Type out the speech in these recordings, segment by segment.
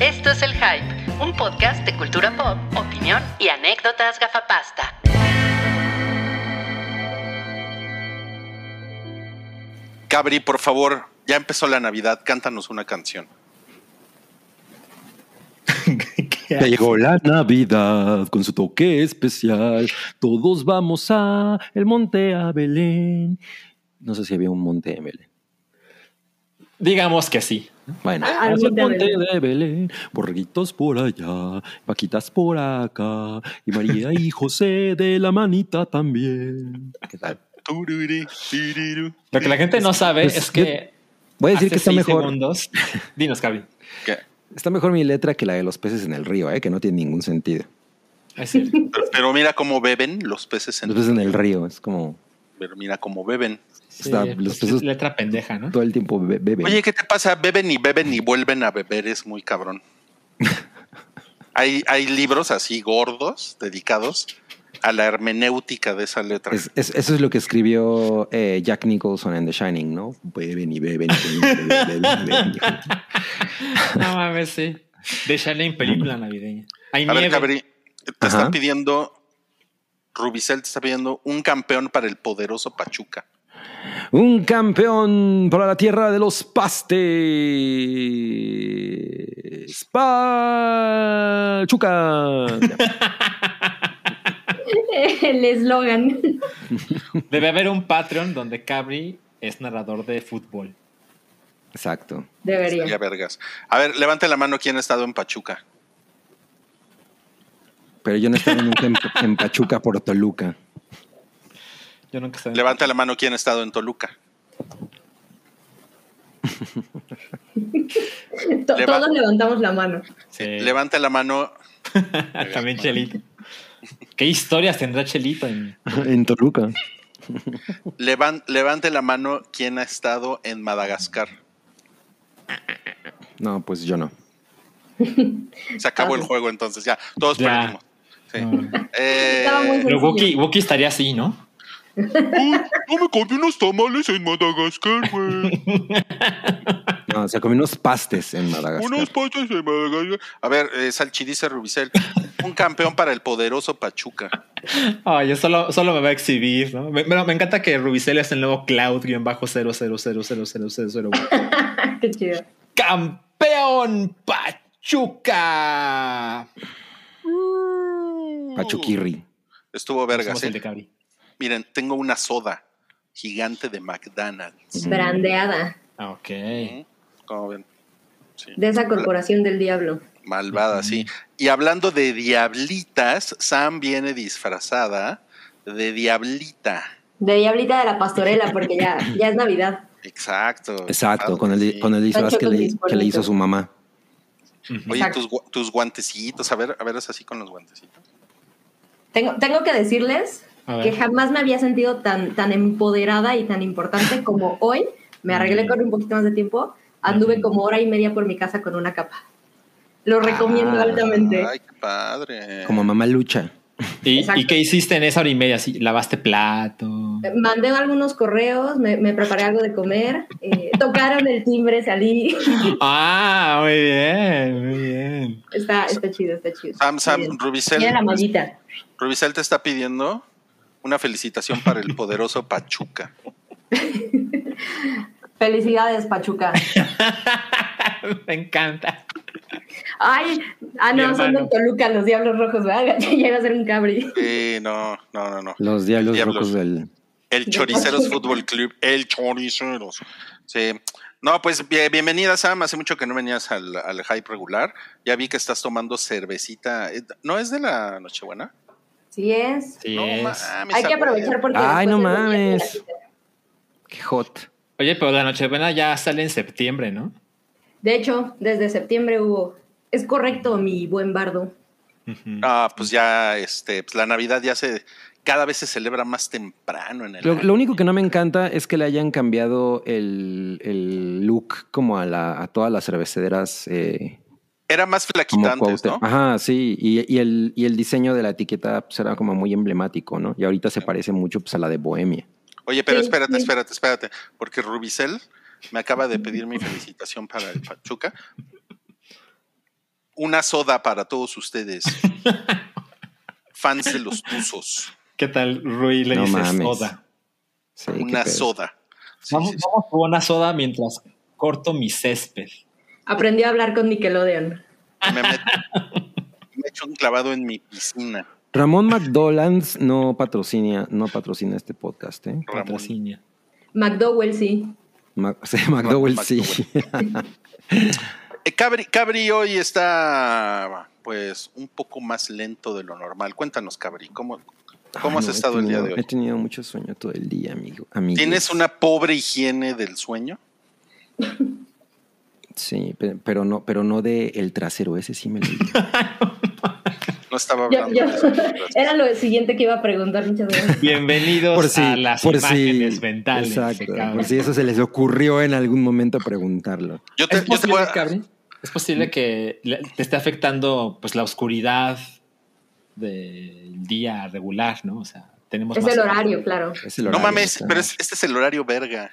Esto es El Hype, un podcast de cultura pop, opinión y anécdotas gafapasta. Cabri, por favor, ya empezó la Navidad, cántanos una canción. Ya llegó la Navidad con su toque especial. Todos vamos a el monte a Belén. No sé si había un monte en Belén. Digamos que sí. Bueno, Ah, al hacia el monte de Belén, borreguitos por allá, vaquitas por acá, y María y José de la manita también. ¿Qué tal? Lo que la gente no sabe Pues, es que. Voy a decir hace que está mejor. segundos- Dinos, Cabri. ¿Qué? Está mejor mi letra que la de los peces en el río, ¿eh? que no tiene ningún sentido. Es cierto. Pero, pero mira cómo beben los peces en Los peces en el río, es como Pero mira cómo beben. Sí, Está- los es pesos- letra pendeja, ¿no? todo el tiempo be- beben. Oye, ¿qué te pasa? Beben y beben y vuelven a beber, es muy cabrón. hay, hay libros así gordos dedicados a la hermenéutica de esa letra. Es- es- eso es lo que escribió eh, Jack Nicholson en The Shining, ¿no? Beben y beben y beben, beben, beben, beben. No mames, sí. De Shining, película navideña. Hay A ver. Cabri, te Ajá. están pidiendo, Rubicel te está pidiendo un campeón para el poderoso Pachuca. Un campeón para la tierra de los pastes. Pachuca. El eslogan. Debe haber un Patreon donde Cabri es narrador de fútbol. Exacto. Debería. Ya vergas. A ver, levante la mano quién ha estado en Pachuca. Pero yo no estaba nunca en, en Pachuca por Toluca. Yo nunca. Levante la mano quién ha estado en Toluca. To- Leva- Todos levantamos la mano. Sí. Levante la mano. También Chelito. ¿Qué historias tendrá Chelito? En... En Toluca. levan- levante la mano quién ha estado en Madagascar. No, pues yo no. Se acabó el juego entonces, ya. Todos Ya. perdimos. Sí. Eh, Estaba muy Pero Wookie estaría así, ¿no? No me comí unos tamales en Madagascar, güey. No, se comió unos pastes en Madagascar. Unos pastas en Madagascar. A ver, eh, Salchi dice Rubicel. Un campeón para el poderoso Pachuca. Ay, yo solo, solo me va a exhibir, ¿no? Me, me- me encanta que Rubicel es el nuevo Cloud guion bajo 0000000. Qué chido. ¡Campeón Pachuca! Pachuquirri. Estuvo vergas, Somos el ¿eh? de Cabri. Miren, tengo una soda gigante de McDonald's. Brandeada. Ah, ok. ¿Cómo ven? Sí. De esa corporación del diablo. Malvada, sí. Y hablando de diablitas, Sam viene disfrazada de diablita. De diablita de la pastorela, porque ya, ya es Navidad. Exacto. Exacto, con el, sí. con el disfraz que con le, que le hizo su mamá. Oye, tus, tus guantecitos, a ver, a ver, es así con los guantecitos. Tengo, tengo que decirles. Que jamás me había sentido tan, tan empoderada y tan importante como hoy. Me arreglé con un poquito más de tiempo. Anduve como hora y media por mi casa con una capa. Lo recomiendo Ah, altamente. Ay, qué padre. Como mamá lucha. ¿Y. ¿Y qué hiciste en esa hora y media? ¿Sí? ¿Lavaste plato? Mandé algunos correos, me, me preparé algo de comer, eh, tocaron el timbre, salí. Ah, muy bien, muy bien. Está, está chido, está chido. Sam, Sam. Rubicel, Mira la mallita. Rubicel te está pidiendo una felicitación para el poderoso Pachuca. Felicidades, Pachuca. Me encanta. Ay, ah, no, son de Toluca, los Diablos Rojos, ¿verdad? Ya iba a ser un cabri. Eh, no, no, no, no. Los diablos, Diablos. rojos del. El Choriceros Fútbol Club, el Choriceros. Sí. No, pues bien- bienvenida, Sam. Hace mucho que no venías al, al hype regular. Ya vi que estás tomando cervecita. Eh, ¿No es de la Nochebuena? Sí es. Sí no es. mames, Hay que aprovechar porque. Ay, no mames. Qué hot. Oye, pero la Nochebuena ya sale en septiembre, ¿no? De hecho, desde septiembre hubo. Es correcto, mi buen bardo. Ah, pues ya, este, pues la Navidad ya se, cada vez se celebra más temprano en el Lo, año. lo único que no me encanta es que le hayan cambiado el, el look como a, la, a todas las cerveceras. eh, Era más como flaquita antes, Cuauhtémoc. ¿no? Ajá, sí. Y, y el, y el diseño de la etiqueta pues, era como muy emblemático, ¿no? Y ahorita se parece mucho pues, a la de Bohemia. Oye, pero espérate, espérate, espérate, porque Rubicel me acaba de pedir mi felicitación para el Pachuca. una soda para todos ustedes. Fans de los tuzos. ¿Qué tal, Rui? Le No dice mames. soda. Sí, Una soda. Sí, vamos, sí, sí. vamos por una soda mientras corto mi césped. Aprendí a hablar con Nickelodeon. Me, met- me echo un clavado en mi piscina. Ramón McDonald's no patrocina, no patrocina este podcast, ¿eh? Ramón. Patrocinio. McDowell sí. Mac- sí, McDowell sí. Eh, Cabri, Cabri hoy está pues un poco más lento de lo normal. Cuéntanos, Cabri, ¿cómo, cómo Ay, has no, he estado el día de He hoy? tenido mucho sueño todo el día, amigo. amigues. ¿Tienes una pobre higiene del sueño? Sí, pe- pero no, pero no de el trasero, ese sí me lo No estaba hablando yo- de eso. era lo siguiente que iba a preguntar, muchas gracias. Bienvenidos por si, a las por imágenes si, mentales. exacto, por si eso se les ocurrió en algún momento preguntarlo. Yo te, ¿Es yo te voy posible, a-? ¿Es posible que te esté afectando pues la oscuridad del día regular, ¿no? O sea, tenemos Es más el horario, claro. Es el No mames, pero es- este es el horario verga.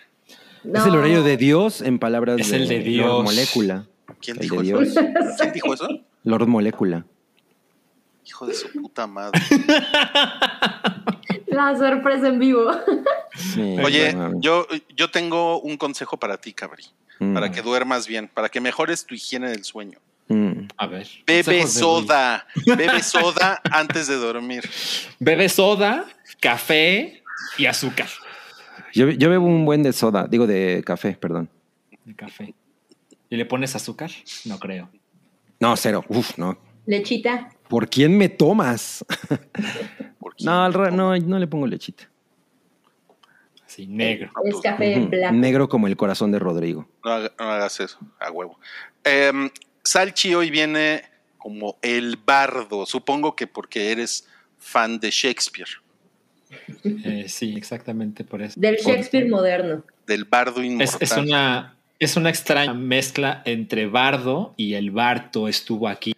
Es el horario de Dios en palabras Es de, el de Lord Dios. Molécula. ¿Quién El dijo eso? Dios. ¿Quién dijo eso? Lord Molécula. Hijo de su puta madre. La sorpresa en vivo. Sí, Oye, yo, yo tengo un consejo para ti, Cabri. Mm, Para que duermas bien, para que mejores tu higiene del sueño. mm. A ver. Bebe soda. Bebe soda antes de dormir. Bebe soda, café y azúcar. Yo, yo bebo un buen de soda, digo de café, perdón. De café. ¿Y le pones azúcar? No creo. No, cero. Uf, no. Lechita. ¿Por quién me tomas? No, al ra- no, no le pongo lechita. Así, negro. Es café Ujú. blanco. Negro como el corazón de Rodrigo. No, haga- no hagas eso, a huevo. Em, Salchi hoy viene como el bardo, supongo que porque eres fan de Shakespeare, Eh, sí, exactamente por eso. Del Shakespeare moderno. del bardo Es, inmortal. es una, es una extraña mezcla entre Bardo y el Barto estuvo aquí.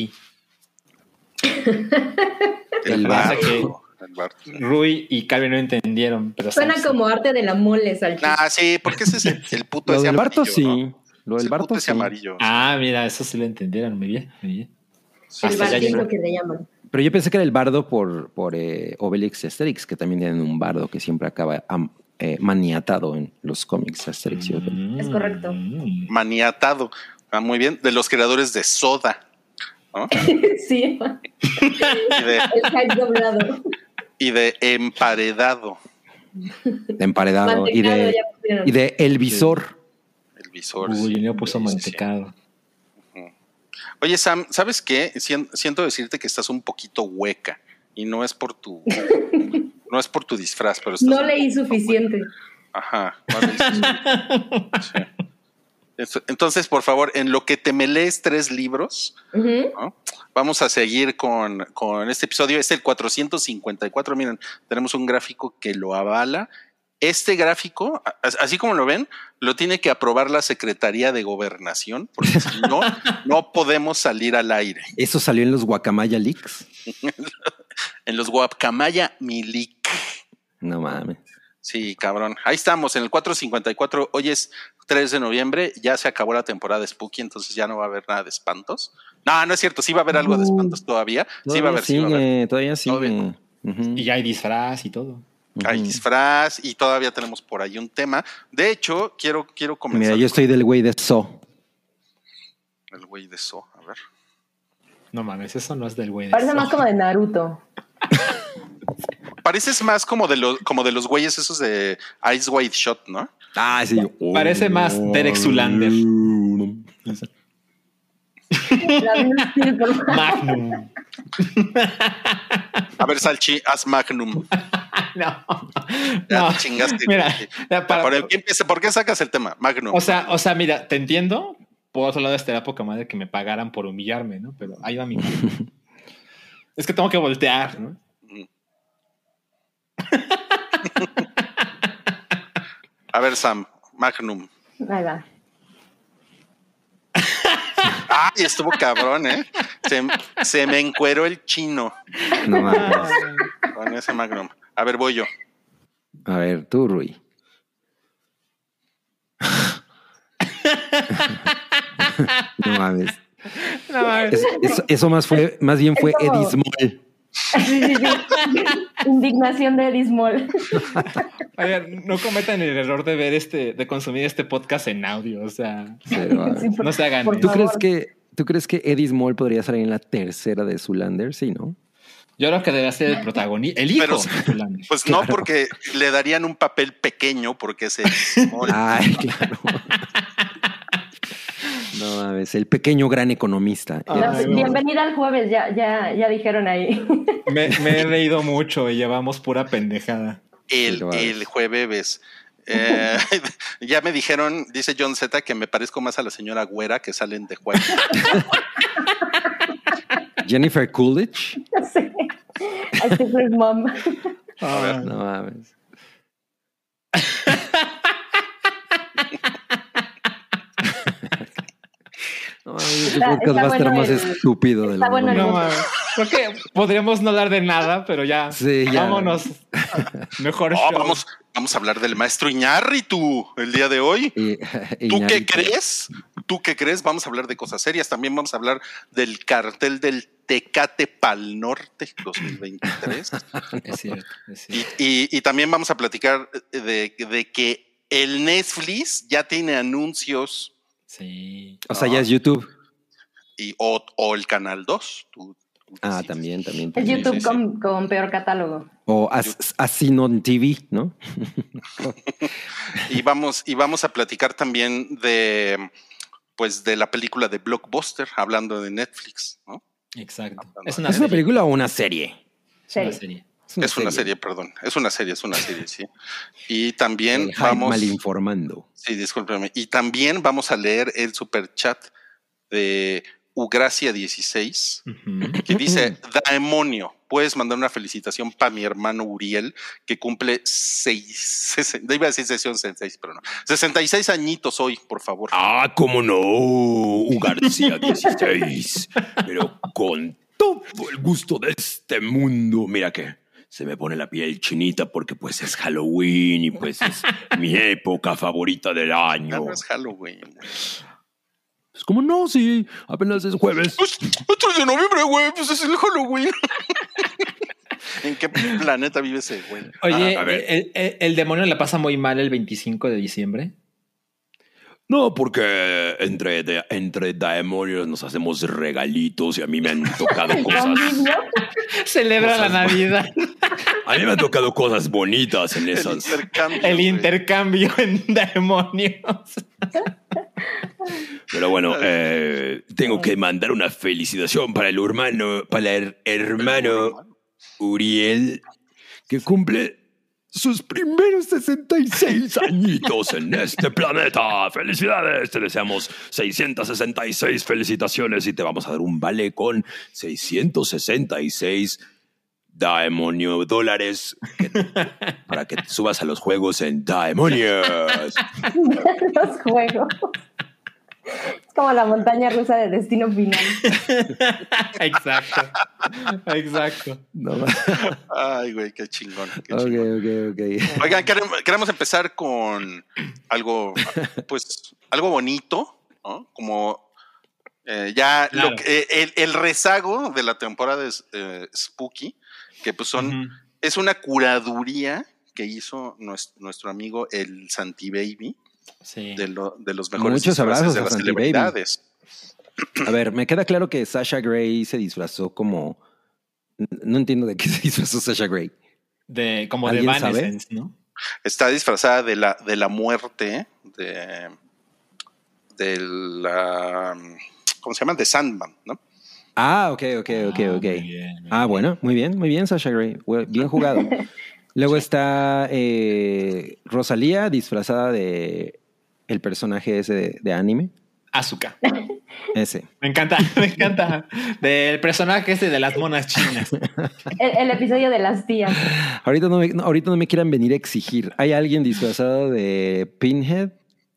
el bardo. Rui y Calvin no entendieron, pero Suena como arte de la mole. Ah, sí, porque ese es el, el puto Lo ese del Barto amarillo, sí. ¿no? Lo Es del el Barto puto sí. amarillo. Ah, mira, eso sí lo entendieron. Muy bien, muy bien. Sí, el llegó. que le llaman. Pero yo pensé que era el bardo por, por eh, Obelix y Asterix, que también tienen un bardo que siempre acaba am- eh, maniatado en los cómics Asterix y Obelix. Es correcto. Mm. Maniatado. Ah, muy bien. De los creadores de Soda. ¿no? sí. Y de, El hype doblado. y de Emparedado. De emparedado y de, y de El Visor. El visor. Uy, sí. puso mantecado. Oye, Sam, ¿sabes qué? Sien- siento decirte que estás un poquito hueca. Y no es por tu. no es por tu disfraz, pero estás No leí suficiente. hueca. Ajá. no leíste suficiente. Sí. Eso- Entonces, por favor, en lo que te me lees tres libros. Vamos a seguir con, con este episodio. Es el 454. Miren, tenemos un gráfico que lo avala. Este gráfico, así como lo ven, lo tiene que aprobar la Secretaría de Gobernación, porque si no, no podemos salir al aire. Eso salió en los Guacamaya Leaks. En los Guapcamaya Milik. No mames. Sí, cabrón. Ahí estamos, en el 454. Hoy es 3 de noviembre. Ya se acabó la temporada de Spooky, entonces ya no va a haber nada de espantos. No, no es cierto. Sí va a haber algo de espantos todavía. Sí va a haber, sí va a haber. sigue, todavía sigue. Todavía. Y ya hay disfraz y todo. Hay disfraz y todavía tenemos por ahí un tema. De hecho, quiero, quiero comenzar. Mira, yo estoy del güey de So. El güey de So, a ver. No mames, eso no es del güey. de Parece más como de Naruto. Pareces más como de los, como de los güeyes esos de Ice White Shot, ¿no? Ah, sí. Parece más Derek Zoolander. La misma tiene por- Magnum. A ver, Salchi, haz Magnum. No. Ya No. te chingaste. Mira, ya para- por, el, que empiece- ¿por qué sacas el tema? Magnum. O sea, o sea, mira, te entiendo. Por otro lado, esta época madre que me pagaran por humillarme, ¿no? Pero ahí va mi. es que tengo que voltear, ¿no? A ver, Sam, Magnum. Ahí va. Ay, estuvo cabrón, ¿eh? Se, se me encueró el chino No mames. con ese Magnum. A ver, voy yo. A ver, tú, Rui. no mames. No, mames. Es- es- eso más fue, más bien fue Small. Sí, sí, sí. Indignación de Dismol. Oigan, no cometan el error de ver este, de consumir este podcast en audio. O sea, Pero, Sí, por- no se hagan. ¿Tú crees que ¿Tú crees que Eddie Small podría salir en la tercera de Zoolander? Sí, ¿no? Yo creo que debe ser el protagonista, el hijo. Pero-. Pues no, porque le darían un papel pequeño porque es el. Ay, claro. No mames, el pequeño gran economista. Ay, La- no. Bienvenida al jueves, ya, ya, ya dijeron ahí. me, me he reído mucho y llevamos pura pendejada. el, el jueves. Eh, ya me dijeron, dice John Z, que me parezco más a la señora Güera que salen de juego. Jennifer Coolidge. Sí. A Secret Mom. No mames. No mames, este podcast va a estar bueno más el- estúpido del está bueno. No mames. Creo que podríamos no hablar de nada, pero ya. Sí, ya. Vámonos. Mejor Oh, vamos, vamos a hablar del maestro Iñárritu el día de hoy. Y- ¿Tú qué crees? ¿Tú qué crees? Vamos a hablar de cosas serias. También vamos a hablar del cartel del Tecate Pal Norte 2023. Es cierto, es y, cierto. y- y también vamos a platicar de, de que el Netflix ya tiene anuncios Sí. O sea, ya es YouTube. y, o, o el Canal 2. Tú- tú Ah, también, también. Es. YouTube sí, sí. Con, con peor catálogo. O As- Asinon TV, ¿no? Y vamos, y vamos a platicar también de pues de la película de Blockbuster, hablando de Netflix, ¿no? Exacto. Es una ¿Es una serie. película o una serie? Es una Serie. serie. Es una serie, perdón. Es una serie, es una serie, sí. Y también El vamos. mal informando. Sí, discúlpeme. Y también vamos a leer el super chat de Ugracia16, Ujú. que dice: Daemonio, puedes mandar una felicitación para mi hermano Uriel, que cumple seis, sesen- iba a decir sesión 66, pero no. 66 añitos hoy, por favor. Ah, cómo no, García 16. Pero con todo el gusto de este mundo, mira que se me pone la piel chinita porque pues es Halloween y pues es mi época favorita del año. no es Halloween. Pues como no, sí, apenas es jueves. Pues, 8 de noviembre, güey, pues es el Halloween. ¿En qué planeta vive ese güey? Oye, Ah, a ver. el, el- el demonio la pasa muy mal el 25 de diciembre. No, porque entre, de- entre demonios nos hacemos regalitos y a mí me han tocado cosas. Celebra la Navidad. A mí me han tocado cosas bonitas en El esas. intercambio. El intercambio en demonios. Pero bueno, eh, tengo que mandar una felicitación para el hermano, para el hermano Uriel, que cumple sus primeros 66 añitos en este planeta. Felicidades, te deseamos 666 felicitaciones y te vamos a dar un vale con 666 Daemonio dólares que- para que te subas a los juegos en Daemonios. Los juegos. Es como la montaña rusa de destino final. Exacto. Exacto. No, Ay, güey, qué chingón. qué ok, chingón. ok, ok. Oigan, queremos, queremos empezar con algo, pues, algo bonito, ¿no? Como eh, ya Claro. lo que- eh, el, el rezago de la temporada de eh, Spooky, que pues son, es una curaduría que hizo nues- nuestro, amigo el Santi Baby Sí. de, lo- de los mejores Muchos abrazos de a las Santi Baby. celebridades. A ver, me queda claro que Sasha Grey se disfrazó como. No entiendo de qué se disfrazó Sasha Grey. De, como de. Evanescence, ¿no? Está disfrazada de la, de la muerte de, de la, ¿cómo se llama? De Sandman, ¿no? Ah, ok, ok, ok, Ah, ok. muy bien, muy Ah, bueno, muy bien, muy bien, Sasha Grey. Bu- Bien jugado. Luego está eh, Rosalía disfrazada de el personaje ese de, de anime. Azúcar. Ese. Me encanta, me encanta. Del personaje este de las monas chinas. El, el episodio de las tías. Ahorita no, me, no, ahorita no me quieran venir a exigir. ¿Hay alguien disfrazado de Pinhead?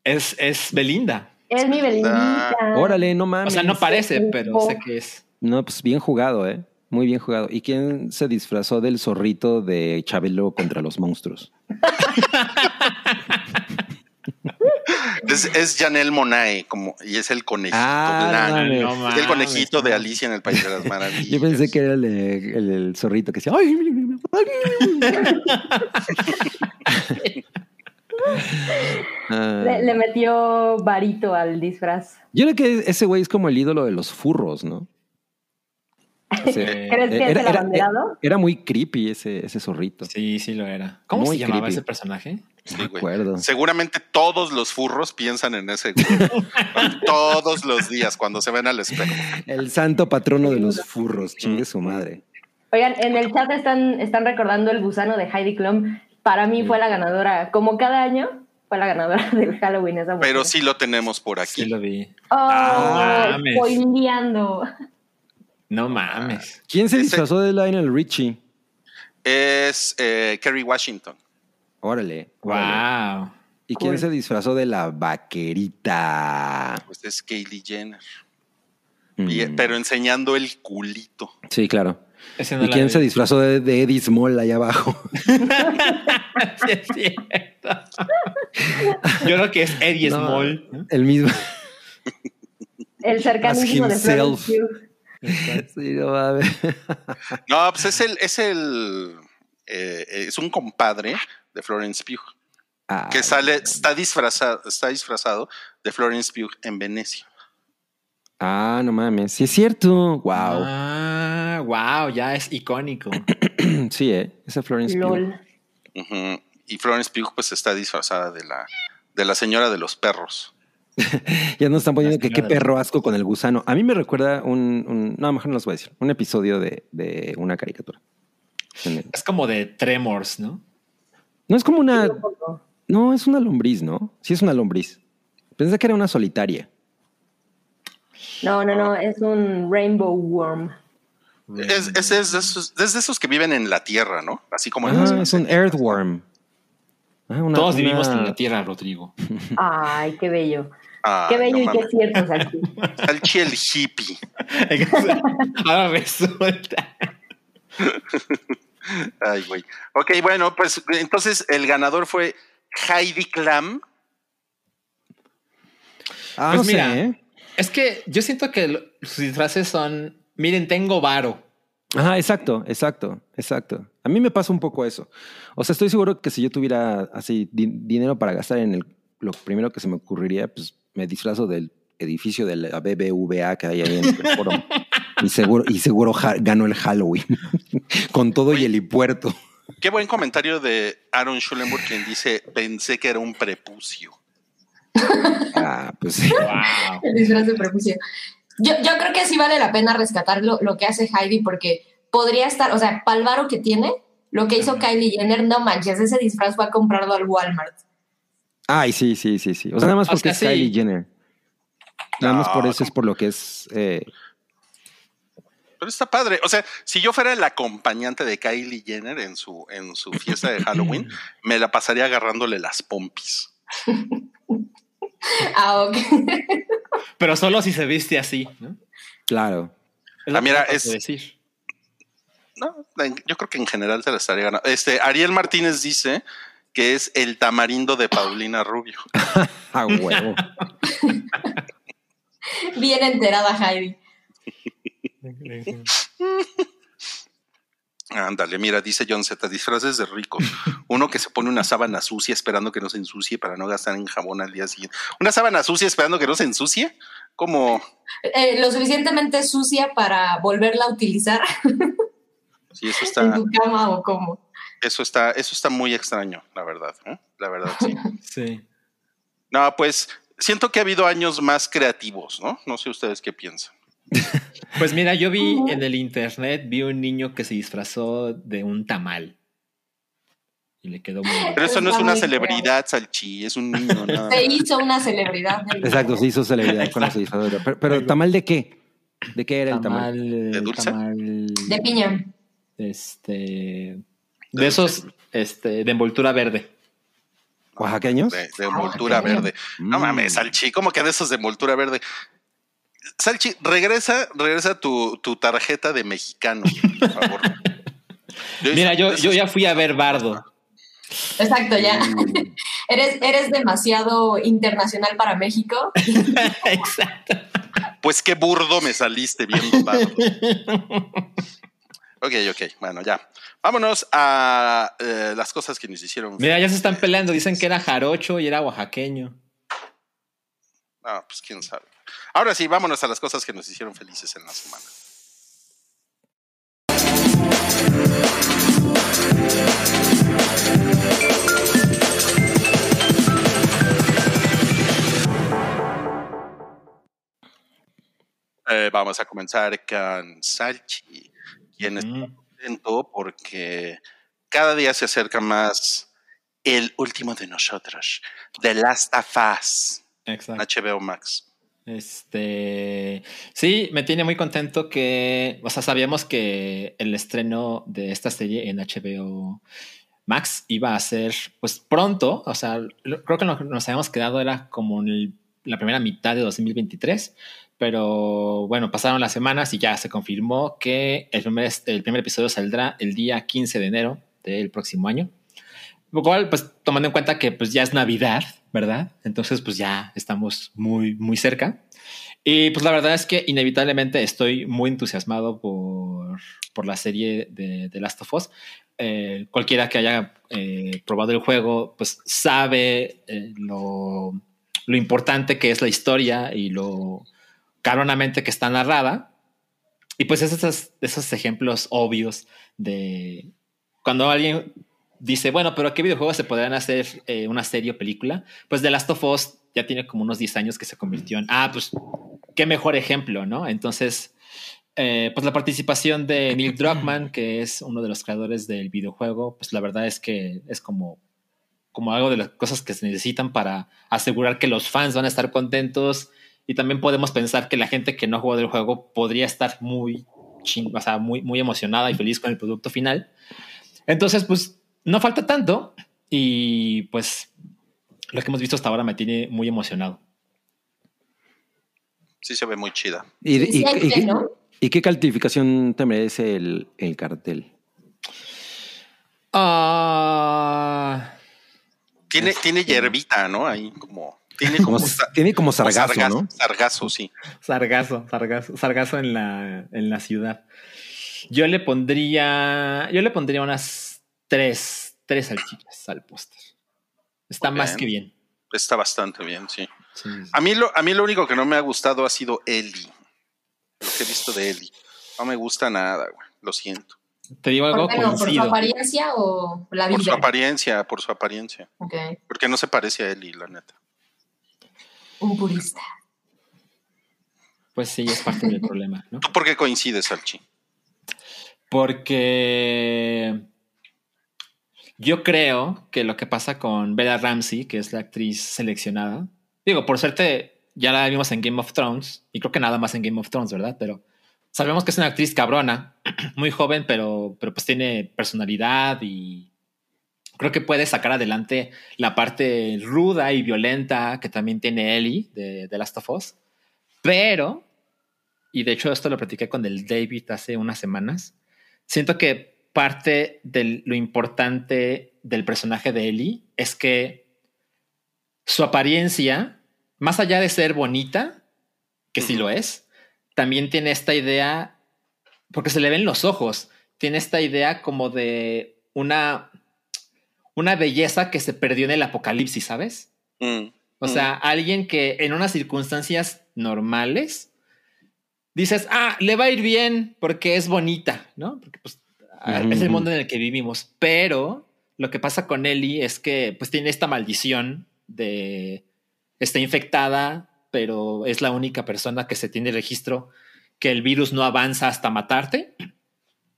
Es, es Belinda. Es mi Belinita. Órale, no O mames. sea, no parece, pero sé que es. No, pues bien jugado, ¿eh? Muy bien jugado. ¿Y quién se disfrazó del zorrito de Chabelo contra los monstruos? Es, es Janelle Monae, como, y es el conejito Ah, blanco. mames. No Es mames, el conejito de. Alicia en el País de las Maravillas. Yo pensé que era el, de- el, el zorrito que decía. "Ay, Ah, Le, le metió varito al disfraz. Yo creo que ese güey es como el ídolo de los furros, ¿no? Sí. ¿Crees que es el abanderado? era muy creepy ese, ese zorrito. Sí, sí lo era. ¿Cómo Muy se llamaba creepy. ese personaje? Sí, me acuerdo. Seguramente todos los furros piensan en ese güey. todos los días cuando se ven al espejo. El santo patrono de los furros, chingue su madre. Oigan, en el chat están, están recordando el gusano de Heidi Klum. Para mí fue la ganadora. Como cada año, fue la ganadora del Halloween esa mujer. Pero sí lo tenemos por aquí. Sí lo vi. Oh, Ah, spoileando. No mames. ¿Quién se disfrazó de Lionel Richie? Es eh, Kerry Washington. Órale. órale. Wow. ¿Y quién Cool. se disfrazó de la vaquerita? Pues es Kylie Jenner. Mm. Y- pero enseñando el culito. Sí, claro. No ¿Y quién vi. se disfrazó de, de Eddie Small allá abajo? Sí, es cierto. Yo creo que es Eddie No, Small. El mismo. El cercanísimo de. Florence Pugh. Sí, no mames. No, pues es el, es el, eh, es un compadre de Florence Pugh Ah, que sale, está disfrazado, está disfrazado de Florence Pugh en Venecia. Ah, no mames. Sí, es cierto. Wow. Ah, wow, ya es icónico. Sí, ¿eh? Esa Florence Pugh. LOL. Ujú. Y Florence Pugh pues está disfrazada de la, de la señora de los perros. Ya nos están poniendo que qué perro asco con el gusano. A mí me recuerda un, un- no, mejor no los voy a decir, un episodio de, de una caricatura. Es como de Tremors, ¿no? No es como una, no, es una lombriz, ¿no? Sí es una lombriz. Pensé que era una solitaria. No, no, no, es un Rainbow Worm. Es, es, es de esos, es de esos que viven en la tierra, ¿no? Así como en las Ah, es un earthworm. Ah, una- Todos una- vivimos en la Tierra, Rodrigo. Ay, qué bello. Ah, Qué bello no y qué cierto, Salchi. Salchi el hippie. Ahora resulta. Ay, güey. Ok, bueno, pues entonces el ganador fue Heidi Klum. Ah, Pues no sé, mira. ¿eh? Es que yo siento que sus disfraces son. Miren, tengo varo. Ajá, exacto, exacto, exacto. A mí me pasa un poco eso. O sea, estoy seguro que si yo tuviera así di- dinero para gastar en el, lo primero que se me ocurriría, pues me disfrazo del edificio de la BBVA que hay ahí en el foro. Y seguro, y seguro gano el Halloween. Con todo y helipuerto. Qué buen comentario de Aaron Schulenburg, quien dice: Pensé que era un prepucio. Ah, pues sí. Wow. El disfraz de prepucio. Yo, yo creo que sí vale la pena rescatar lo, lo que hace Heidi porque podría estar, o sea, palvaro que tiene, lo que hizo Kylie Jenner, no manches, ese disfraz fue a comprarlo al Walmart. Ay, sí, sí, sí, sí. O sea, nada más O porque sea, es sí. Kylie Jenner. Nada más No, por eso es por lo que es. eh, Pero está padre. O sea, si yo fuera el acompañante de Kylie Jenner en su, en su fiesta de Halloween, me la pasaría agarrándole las pompis. Ah, ok. Pero solo si se viste así, ¿no? claro. Es lo Ah, que mira, es- decir. No, yo creo que en general se la estaría ganando. Este, Ariel Martínez dice que es el tamarindo de Paulina Rubio. Ah, huevo. Bien enterada Heidi. Ándale, mira, dice John Z, disfraces de ricos. Uno que se pone una sábana sucia esperando que no se ensucie para no gastar en jabón al día siguiente. ¿Una sábana sucia esperando que no se ensucie? Como, Eh, lo suficientemente sucia para volverla a utilizar sí, eso en está, tu cama o cómo. eso está, eso está muy extraño, la verdad. ¿eh? La verdad, sí. Sí. No, pues siento que ha habido años más creativos, ¿no? No sé ustedes qué piensan. Pues mira, yo vi en el internet, vi un niño que se disfrazó de un tamal. Y le quedó muy bien. Pero eso no es una muy celebridad, Salchi, es un niño. nada Se hizo una celebridad. del- Exacto, se hizo celebridad con ese disfraz. Pero, pero ¿tamal de qué? ¿De qué era el tamal? ¿De dulce? tamal, De piña. Este. De esos, este, de envoltura verde. ¿Oaxaqueños? De, de envoltura verde. No Mm. mames, Salchi, ¿cómo que de esos de envoltura verde? Salchi, regresa, regresa tu, tu tarjeta de mexicano, por favor. Mira, yo, yo ya fui a ver Bardo. Exacto, ya. Mm. Eres, eres demasiado internacional para México. Exacto. Pues qué burdo me saliste bien dotado. Ok, ok, bueno, ya. Vámonos a eh, las cosas que nos hicieron. Mira, ya se están peleando. Dicen que era jarocho y era oaxaqueño. Ah, pues quién sabe. Ahora sí, vámonos a las cosas que nos hicieron felices en la semana. Eh, vamos a comenzar con Salchi, quien está contento porque cada día se acerca más el último de nosotros, The Last of Us, Exacto. HBO Max. Este, sí, me tiene muy contento que, o sea, sabíamos que el estreno de esta serie en HBO Max iba a ser, pues pronto, o sea, creo que nos habíamos quedado era como en la primera mitad de 2023, pero bueno, pasaron las semanas y ya se confirmó que el primer, el primer episodio saldrá el día 15 de enero del próximo año. Lo cual, pues tomando en cuenta que pues ya es Navidad, ¿verdad? Entonces, pues ya estamos muy, muy cerca. Y pues la verdad es que inevitablemente estoy muy entusiasmado por, por la serie de, de Last of Us. Eh, cualquiera que haya eh, probado el juego, pues sabe eh, lo, lo importante que es la historia y lo cabronamente que está narrada. Y pues esos, esos ejemplos obvios de cuando alguien dice, bueno, pero ¿qué videojuegos se podrían hacer eh, una serie o película? Pues The Last of Us ya tiene como unos 10 años que se convirtió en, ah, pues qué mejor ejemplo, ¿no? Entonces, eh, pues la participación de Neil Druckmann, que es uno de los creadores del videojuego, pues la verdad es que es como, como algo de las cosas que se necesitan para asegurar que los fans van a estar contentos y también podemos pensar que la gente que no jugó del juego podría estar muy, ching o sea, muy, muy emocionada y feliz con el producto final. Entonces, pues no falta tanto y pues lo que hemos visto hasta ahora me tiene muy emocionado. Sí se ve muy chida. ¿Y, y- Sí, hay y- que, y- ¿no? y qué calificación te merece el, el cartel? Ah, Tiene, tiene hierbita, ¿no? Ahí como... Tiene como, tiene como como sargazo, sargazo, ¿no? sargazo, sí. sargazo, sargazo, sargazo en la, en la ciudad. Yo le pondría, yo le pondría unas tres, tres salchichas al póster. Está más que bien. Está bastante bien, sí. Sí, sí. A mí, lo, a mí lo único que no me ha gustado ha sido Ellie. Lo que he visto de Ellie. No me gusta nada, güey. Lo siento. Te digo algo ¿Por, no? ¿Por su apariencia o la Por su vida? apariencia, por su apariencia. Ok, Porque no se parece a Ellie, la neta. un purista. Pues sí, es parte del problema, ¿no? ¿Tú por qué coincides, Salchi? Porque yo creo que lo que pasa con Bella Ramsey, que es la actriz seleccionada, digo, por suerte ya la vimos en Game of Thrones, y creo que nada más en Game of Thrones, ¿verdad? Pero sabemos que es una actriz cabrona, muy joven, pero, pero pues tiene personalidad y creo que puede sacar adelante la parte ruda y violenta que también tiene Ellie de, de Last of Us. Pero, y de hecho esto lo platiqué con el David hace unas semanas, siento que parte de lo importante del personaje de Ellie es que su apariencia, más allá de ser bonita, que sí lo es, también tiene esta idea, porque se le ven los ojos, tiene esta idea como de una, una belleza que se perdió en el apocalipsis, ¿sabes? Mm, O Mm. sea, alguien que en unas circunstancias normales dices, ah, le va a ir bien porque es bonita, ¿no? Porque pues es el mundo en el que vivimos. Pero lo que pasa con Ellie es que pues tiene esta maldición de está infectada, pero es la única persona que se tiene registro que el virus no avanza hasta matarte.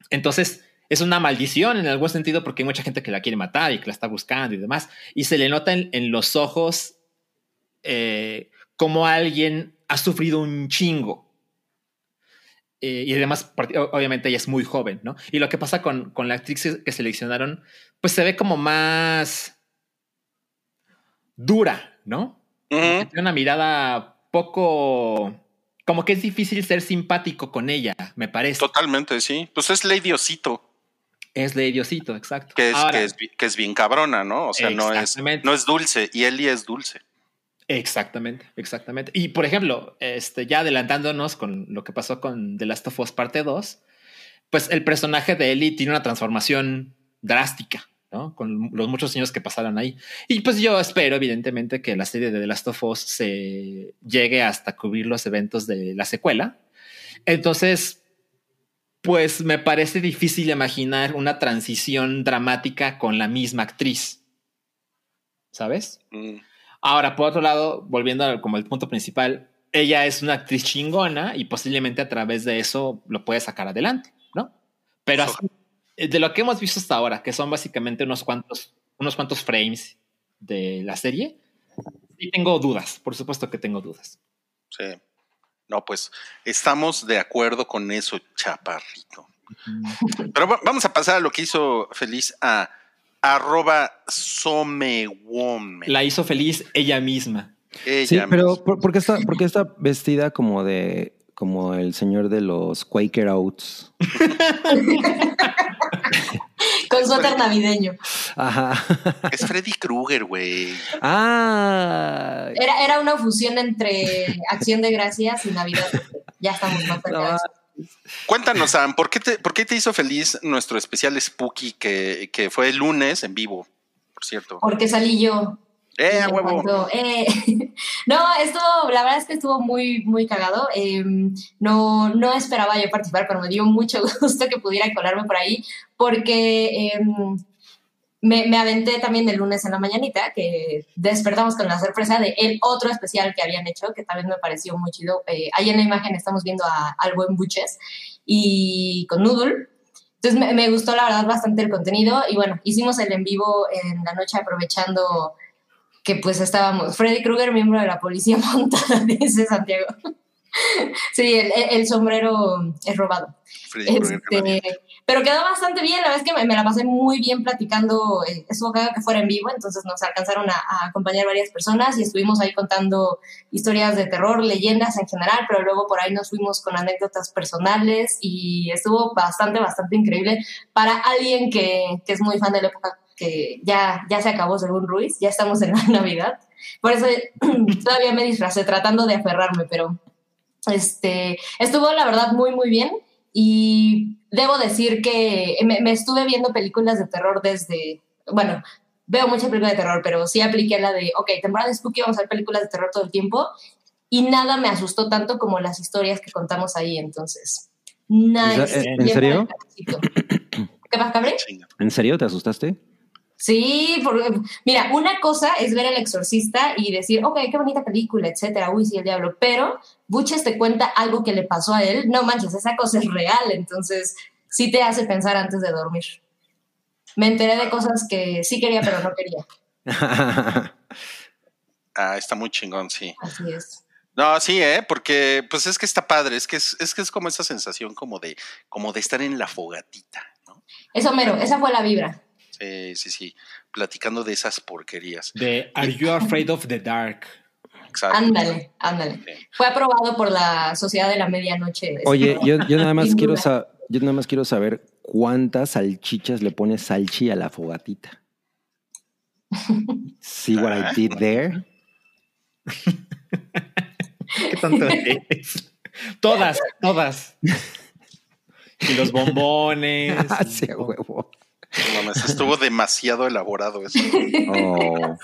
Entonces, es una maldición en algún sentido porque hay mucha gente que la quiere matar y que la está buscando y demás. Y se le nota en, en los ojos eh, como alguien ha sufrido un chingo. Eh, y además, obviamente, ella es muy joven, ¿no? Y lo que pasa con, con la actriz que seleccionaron, pues se ve como más dura, ¿no? Tiene una mirada poco... Como que es difícil ser simpático con ella, me parece. Totalmente, sí. Pues es Lady Osito. Es de Diosito, exacto. Que es, Ahora, que, es, que es bien cabrona, ¿no? O sea, no es, no es dulce. Y Ellie es dulce. Exactamente, exactamente. Y por ejemplo, este, ya adelantándonos con lo que pasó con The Last of Us parte 2, pues el personaje de Ellie tiene una transformación drástica, ¿no? Con los muchos años que pasaron ahí. Y pues yo espero, evidentemente, que la serie de The Last of Us se llegue hasta cubrir los eventos de la secuela. Entonces, pues me parece difícil imaginar una transición dramática con la misma actriz. ¿Sabes? Mm. Ahora, por otro lado, volviendo al- como el punto principal, ella es una actriz chingona y posiblemente a través de eso lo puede sacar adelante, ¿no? Pero así, eh, de lo que hemos visto hasta ahora, que son básicamente unos cuantos, unos cuantos frames de la serie, sí tengo dudas, por supuesto que tengo dudas. Sí. No, pues estamos de acuerdo con eso, chaparrito. Pero va- vamos a pasar a lo que hizo feliz a arroba somewome. La hizo feliz ella misma. Ella Sí, misma. pero ¿por, por qué está, por qué está vestida como de como el señor de los Quaker Oats? Con suéter navideño. Ajá. Es Freddy Krueger, güey. Ah. Era, era una fusión entre Acción de Gracias y Navidad. Ya estamos más cerca No. Cuéntanos, Sam, ¿por qué te, por qué te hizo feliz nuestro especial Spooky que, que fue el lunes en vivo, por cierto? Porque salí yo. ¡Eh, a huevo! cuanto- eh, no, estuvo, la verdad es que estuvo muy, muy cagado. Eh, no, no esperaba yo participar, pero me dio mucho gusto que pudiera colarme por ahí, porque eh, me, me aventé también el lunes en la mañanita, que despertamos con la sorpresa de el otro especial que habían hecho, que también me pareció muy chido. Eh, ahí en la imagen estamos viendo a, al buen Buches y con Noodle. Entonces me, me gustó la verdad bastante el contenido y bueno, hicimos el en vivo en la noche aprovechando que pues estábamos, Freddy Krueger, miembro de la policía montada, dice Santiago. sí, el, el- el sombrero es robado. Freddy Krueger, Este, pero quedó bastante bien, la verdad es que me, me la pasé muy bien platicando, eh, cagado que fuera en vivo, entonces nos alcanzaron a, a acompañar varias personas y estuvimos ahí contando historias de terror, leyendas en general, pero luego por ahí nos fuimos con anécdotas personales y estuvo bastante, bastante increíble para alguien que, que es muy fan de la época que ya, ya se acabó según Ruiz, ya estamos en la Navidad, por eso todavía me disfracé tratando de aferrarme, pero este, estuvo la verdad muy, muy bien. Y debo decir que me, me estuve viendo películas de terror desde, bueno, veo muchas películas de terror, pero sí apliqué la de, ok, temporada de Spooky, vamos a ver películas de terror todo el tiempo. Y nada me asustó tanto como las historias que contamos ahí, entonces. Nice. ¿En serio? ¿Qué pasa, Cabri? Chinga. ¿En serio te asustaste? Sí, porque, mira, una cosa es ver El Exorcista y decir, ok, qué bonita película, etcétera, uy, sí, el diablo, pero Buches te cuenta algo que le pasó a él, no manches, esa cosa es real, entonces sí te hace pensar antes de dormir. Me enteré de cosas que sí quería, pero no quería, Ah, está muy chingón, sí. así es. No, sí, ¿eh? Porque pues es que está padre, es que es, es que es como esa sensación como de, como de estar en la fogatita, ¿no? Eso mero, esa fue la vibra. Sí, sí, sí, platicando de esas porquerías. De Are You Afraid of the Dark? Exacto. Ándale, ándale. Sí. Fue aprobado por la Sociedad de la Medianoche. Oye, yo, yo nada más quiero yo nada más quiero saber cuántas salchichas le pone salchi a la fogatita. See what I did there? ¿Qué tanto es? Todas, todas. Y los bombones. Ah, sí, huevo. No mames, estuvo demasiado elaborado eso. Oh.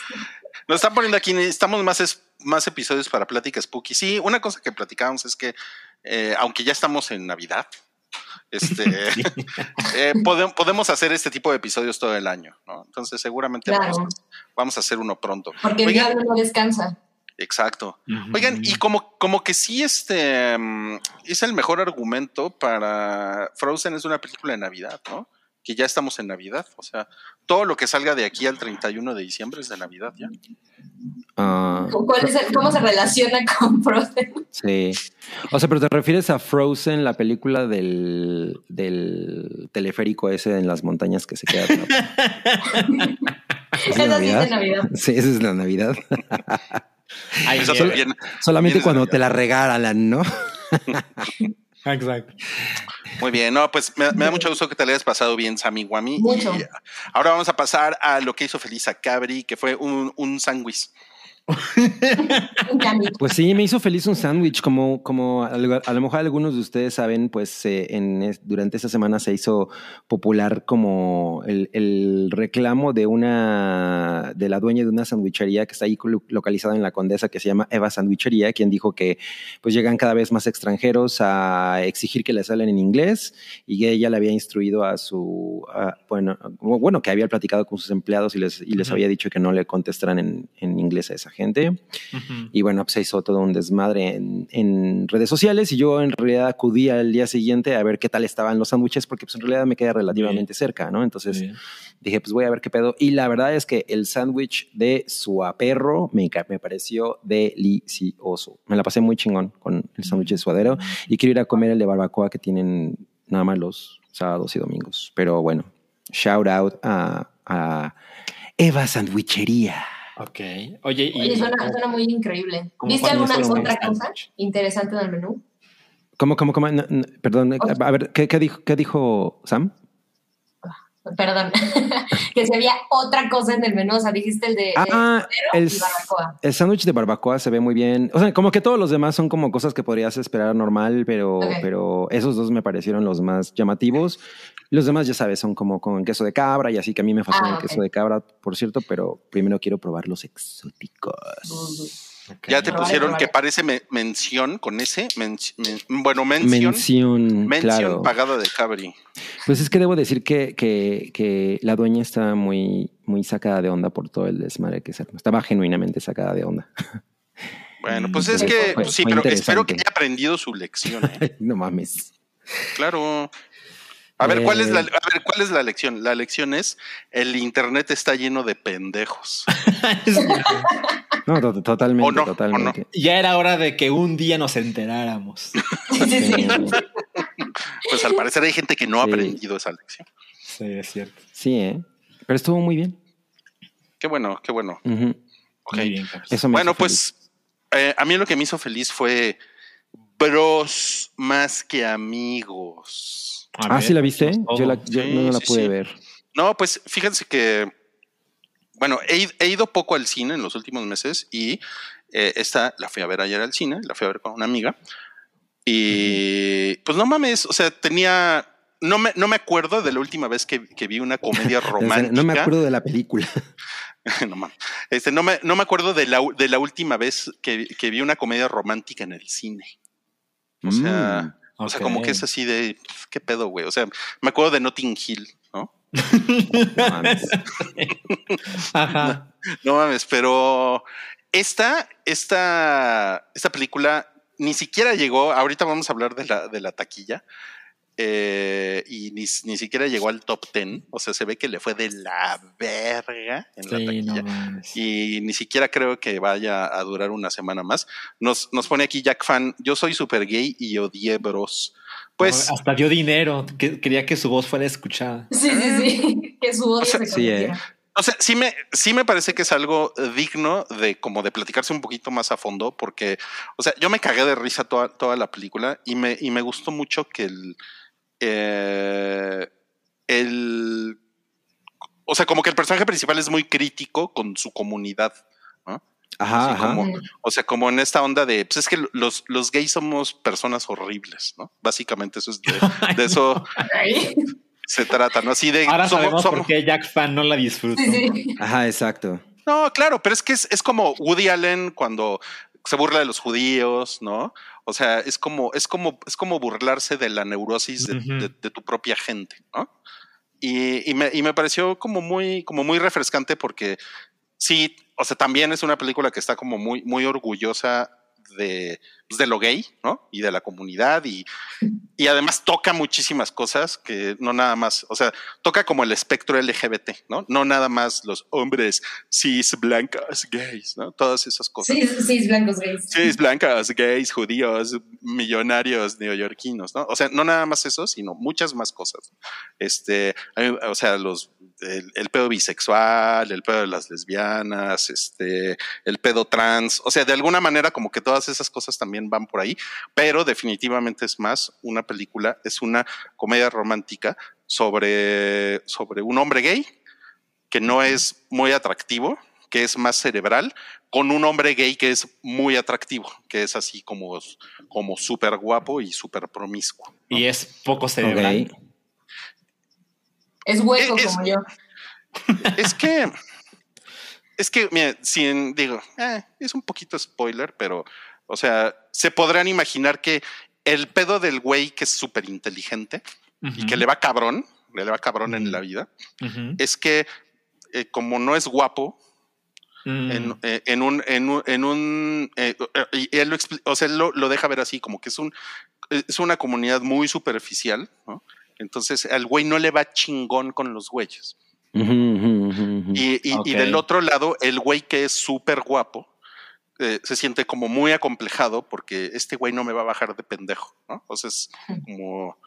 Nos están poniendo aquí, necesitamos más, es- más episodios para Pláticas Spooky. Sí, una cosa que platicábamos es que, eh, aunque ya estamos en Navidad, este, eh, pode- podemos hacer este tipo de episodios todo el año, ¿no? Entonces seguramente Claro. vamos, a, vamos a hacer uno pronto. Porque el Oigan, diablo no descansa. exacto. Oigan, y como, como que sí, este mm, es el mejor argumento para Frozen es una película de Navidad, ¿no? Que ya estamos en Navidad. O sea, todo lo que salga de aquí al 31 de diciembre es de Navidad ya. Ah, ¿Cuál es el- ¿Cómo se relaciona con Frozen? sí. O sea, pero te refieres a Frozen, la película del, del teleférico ese en las montañas que se queda. ¿Es de Esa sí es de Navidad? Navidad. Sí, esa es la Navidad. Ay, Eso mira. también- Solamente cuando Navidad. te la regalan, ¿no? Exacto. Muy bien, no, pues me, me da mucho gusto que te le hayas pasado bien, Sammy Guami. Mucho. Y ahora vamos a pasar a lo que hizo feliz a Cabri, que fue un, un sándwich. Un cambio. Pues sí, me hizo feliz un sándwich, como, como a lo a lo mejor algunos de ustedes saben, pues eh, en, durante esta semana se hizo popular como el, el reclamo de una, de la dueña de una sandwichería que está ahí localizada en la Condesa, que se llama Eva Sandwichería, quien dijo que pues llegan cada vez más extranjeros a exigir que les salen en inglés y que ella le había instruido a su, a- bueno, bueno, que había platicado con sus empleados y les, y les había dicho que no le contestaran en, en inglés a esa gente. Ujú. Y bueno, pues se hizo todo un desmadre en, en redes sociales y yo en realidad acudí al día siguiente a ver qué tal estaban los sándwiches porque pues en realidad me queda relativamente cerca, ¿no? Entonces Bien. dije, pues voy a ver qué pedo. Y la verdad es que el sándwich de suaperro me, me pareció delicioso. Me la pasé muy chingón con el sándwich de suadero y quiero ir a comer el de barbacoa que tienen nada más los sábados y domingos. Pero bueno, shout out a, a Eva Sandwichería. Ok. Oye, y. Oye, suena, suena muy increíble. ¿Cómo ¿Viste alguna otra cosa interesante del menú? ¿Cómo, cómo, cómo? No, no, perdón, a ver, ¿qué, qué dijo, ¿qué dijo Sam? Perdón. que se había otra cosa en el menú. O sea, dijiste el de, Ah, de el, y barbacoa. el sándwich de barbacoa se ve muy bien. O sea, como que todos los demás son como cosas que podrías esperar normal, pero, pero esos dos me parecieron los más llamativos. Los demás, ya sabes, son como con queso de cabra y así que a mí me fascina Ah, el queso de cabra, por cierto, pero primero quiero probar los exóticos. Ya te pusieron que parece me- mención con ese. men- men- bueno, mención. Mención, Mención claro. pagada de Cabri. Pues es que debo decir que, que, que la dueña está muy, muy sacada de onda por todo el desmadre que se armó. Estaba genuinamente sacada de onda. Bueno, pues es que fue- sí, fue pero espero que haya aprendido su lección. ¿eh? no mames. Claro. A ver, ¿cuál es la, Eh. a ver, ¿cuál es la lección? La lección es el internet está lleno de pendejos. No, to- totalmente, ¿O no? ¿O totalmente. ya era hora de que un día nos enteráramos. Sí. Pues al parecer hay gente que no ha aprendido esa lección. Sí, es cierto. Sí, ¿eh? Pero estuvo muy bien. Qué bueno, qué bueno. Ujú. Ok. Muy bien. Eso me Bueno, pues eh, a mí lo que me hizo feliz fue bros más que amigos. A Ah, ver, ¿sí la viste? Yo, la, yo Sí, no la sí, pude sí. ver. No, pues fíjense que, bueno, he, he ido poco al cine en los últimos meses y eh, esta la fui a ver ayer al cine, la fui a ver con una amiga. Y pues no mames, o sea, tenía, no me, no me acuerdo de la última vez que, que vi una comedia romántica. No me acuerdo de la película. no, mames. Este, no, me, no me acuerdo de la, de la última vez que, que vi una comedia romántica en el cine. O sea, o sea, como que es así de, ¿qué pedo, güey? O sea, me acuerdo de Notting Hill, ¿no? No mames. Ajá. No mames, pero esta, esta, esta película ni siquiera llegó, ahorita vamos a hablar de la, de la taquilla, eh, y ni, ni siquiera llegó al top 10, o sea, se ve que le fue de la verga en la taquilla. no y ni siquiera creo que vaya a durar una semana más. Nos, nos pone aquí Jack Fan, yo soy super gay y odié bros. Pues No, hasta dio dinero. que- quería que su voz fuera escuchada. Sí, sí, sí. Que su odio O sea, se sí, eh. O sea, sí me, sí me parece que es algo digno de como de platicarse un poquito más a fondo, porque, o sea, yo me cagué de risa toda, toda la película y me, y me gustó mucho que el, eh, el, o sea, como que el personaje principal es muy crítico con su comunidad, ¿no? Ajá, Así ajá. como- o sea, como en esta onda de, pues es que los, los gays somos personas horribles, ¿no? Básicamente eso es de, de eso se trata, ¿no? Así de, Ahora somos- sabemos somos- por qué Jack Fan no la disfrutó. Sí, sí. Ajá, exacto. No, claro, pero es que es, es como Woody Allen cuando se burla de los judíos, ¿no? O sea, es como, es como, es como burlarse de la neurosis de, Ujú. de- de tu propia gente, ¿no? Y, y me, y me pareció como muy, como muy refrescante porque sí, o sea, también es una película que está como muy, muy orgullosa de, pues, de lo gay, ¿no? Y de la comunidad y, y además toca muchísimas cosas que no nada más, o sea, toca como el espectro LGBT, ¿no? No nada más los hombres cis, blancas, gays, ¿no? Todas esas cosas. Sí, es blancos gays. Cis, blancas, gays, judíos, millonarios, neoyorquinos, ¿no? O sea, no nada más eso, sino muchas más cosas. Este, o sea, los, el, el pedo bisexual, el pedo de las lesbianas, este, el pedo trans, o sea, de alguna manera como que todas esas cosas también también van por ahí, pero definitivamente es más una película, es una comedia romántica sobre, sobre un hombre gay que no es muy atractivo, que es más cerebral, con un hombre gay que es muy atractivo, que es así como, como súper guapo y súper promiscuo. Y es poco cerebral. Es hueco Es- como yo. Es que, es que, mira, sin, digo, eh, es un poquito spoiler, pero, o sea, se podrán imaginar que el pedo del güey que es súper inteligente y que le va cabrón, le va cabrón en la vida, es que eh, como no es guapo, Mm. en, eh, en un, en un, en un eh, y él lo, o sea, él lo, lo deja ver así, como que es un, es una comunidad muy superficial, ¿no? Entonces al güey no le va chingón con los güeyes. Y, y- y del otro lado, el güey que es súper guapo eh, se siente como muy acomplejado porque este güey no me va a bajar de pendejo, ¿no? Entonces, como,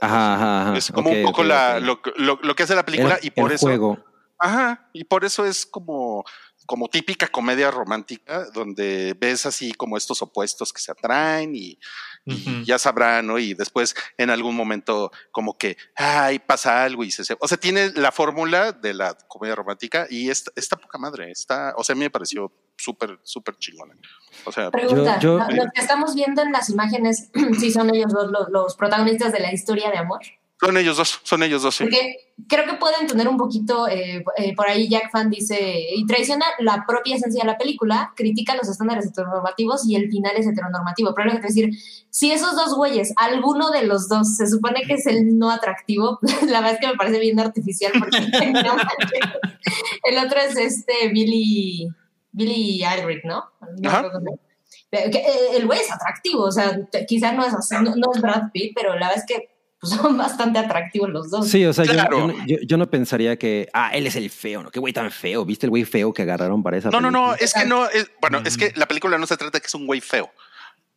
Ajá, ajá, ajá. es como un poco la. Lo, que- lo- lo que hace la película El- y por el eso. juego. Ajá, y por eso es como, como típica comedia romántica, donde ves así como estos opuestos que se atraen y, ya sabrán, ¿no? Y después en algún momento como que, ay, pasa algo y se... se- O sea, tiene la fórmula de la comedia romántica y esta, esta poca madre, está, o sea, a mí me pareció súper, súper chingona. O sea, Pregunta, yo- ¿lo- ¿los que estamos viendo en las imágenes, si son ellos dos los, los protagonistas de la historia de amor? Son ellos dos, son ellos dos, sí. Porque creo que pueden tener un poquito, eh, eh, por ahí Jack Fan dice, y traiciona la propia esencia de la película, critica los estándares heteronormativos y el final es heteronormativo. Pero lo que te decir, si esos dos güeyes, alguno de los dos se supone que es el no atractivo, la verdad es que me parece bien artificial porque no el otro es este Billy, Billy Aldrich, ¿no? No Ajá. eh, el güey es atractivo, o sea, quizás no es no, no es Brad Pitt, pero la verdad es que pues, son bastante atractivos los dos. Sí, o sea, yo- Claro. yo, no- yo- yo no pensaría que, ah, él es el feo, ¿no? Qué güey tan feo. ¿Viste el güey feo que agarraron para esa No, no, no, película? es que no, es, bueno, es Mm. que la película no se trata de que es un güey feo.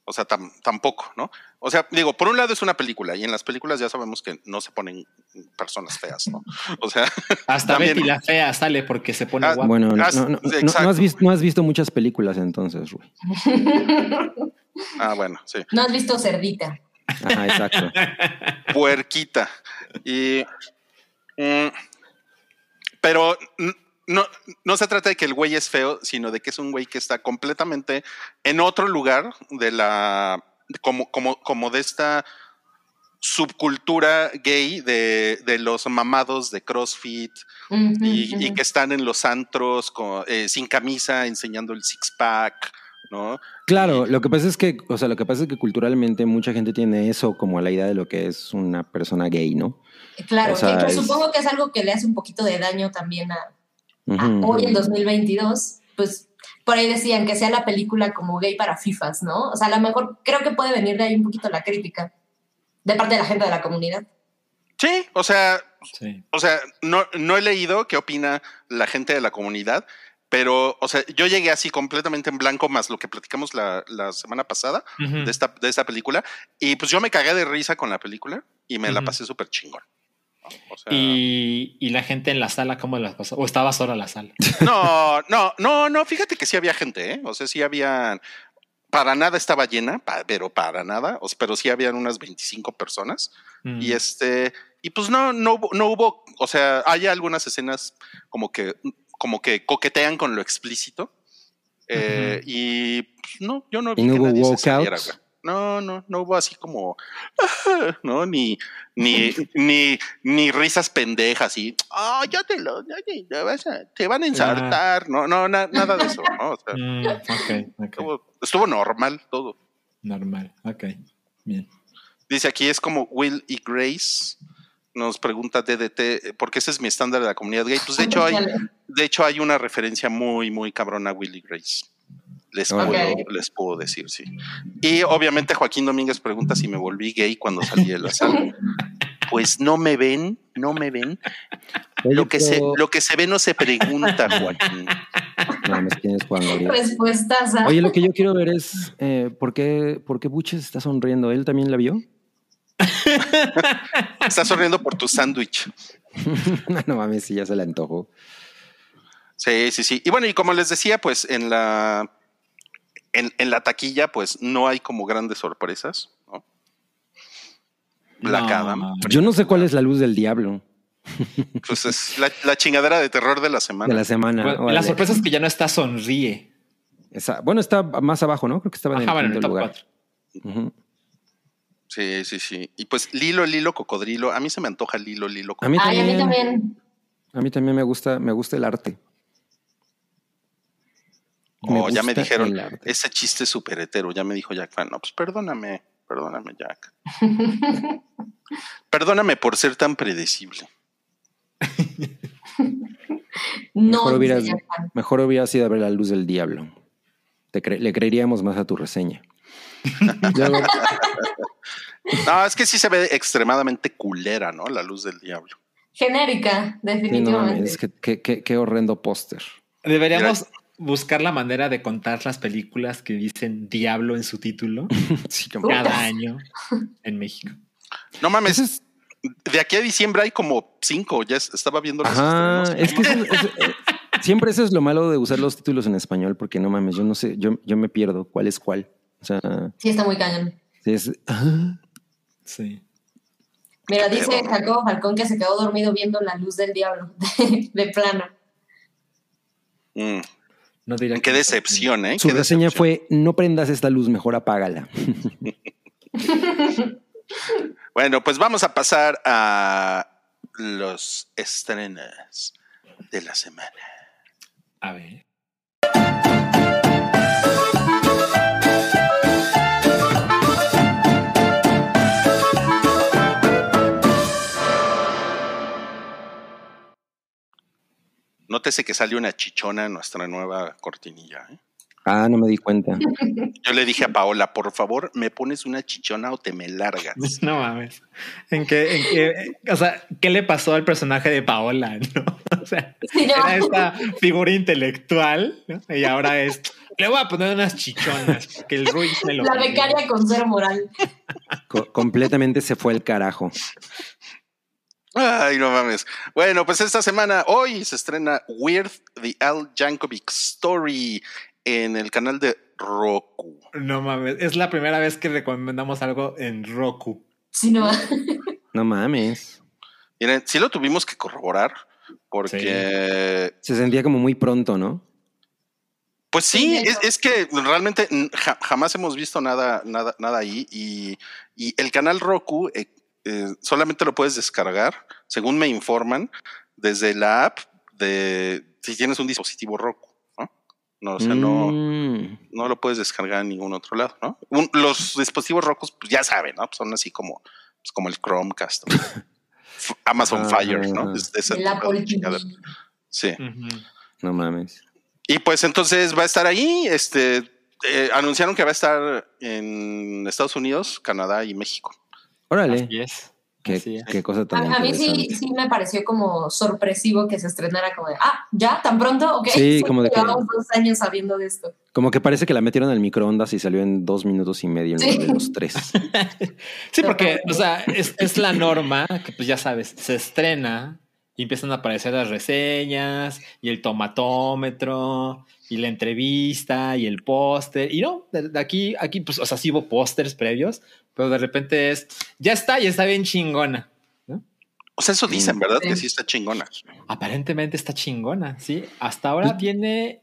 O sea, tam- tampoco, ¿no? O sea, digo, por un lado es una película y en las películas ya sabemos que no se ponen personas feas, ¿no? O sea, Hasta también- Betty la fea sale porque se pone Ah, guapa. Bueno, no, no, no, no- no has visto, no has visto muchas películas entonces, Rui. ah, bueno, sí. No has visto Cerdita. Ajá, exacto. puerquita. Y. mm, pero no, no se trata de que el güey es feo, sino de que es un güey que está completamente en otro lugar de la. como, como, como de esta subcultura gay de, de los mamados de CrossFit y, y que están en los antros con- eh, sin camisa enseñando el six pack, ¿no? Claro, lo que pasa es que, o sea, lo que pasa es que culturalmente mucha gente tiene eso como la idea de lo que es una persona gay, ¿no? Claro, O sea, que- que es- supongo que es algo que le hace un poquito de daño también a, a Ujú, hoy en ujú. 2022. Pues por ahí decían que sea la película como gay para FIFAs, ¿no? O sea, a lo mejor creo que puede venir de ahí un poquito la crítica de parte de la gente de la comunidad. Sí, o sea, Sí. O sea, no, no he leído qué opina la gente de la comunidad, pero, o sea, yo llegué así completamente en blanco, más lo que platicamos la, la semana pasada de, esta, de esta película, y pues yo me cagué de risa con la película y me la pasé súper chingón. ¿no? O sea, y, y la gente en la sala, ¿cómo la pasó? ¿O estaba sola la sala? No, no, no, no, fíjate que sí había gente, ¿eh? O sea, sí había, para nada estaba llena, pero para nada, pero sí habían unas 25 personas. Mm. Y este, y pues no, no, no hubo, o sea, hay algunas escenas como que, como que coquetean con lo explícito. eh, Y pues, no, yo no vi ¿Y no que hubo nadie se saliera, güey. No, no, no hubo así como, no, ni, ni, ni, ni risas pendejas y, ah, ya te lo, ya te, ya vas a- te van a ensartar, no, no, na- nada de eso, ¿no? O sea, Mm, estuvo, estuvo normal todo. Normal. Ok. Bien. Dice aquí es como Will y Grace. Nos pregunta DDT, porque ese es mi estándar de la comunidad gay. Pues de hecho hay, de hecho hay una referencia muy, muy cabrona a Will y Grace. Les, puedo, les puedo decir, sí. Y obviamente Joaquín Domínguez pregunta si me volví gay cuando salí de la sala. Pues no me ven, no me ven. Oye, Lo que, se, lo que se ve no se pregunta, Joaquín. No mames, ¿quién es Juan Gabriel? Respuestas a... Oye, lo que yo quiero ver es eh, ¿por, qué, ¿por qué Buches está sonriendo? ¿Él también la vio? Estás sonriendo por tu sándwich. no mames, si ya se le antojó. Sí, sí, sí. Y bueno, y como les decía, pues en la en, en la taquilla, pues no hay como grandes sorpresas, ¿no? Black No. Adam. Yo no sé cuál es la luz del diablo Pues es la, la chingadera de terror de la semana. de la semana. Bueno, Órale. la sorpresa es que ya no está sonríe. Esa- bueno, está más abajo, ¿no? Creo que estaba en Ajá, el bueno, en el top lugar. 4. Ujú. Sí, sí, sí. Y pues Lilo, Lilo, Cocodrilo. A mí se me antoja Lilo, Lilo, A mí Ay, a mí también. también. A mí también me gusta, me gusta el arte. Me Oh, ya me dijeron, ese chiste es súper hetero. Ya me dijo Jack Fan. No, pues perdóname, perdóname, Jack. perdóname por ser tan predecible. No, Mejor hubieras, dice Jack Fan. mejor hubieras ido a ver la luz del diablo. Te cre- le creeríamos más a tu reseña. Luego, No, es que sí se ve extremadamente culera, ¿no? La luz del diablo. Genérica, sí, no definitivamente. mames, qué, qué- qué- qué horrendo póster. Deberíamos buscar la manera de contar las películas que dicen diablo en su título Sí, cada año en México. No mames, es- de aquí a diciembre hay como cinco. Ya es- estaba viendo los Ajá, estrenos. es que eh, siempre eso es lo malo de usar los títulos en español, porque no mames, yo no sé, yo, yo me pierdo cuál es cuál. O sea, Sí, está muy cañón. sí es. ah, Sí. Mira, dice. Jacobo Falcón que se quedó dormido viendo la luz del diablo, de, de plano. Mm, No diría qué decepción, ¿eh? Su Qué reseña decepción. fue: no prendas esta luz, mejor apágala. Bueno, pues vamos a pasar a los estrenos de la semana. A ver. Nótese que salió una chichona en nuestra nueva cortinilla. ¿eh? Ah, no me di cuenta. Yo le dije a Paola, por favor, ¿me pones una chichona o te me largas? No mames. ¿En qué, en qué- o sea, ¿qué le pasó al personaje de Paola? ¿no? O sea, era esta figura intelectual ¿no? y ahora es. Le voy a poner unas chichonas que el Ruiz me lo. La becaria con cero moral. Co- completamente se fue el carajo. Ay, no mames. Bueno, pues esta semana, hoy se estrena Weird, The Al Jankovic Story en el canal de Roku. No mames. Es la primera vez que recomendamos algo en Roku. Sí, no. No mames. Miren, sí lo tuvimos que corroborar porque Se sentía como muy pronto, ¿no? Pues sí, es, que realmente ja- jamás hemos visto nada, nada, nada ahí. Y, y el canal Roku eh, eh, solamente lo puedes descargar, según me informan, desde la app de si tienes un dispositivo Roku, ¿no? No, o sea, no, Mm. no lo puedes descargar en ningún otro lado, ¿no? Un- los dispositivos Roku, pues ya saben, ¿no? Pues son así como, pues como el Chromecast, Amazon Ah, Fire, ¿no? Es El Apple chingadera. Sí. No mames. Y pues entonces va a estar ahí. Este eh, anunciaron que va a estar en Estados Unidos, Canadá y México. Órale. Así es. Qué, Así es. qué cosa tan A, a mí sí, sí me pareció como sorpresivo que se estrenara como de, ah, ¿ya? ¿Tan pronto? Ok. Sí, como de que- Llevamos dos años sabiendo de esto. Como que parece que la metieron al microondas y salió en dos minutos y medio en Sí. de los tres. Sí, porque, o sea, es, es la norma que, pues ya sabes, se estrena y empiezan a aparecer las reseñas y el tomatómetro y la entrevista y el póster. Y no, de, de aquí, aquí, pues, o sea, sí hubo pósters previos, pero de repente es, ya está y está bien chingona. O sea, eso dicen, ¿verdad? Sí. Que sí está chingona. Aparentemente está chingona, sí. Hasta ahora tiene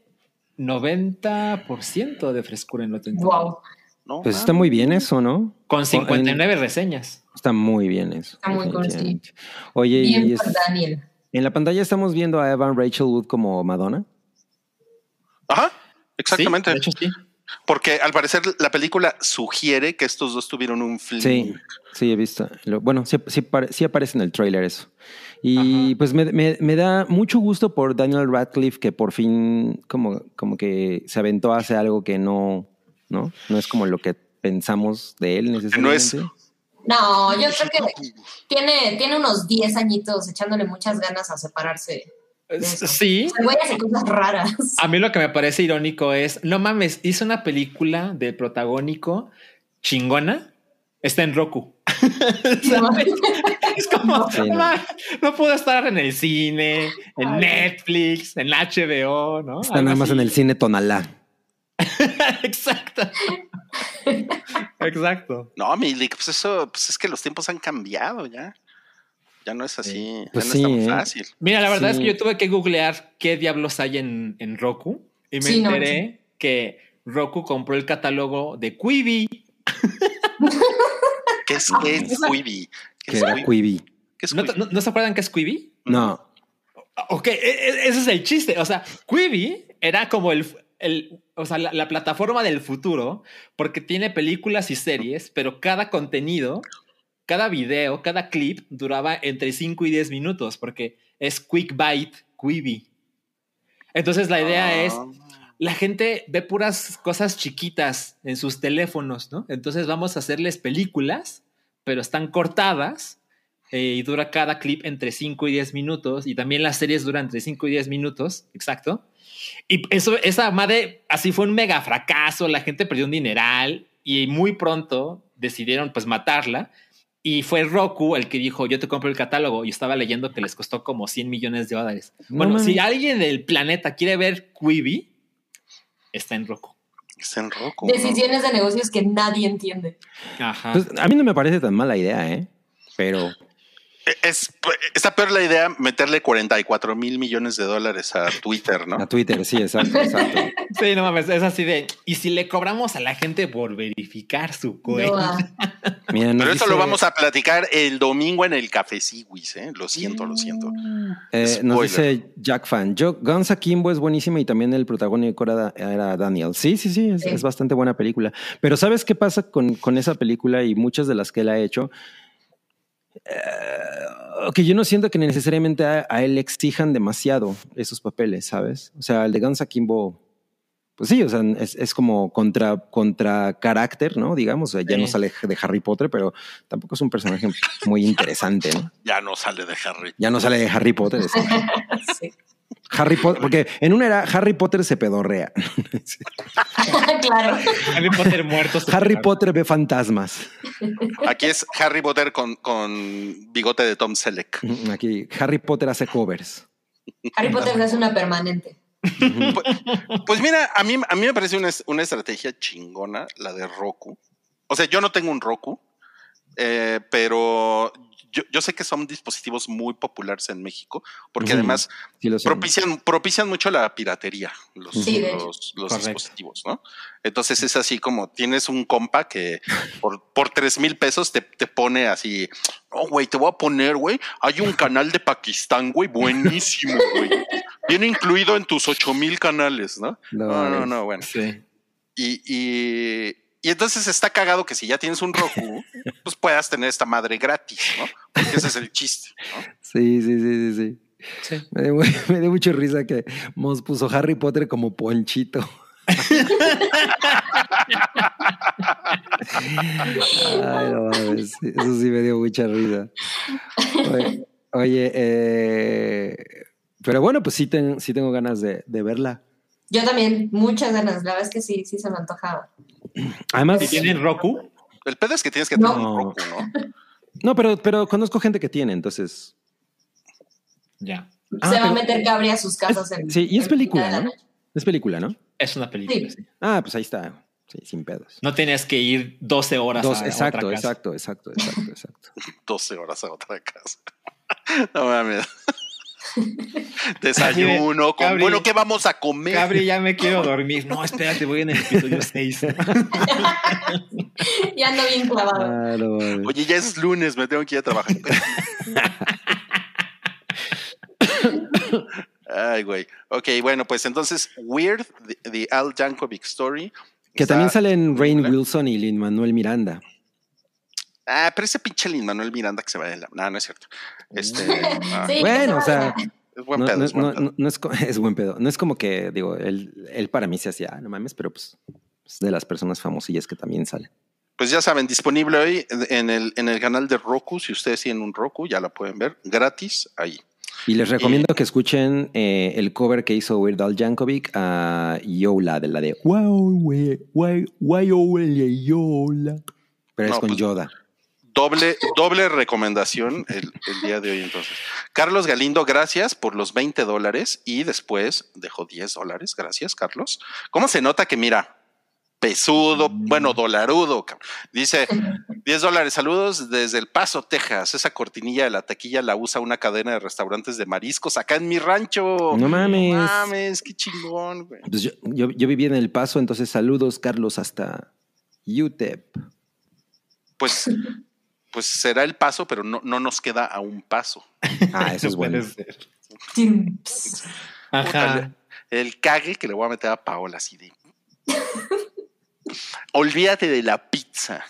90% de frescura en lo Wow. ¿no? Pues está muy bien eso, ¿no? Con 59 reseñas. Está muy bien eso. Está muy definitivamente. Oye, Bien y es- Daniel. en la pantalla estamos viendo a Evan Rachel Wood como Madonna. Ajá, exactamente. Sí, de hecho, sí. Porque al parecer la película sugiere que estos dos tuvieron un film. Sí, sí, he visto. Lo- bueno, sí, sí sí aparece en el tráiler eso. Y Ajá. pues me, me- me da mucho gusto por Daniel Radcliffe que por fin como, como que se aventó a hacer algo que no, ¿no? No es como lo que pensamos de él necesariamente. No, yo creo que tiene, tiene unos 10 añitos echándole muchas ganas a separarse. Sí, El güey hace cosas raras. A mí lo que me parece irónico es, no mames, hizo una película de protagónico chingona, está en Roku. ¿Sabes? es como, Sí, no. no, mames, no pudo estar en el cine, en Netflix, en HBO, ¿no? Está nada más en el cine Tonalá. Exacto. Exacto. No, Milik, pues eso, pues es que los tiempos han cambiado ya. Ya no es así, Pues ya no sí, es tan ¿eh? fácil. Mira, la verdad es que yo tuve que googlear qué diablos hay en, en Roku y me Sí, no, enteré que Roku compró el catálogo de Quibi. ¿Qué es, qué es Quibi? ¿Qué Que es era Quibi? Quibi. ¿Qué es ¿No, Quibi? no- no se acuerdan qué es Quibi? No. Ok, e- e- ese es el chiste. O sea, Quibi era como el, el- o sea, la, la plataforma del futuro porque tiene películas y series, pero cada contenido, cada video, cada clip duraba entre 5 y 10 minutos porque es Quick Bite Quibi. Entonces la idea es, Ah. la gente ve puras cosas chiquitas en sus teléfonos, ¿no? Entonces vamos a hacerles películas, pero están cortadas eh, y dura cada clip entre 5 y 10 minutos y también las series duran entre 5 y 10 minutos, exacto. Y eso, esa madre, así fue un mega fracaso, la gente perdió un dineral y muy pronto decidieron pues matarla. Y fue Roku el que dijo, yo te compro el catálogo. Y estaba leyendo que les costó como 100 millones de dólares. No bueno, si alguien del planeta quiere ver Quibi, está en Roku. Está en Roku. ¿no? Decisiones de negocios que nadie entiende. Ajá. Pues, a mí no me parece tan mala idea, ¿eh? Pero Es, está peor la idea meterle 44 mil millones de dólares a Twitter, ¿no? a Twitter, sí, exacto, exacto. sí, no mames, es así de. ¿Y si le cobramos a la gente por verificar su cuenta? Mira, Pero eso dice- lo vamos a platicar el domingo en el Café Siwis, ¿eh? Lo siento, lo siento. Eh, nos dice Jack Fan. Yo, Guns Akimbo es buenísima y también el protagónico era, era Daniel. Sí, sí, sí es, Sí. es bastante buena película. Pero ¿sabes qué pasa con, con esa película y muchas de las que él ha hecho? Eh, que yo no siento que necesariamente a, a él exijan demasiado esos papeles, ¿sabes? O sea, el de Guns Akimbo, pues sí, o sea, es, es como contra, contra carácter, ¿no? Digamos, o sea, ya Sí. no sale de Harry Potter, pero tampoco es un personaje muy interesante, ¿no? Ya no sale de Harry. Ya no sale de Harry Potter. sí. Harry Potter, porque en una era Harry Potter se pedorrea. claro. Harry Potter muerto. se Harry. Potter ve fantasmas. Aquí es Harry Potter con, con bigote de Tom Selleck. Aquí Harry Potter hace covers. Harry Potter hace una permanente. Pues, pues mira, a mí, a mí me parece una, una estrategia chingona la de Roku. O sea, yo no tengo un Roku, eh, pero yo, yo sé que son dispositivos muy populares en México, porque además Sí, propician, propician mucho la piratería, los, Sí, los, dispositivos, ¿no? Entonces es así como tienes un compa que por, por tres mil pesos te, te pone así, no, güey, te voy a poner, güey, hay un canal de Pakistán, güey, buenísimo, güey. Viene incluido en tus ocho mil canales, ¿no? No, No, no, bueno. Sí. Y, y, y entonces está cagado que si ya tienes un Roku, pues puedas tener esta madre gratis, ¿no? Porque ese es el chiste, ¿no? Sí, sí, sí, sí, sí. Sí. Me dio, me dio mucha risa que Mos puso Harry Potter como ponchito. Ay, no mames. Eso sí me dio mucha risa. Oye, oye, eh, pero bueno, pues sí, ten- sí tengo ganas de, de verla. Yo también, muchas ganas. La verdad es que sí, sí se me antojaba. Además, Si tienen Roku, El pedo es que tienes que No. tener un Roku, ¿no? no, pero, pero conozco gente que tiene, entonces. ya. Ah, se va a meter Cabri a sus casas. en- Sí, y es película, ¿no? Es película, ¿no? Es una película. Sí. sí. Ah, pues ahí está. Sí, sin pedos. No tenías que ir 12 horas Dos, a, a exacto, otra casa. exacto, exacto, exacto, exacto. 12 horas a otra casa. No mames. Desayuno, con, Cabri. bueno, ¿qué vamos a comer? Cabri, ya me quiero dormir. No, espérate, voy en el episodio 6. Ya ando bien clavado. Ah. Oye, ya es lunes, me tengo que ir a trabajar. Ay, güey. Ok, bueno, pues entonces, Weird, the, the Al Yankovic Story. Que también salen Rain. Wilson y Lin Manuel Miranda. Ah, pero ese pinche Lin Manuel Miranda que se va de la. No, no es cierto. Este. ah, Sí, que Bueno, o sea, vaya. es buen no, pedo, no- es buen pedo. no- no es, es buen pedo. No es como que, digo, él, él para mí se hacía, "Ah, no mames, pero pues es de las personas famosillas que también salen. Pues ya saben, disponible hoy en el, en el canal de Roku. Si ustedes tienen un Roku, ya la pueden ver gratis ahí. Y les recomiendo que escuchen eh, el cover que hizo Weird Al Yankovic a Yola, de la de oh, Yola. Pero es No, con pues- Yoda. Doble, doble recomendación el, el día de hoy entonces. Carlos Galindo, gracias por los 20 dólares y después dejó 10 dólares. Gracias, Carlos. ¿Cómo se nota que mira, pesudo, bueno, dolarudo? Dice 10 dólares, saludos desde El Paso, Texas. Esa cortinilla de la taquilla la usa una cadena de restaurantes de mariscos acá en mi rancho. No mames. No mames, qué chingón, güey. Pues yo, yo, yo viví en El Paso, entonces saludos, Carlos, hasta UTEP. Pues, pues será el paso, pero no, no nos queda a un paso. Ah, eso es bueno. Ajá. El cague que le voy a meter a Paola así de. Olvídate de la pizza.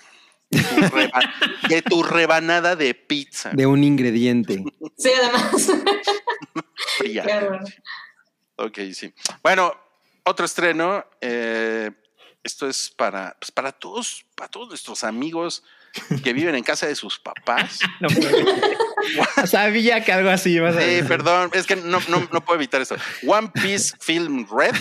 De tu, reba- de tu rebanada de pizza De un ingrediente. Sí, además. fría. Horror. Ok, sí. Bueno, otro estreno. eh, esto es para, pues para todos, para todos nuestros amigos que viven en casa de sus papás. No. Sabía que algo así ibas a Sí, decir. perdón, es que no, no, no puedo evitar esto. One Piece Film Red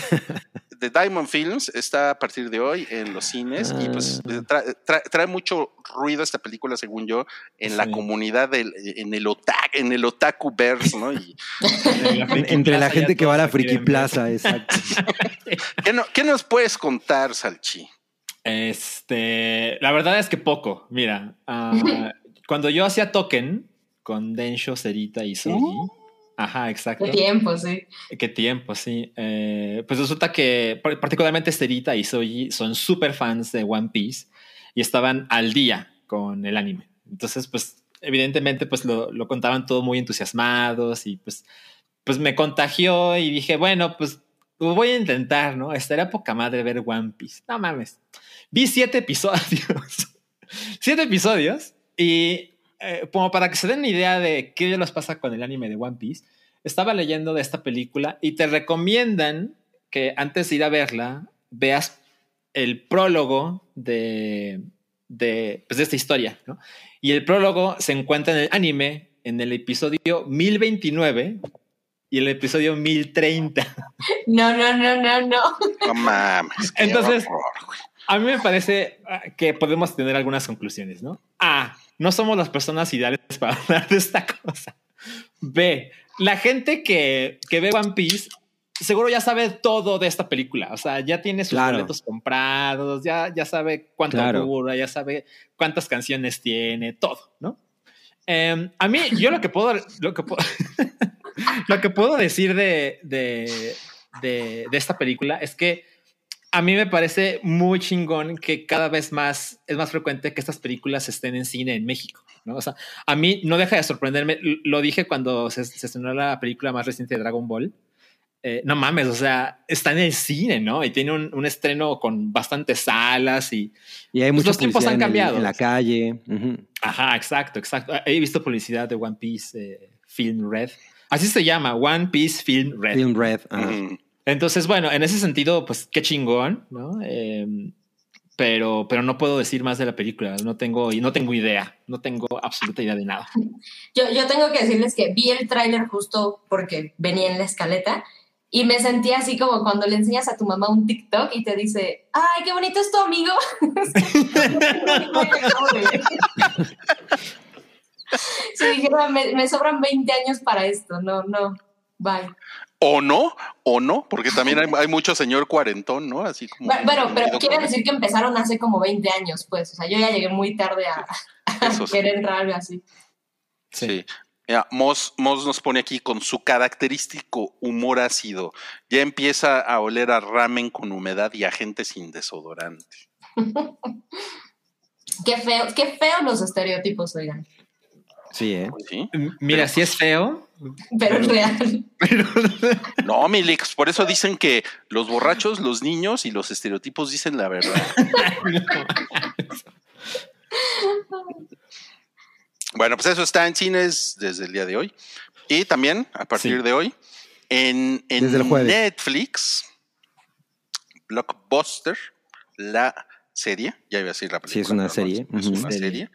de Diamond Films está a partir de hoy en los cines y pues Ah. tra- tra- trae mucho ruido esta película, según yo, en la comunidad del, en el otaku, en el otaku verse, ¿no? Y En Entre la gente que va a la Friki. Plaza, exacto. ¿qué, no- qué nos puedes contar, Salchi? Este, la verdad es que poco. Mira, ah, cuando yo hacía token con Densho, Cerita y Soji, ajá, exacto. Qué tiempo, sí. Qué tiempo, sí. Eh, pues resulta que par- particularmente Cerita y Soji son súper fans de One Piece y estaban al día con el anime. Entonces, pues evidentemente, pues lo, lo contaban todo muy entusiasmados y pues, pues me contagió y dije, bueno, pues voy a intentar, ¿no? Estaría poca madre ver One Piece. No mames. Vi siete episodios. siete episodios y eh, como para que se den una idea de qué les pasa con el anime de One Piece, estaba leyendo de esta película y te recomiendan que antes de ir a verla veas el prólogo de, de, pues, de esta historia, ¿no? Y el prólogo se encuentra en el anime en el episodio 1029 y el episodio 1030. No, no, no, no, no. No mames. qué Entonces- horror. A mí me parece ah, que podemos tener algunas conclusiones, ¿no? A, no somos las personas ideales para hablar de esta cosa. B, la gente que, que ve One Piece seguro ya sabe todo de esta película. O sea, ya tiene sus Claro. boletos comprados, ya, ya sabe cuánto Claro. dura, ya sabe cuántas canciones tiene, todo, ¿no? Em, a mí, yo lo que puedo, lo que puedo, lo que puedo decir de, de, de, de esta película es que a mí me parece muy chingón que cada vez más es más frecuente que estas películas estén en cine en México. ¿no? O sea, a mí no deja de sorprenderme. Lo dije cuando se, se estrenó la película más reciente de Dragon Ball. Eh, no mames, o sea, está en el cine, ¿no? Y tiene un, un estreno con bastantes salas y, Y hay Pues mucha los tiempos han en el- cambiado. en la calle. Ujú. Ajá, exacto, exacto. He visto publicidad de One Piece eh, Film Red. Así se llama, One Piece Film Red. Film Red. ajá. Mm. Entonces, bueno, en ese sentido, pues qué chingón, ¿no? Eh, pero, pero no puedo decir más de la película. No tengo, no tengo idea. No tengo absoluta idea de nada. Yo, yo tengo que decirles que vi el tráiler justo porque venía en la escaleta y me sentí así como cuando le enseñas a tu mamá un TikTok y te dice, ay, qué bonito es tu amigo. Si dijera, me, me sobran 20 años para esto, no, no, bye. O no, o no, porque también hay, hay mucho señor cuarentón, ¿no? Así como. Bueno, pero quiere decir que empezaron hace como 20 años, pues, o sea, yo ya llegué muy tarde a, sí. querer entrar así. Sí. Mira, Moss, Moss nos pone aquí con su característico humor ácido. Ya empieza a oler a ramen con humedad y a gente sin desodorante. Qué feo, qué feos los estereotipos, oigan, Sí, ¿eh? Pues sí. M- Mira, sí es feo, pero es real. pero No, Milix, por eso dicen que los borrachos, los niños y los estereotipos dicen la verdad. Bueno, pues eso está en cines desde el día de hoy. Y también, a partir Sí. de hoy, en, en. Netflix, Blockbuster, la serie, ya iba a decir la película. Sí, es una no, serie. Es, una serie.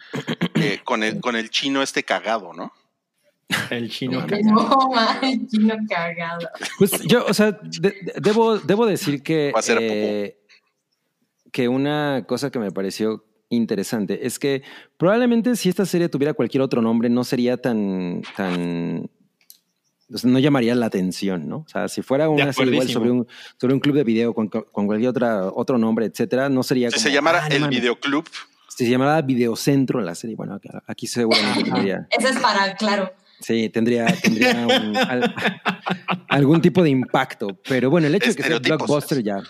eh, con, el, con el chino este cagado, ¿no? el chino. No, man, chino cagado. Pues yo, o sea, de- de- debo, debo decir que, Va a ser eh, que una cosa que me pareció interesante es que probablemente si esta serie tuviera cualquier otro nombre no sería tan, tan, o sea, no llamaría la atención, ¿no? O sea, si fuera una serie igual sobre un, sobre un club de video con, con cualquier otra, otro nombre, etcétera, no sería Si como, se llamara "Ah, no el mames". videoclub, Si se llamara Videocentro la serie, bueno, aquí- aquí seguramente tendría, Ese es para, claro. sí, tendría, tendría un- al- algún tipo de impacto. Pero bueno, el hecho de que sea blockbuster ya.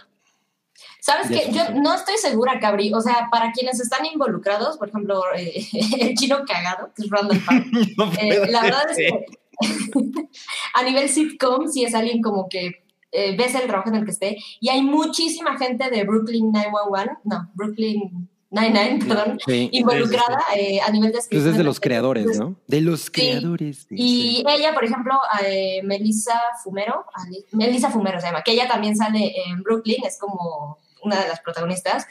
¿Sabes qué? Yo no estoy segura, Cabri. O sea, para quienes están involucrados, por ejemplo, eh, el chino cagado, que es Randall Park, No eh, la verdad es que a nivel sitcom sí es alguien como que eh, ves el trabajo en el que esté y hay muchísima gente de Brooklyn 911, no, Brooklyn 99, perdón, Sí. involucrada eh, a nivel de Pues escritura. es de los creadores, ¿no? De los creadores. Y ella, por ejemplo, eh, Melissa Fumero, Ali- Melissa Fumero se llama, que ella también sale en Brooklyn, es como una de las protagonistas.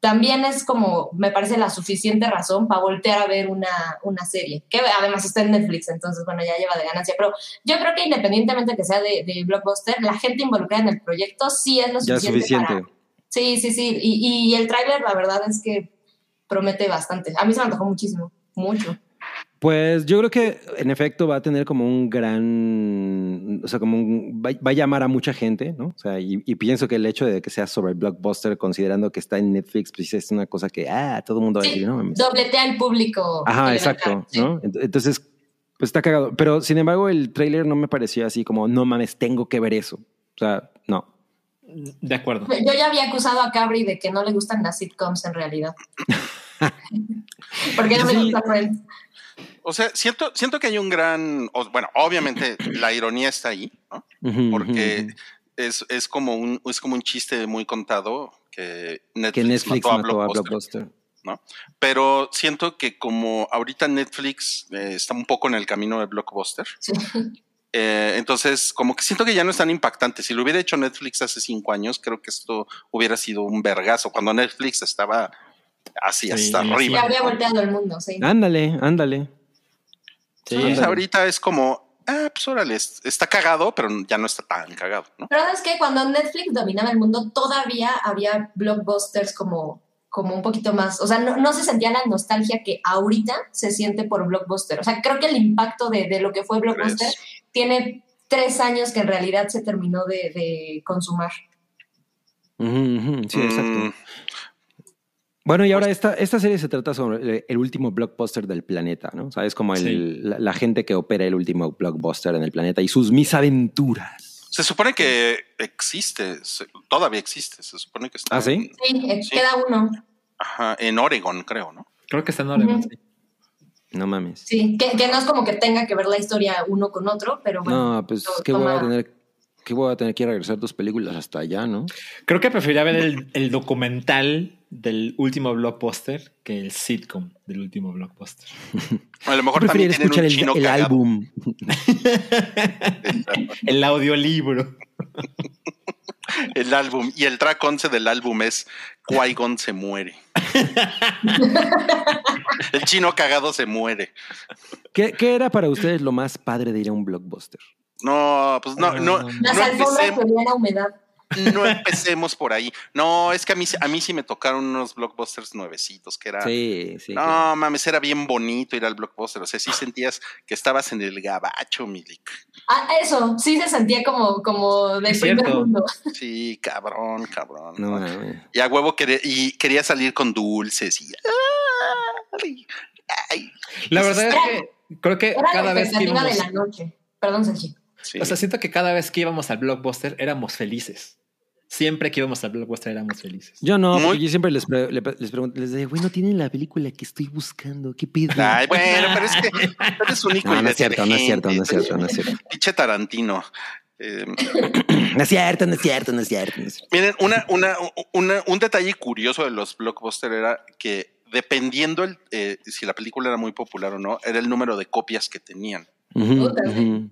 También es como, me parece, la suficiente razón para voltear a ver una, una serie, que además está en Netflix, entonces, bueno, ya lleva de ganancia. Pero yo creo que independientemente que sea de, de Blockbuster, la gente involucrada en el proyecto sí es lo Ya suficiente. suficiente. para- Sí, sí, sí. Y, y el tráiler, la verdad es que promete bastante. A mí se me antojó muchísimo, mucho. Pues yo creo que en efecto va a tener como un gran, o sea, como un, va, va a llamar a mucha gente, ¿no? O sea, y, y pienso que el hecho de que sea sobre Blockbuster, considerando que está en Netflix, pues es una cosa que, ah, todo el mundo va a Sí, decir, no dobletea el público. Ajá, exacto, sí. ¿no? Ent- Entonces, pues está cagado. Pero sin embargo, el tráiler no me pareció así como, no mames, tengo que ver eso. O sea, no. De acuerdo. Yo ya había acusado a Cabri de que no le gustan las sitcoms en realidad. Porque no me Sí. gusta Friends. O sea, siento, siento que hay un gran, bueno, obviamente la ironía está ahí, ¿no? Porque es, es como un, es como un chiste muy contado que Netflix, Que Netflix mató, mató, a a Blockbuster. Blockbuster. Pero siento que como ahorita Netflix eh, está un poco en el camino de Blockbuster, Sí. eh, entonces como que siento que ya no es tan impactante. Si lo hubiera hecho Netflix hace cinco años, creo que esto hubiera sido un vergazo. Cuando Netflix estaba así Sí, hasta sí, Ya arriba. habría volteado el mundo, sí. Ándale, ándale. Sí, Entonces, ándale. ahorita es como, ah, pues órale, es- está cagado, pero ya no está tan cagado, ¿no? Pero es que cuando Netflix dominaba el mundo, todavía había blockbusters como, como un poquito más. O sea, no, no se sentía la nostalgia que ahorita se siente por blockbuster. O sea, creo que el impacto de, de lo que fue blockbuster Tres. tiene tres años que en realidad se terminó de, de consumar. Sí, exacto. Mm, Bueno, y ahora esta, esta serie se trata sobre el último blockbuster del planeta, ¿no? O sea, es como el- Sí. la, la gente que opera el último blockbuster en el planeta y sus mis aventuras. Se supone que existe, se- todavía existe, se supone que está ¿Ah, sí? en, Sí, eh, Sí. queda uno. ajá, en Oregon, creo, ¿no? Creo que está en Oregon. Sí. No mames. Sí, que, que no es como que tenga que ver la historia uno con otro, pero bueno. no, pues to- qué voy a tener, qué voy a tener que ir a regresar tus películas hasta allá, ¿no? Creo que preferiría ver el, el documental del último blockbuster que el sitcom del último blockbuster. A lo mejor también tienen escuchar un el, chino el cagado. álbum. El audiolibro. El álbum. Y el track 11 del álbum es Qui-Gon se muere. el chino cagado se muere. ¿Qué, qué era para ustedes lo más padre de ir a un blockbuster? No, pues no, no, Las no, alfombras a humedad. No empecemos por ahí. No, es que a mí, a mí sí me tocaron unos blockbusters nuevecitos que era. Sí, sí. no, claro. mames, era bien bonito ir al blockbuster. O sea, sí sentías que estabas en el gabacho, Milik. Ah, eso, sí se sentía como, como del Es primer cierto. mundo. Sí, cabrón, cabrón. No. Y a huevo quería, y quería salir con dulces y. Ay, ay. La verdad es que creo que Era cada la vez que íbamos, de la noche. Perdón, Sergio. Sí. o sea, siento que cada vez que íbamos al blockbuster éramos felices. Siempre que íbamos al blockbuster éramos felices. Yo no, porque yo siempre les, pre- le- les pregunto, les digo, güey, no tienen la película que estoy buscando, ¿qué pido? Ay, bueno, pero es que eres único. No, y no es cierto, no es cierto, no es cierto, no es cierto. Pinche Tarantino. Eh, No es cierto, no es cierto, no es cierto. no es cierto. miren, una, una, una- un detalle curioso de los blockbusters era que dependiendo el, eh, si la película era muy popular o no, era el número de copias que tenían.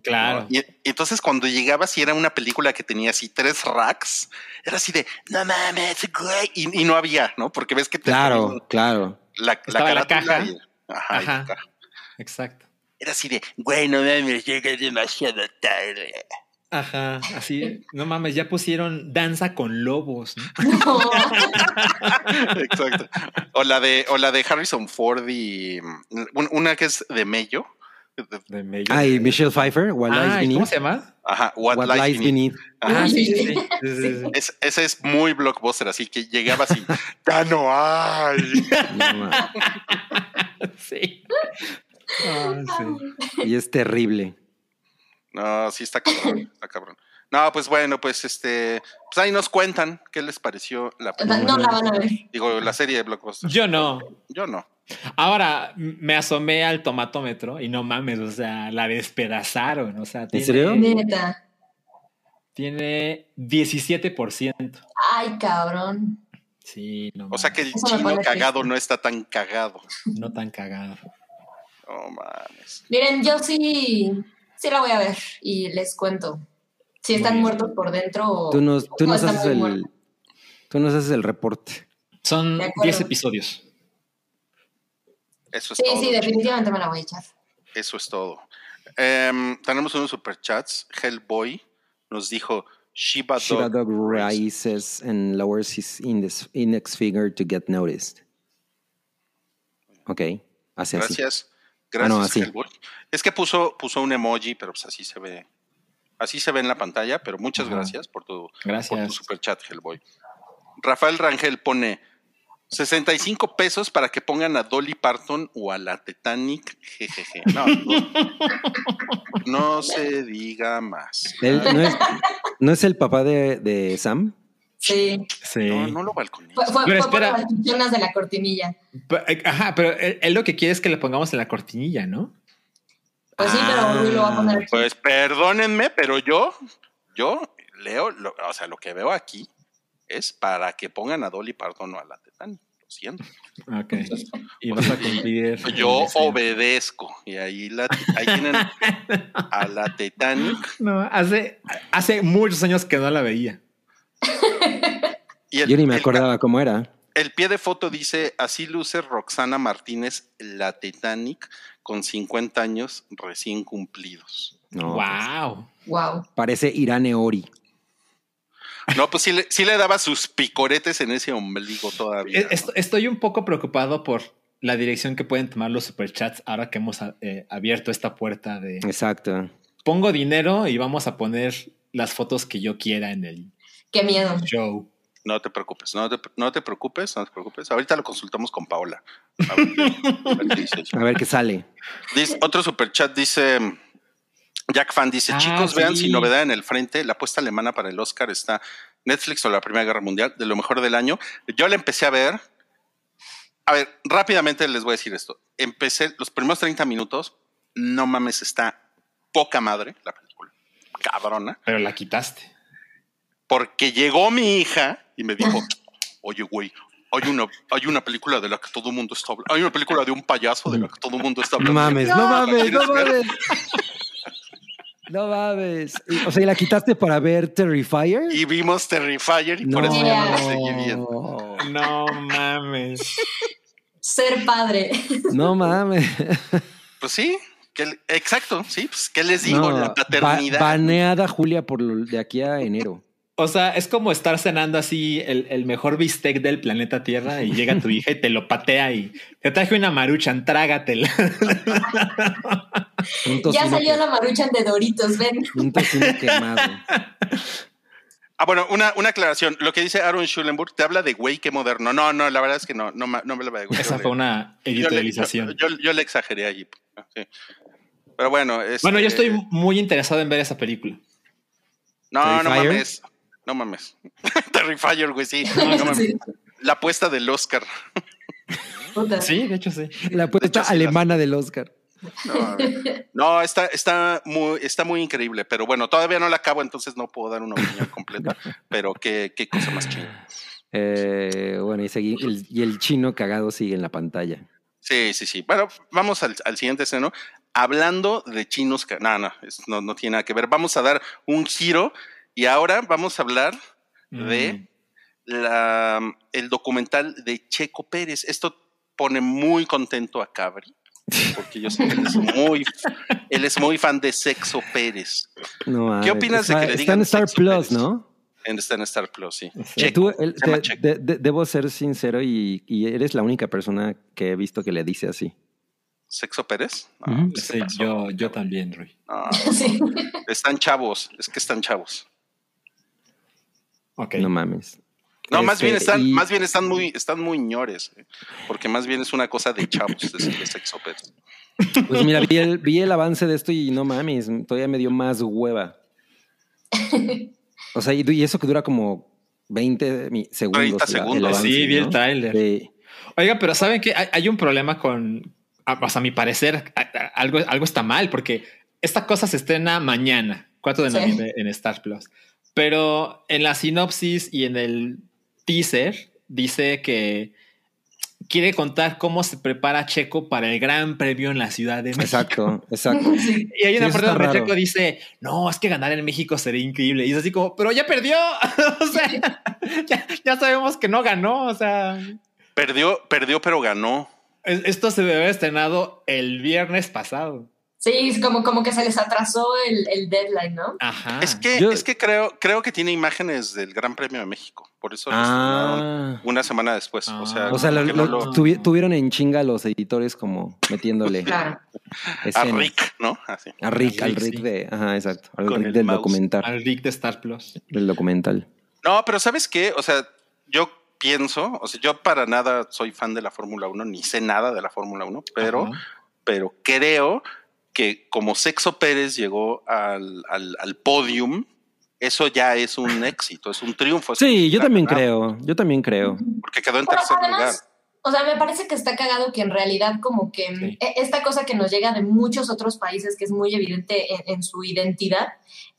Claro. Y, y entonces cuando llegabas y era una película que tenía así tres racks, era así de, no mames, güey, y, y no había, ¿no? Porque ves que te Claro, ponen claro. la, Estaba la carátula caja. y- ajá, la caja. Exacto. Era así de, güey, no mames, llega demasiado tarde. Ajá, así, no mames, ya pusieron danza con lobos. ¿no? No. Exacto. O la de, o la de Harrison Ford y mm, un- una que es de Mello. De. Ay, Michelle Pfeiffer, What Lies Ay, ¿Cómo Beneath. se llama? Ajá, What, What Lies Lies Beneath. Beneath. Ajá, Ah, sí, sí. sí, sí. sí, sí, sí. es- ese es muy blockbuster, así que llegaba así, ya no hay. No. Sí. Ah, sí. y es terrible. No, sí está cabrón, está cabrón. No, pues bueno, pues este, pues ahí nos cuentan qué les pareció la película. No la van a ver. Digo, la serie de blockbuster. Yo no. Yo no. Ahora me asomé al tomatómetro y no mames, o sea, la despedazaron. O sea, tiene, serio? Neta. Tiene 17%. Ay, cabrón. Sí, no O sea que el Eso chino cagado no está tan cagado. No tan cagado. No mames. Miren, yo sí, sí la voy a ver y les cuento. Si están bien. muertos por dentro o Tú nos, tú o nos están haces el, muertos. tú nos haces el reporte. Son De acuerdo. 10 episodios. Eso es Sí, todo. sí, definitivamente me la voy a echar. Eso es todo. Em, tenemos unos superchats. Hellboy nos dijo Shiba Shiba Dog. Dog rises and lowers his index, index finger to get noticed. Ok, hace así. Gracias. Ah, Gracias, no, así. Hellboy. Es que puso, puso un emoji, pero pues así se ve. Así se ve en la pantalla, pero muchas Ajá. gracias por tu, Gracias. por tu superchat, Hellboy. Rafael Rangel pone 65 pesos para que pongan a Dolly Parton o a la Titanic. Jejeje. No, no, no se diga más. No, es, ¿no es el papá de, de Sam? Sí. Sí. No, no lo balcones. Fue, fue, Pero fue por espera. las chichonas de la cortinilla. Eh, Ajá, pero él, él lo que quiere es que le pongamos en la cortinilla, ¿no? Pues sí, pero Rui lo va a poner aquí. Pues perdónenme, pero yo, yo leo, lo- o sea, lo que veo aquí es para que pongan a Dolly Parton o a la Titanic. Lo siento. Ok. Y vas a cumplir. Yo obedezco. Y ahí, la, ahí tienen a la Titanic. No, hace, hace muchos años que no la veía. Y el, Yo ni me el- acordaba cómo era. El pie de foto dice, así luce Roxana Martínez, la Titanic, con 50 años recién cumplidos. No, pues, wow. Wow. parece Irane Ori. No, pues sí le, sí le daba sus picoretes en ese ombligo todavía. Est- Estoy un poco preocupado por la dirección que pueden tomar los superchats ahora que hemos eh, abierto esta puerta de Exacto. pongo dinero y vamos a poner las fotos que yo quiera en el Qué miedo. show. No te preocupes, no te, no te preocupes, no te preocupes. Ahorita lo consultamos con Paola. Ver qué-. A ver qué sale. Dice- otro superchat dice, Jack Fan dice, Ah, chicos, vean sin novedad en el frente, la apuesta alemana para el Oscar está Netflix o la Primera Guerra Mundial, de lo mejor del año. Yo la empecé a ver. A ver, rápidamente les voy a decir esto. Empecé los primeros 30 minutos, no mames, está poca madre la película. Cabrona. Pero la quitaste. Porque llegó mi hija y me dijo, oye, güey, hay una, hay una película de la que todo el mundo está hablando. Hay una película de un payaso de la que todo el mundo está No hablando. mames, no mames, no ¿Quieres ver? mames. No mames. Y, O sea, ¿y la quitaste para ver Terrifier? Y vimos Terrifier y no, por eso ya no la seguí viendo. No mames. Ser padre. No mames. Pues sí, que, exacto, sí, pues ¿qué les digo? No, la paternidad. ba- baneada Julia por lo- de aquí a enero. O sea, es como estar cenando así el, el mejor bistec del planeta Tierra y llega tu hija y te lo patea y te traje una maruchan, trágatela. Un Ya salió que- la maruchan de Doritos, ven. Un tocino quemado. Ah, bueno, una, una aclaración. Lo que dice Aaron Schulenburg te habla de güey que moderno. No, no, la verdad es que no, no, no me habla de güey. Esa Yo fue le- una editorialización. Yo, yo- yo le exageré allí. sí. Pero bueno, este- Bueno, yo estoy muy interesado en ver esa película. No, no mames. No mames. Terrifier, güey, sí. No mames. Sí. La apuesta del Oscar. Sí, de hecho sí. La apuesta hecho, sí, alemana del Oscar. No, no, está, está, muy, está muy increíble, pero bueno, todavía no la acabo, entonces no puedo dar una opinión completa, pero qué, qué cosa más chingada. Eh, bueno, y, segui- el, y el chino cagado sigue en la pantalla. Sí, sí, sí. Bueno, vamos al, al siguiente esceno. Hablando de chinos, que, no, no, no, no tiene nada que ver. Vamos a dar un giro y ahora vamos a hablar de Mm. la, el documental de Checo Pérez. Esto pone muy contento a Cabri, porque yo sé que él es muy, Él es muy fan de Sexo Pérez. No, ¿Qué opinas de Está- que le Está digan en Star Sexo Plus, Pérez? ¿no? En- Está en Star Plus, sí. Eh, Checo, tú, te- de- de- debo ser sincero y, y eres la única persona que he visto que le dice así. ¿Sexo Pérez? No, Ujú. ¿qué te Sí, pasó? yo, yo también, Rui. No, Sí. están chavos, es que están chavos. Ok. No mames. No, más Este, bien están, y- más bien están muy, están muy ñores, eh, porque más bien es una cosa de chavos de Sexo Pérez. Pues mira, vi el, vi el avance de esto y no mames, todavía me dio más hueva. O sea, y, y eso que dura como 20 mi- segundos. 30 el- el segundos. avance, Sí, vi el. Sí. Oiga, pero ¿saben qué? Hay, hay un problema con, a, o sea, a mi parecer, a- a- algo, algo está mal, porque esta cosa se estrena mañana, 4 de Sí. noviembre en Star Plus. Pero en la sinopsis y en el teaser dice que quiere contar cómo se prepara Checo para el gran premio en la Ciudad de México. Exacto, exacto. Y hay una Sí, parte donde raro. Checo dice, no, es que ganar en México sería increíble. Y es así como, pero ya perdió. o sea, ya, ya sabemos que no ganó. O sea, Perdió, perdió, pero ganó. es- esto se debe haber estrenado el viernes pasado. Sí, es como, como que se les atrasó el, el deadline, ¿no? Ajá. Es que, Yo- es que creo, creo que tiene imágenes del Gran Premio de México. Por eso Ah. una semana después. O sea, Ah. O sea, lo- que no lo- lo- tuvi- tuvieron en chinga los editores como metiéndole Claro. a. Rick, ¿no? Así. A Rick, Al Rick, Rick sí. de, ajá, exacto, al Con Rick el del mouse. documental, Al Rick de Star Plus. del documental. No, pero ¿sabes qué? O sea, yo pienso, o sea, yo para nada soy fan de la Fórmula 1, ni sé nada de la Fórmula 1, pero, Ajá. pero creo que como Sexo Pérez llegó al, al, al podium, eso ya es un éxito, es un triunfo. es Sí, un yo también ganado, creo, yo también creo. Porque quedó en Pero tercer lugar. además, o sea, me parece que está cagado que en realidad como que Sí. e- esta cosa que nos llega de muchos otros países, que es muy evidente en, en su identidad,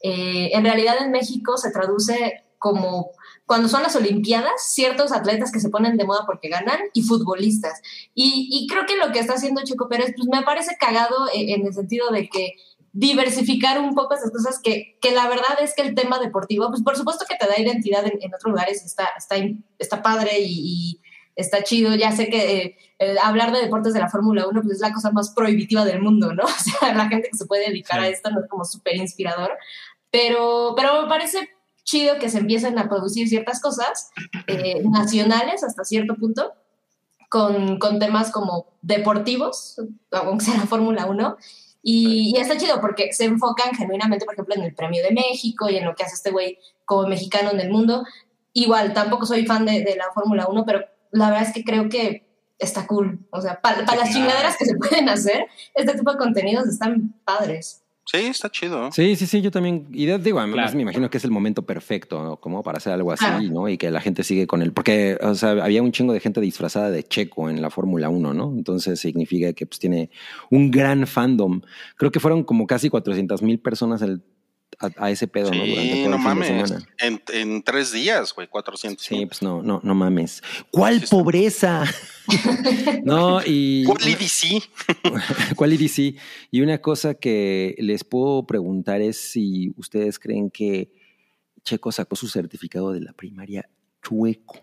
eh, en realidad en México se traduce como cuando son las Olimpiadas, ciertos atletas que se ponen de moda porque ganan y futbolistas. Y, y creo que lo que está haciendo Checo Pérez, pues me parece cagado en, en el sentido de que diversificar un poco esas cosas que, que la verdad es que el tema deportivo, pues por supuesto que te da identidad en, en otros lugares, está, está, está padre y, y está chido. Ya sé que eh, eh, hablar de deportes de la Fórmula 1 pues es la cosa más prohibitiva del mundo, ¿no? O sea, la gente que se puede dedicar Sí. a esto no es como súper inspirador, pero, pero me parece chido que se empiecen a producir ciertas cosas eh, nacionales hasta cierto punto. Con, con temas como deportivos, aunque sea la Fórmula 1, y, y está chido porque se enfocan genuinamente, por ejemplo, en el Premio de México y en lo que hace este güey como mexicano en el mundo. Igual, tampoco soy fan de, de la Fórmula 1, pero la verdad es que creo que está cool. O sea, para las chingaderas que se pueden hacer, este tipo de contenidos están padres. Sí, está chido. Sí, sí, sí, yo también. Y de- digo, además Claro. me imagino que es el momento perfecto, ¿no? Como para hacer algo así. ¿no? Y que la gente sigue con él. Porque, o sea, había un chingo de gente disfrazada de Checo en la Fórmula 1, ¿no? Entonces significa que pues tiene un gran fandom. Creo que fueron como casi 400 mil personas el- a, a ese pedo, ¿no? Durante todo no el fin de mames. semana. En, en tres días, güey, 400. Sí, pues no, no, no mames. ¿Cuál Sí, pobreza? no, y. ¿Cuál IDC? ¿Cuál IDC? Y una cosa que les puedo preguntar es si ustedes creen que Checo sacó su certificado de la primaria chueco.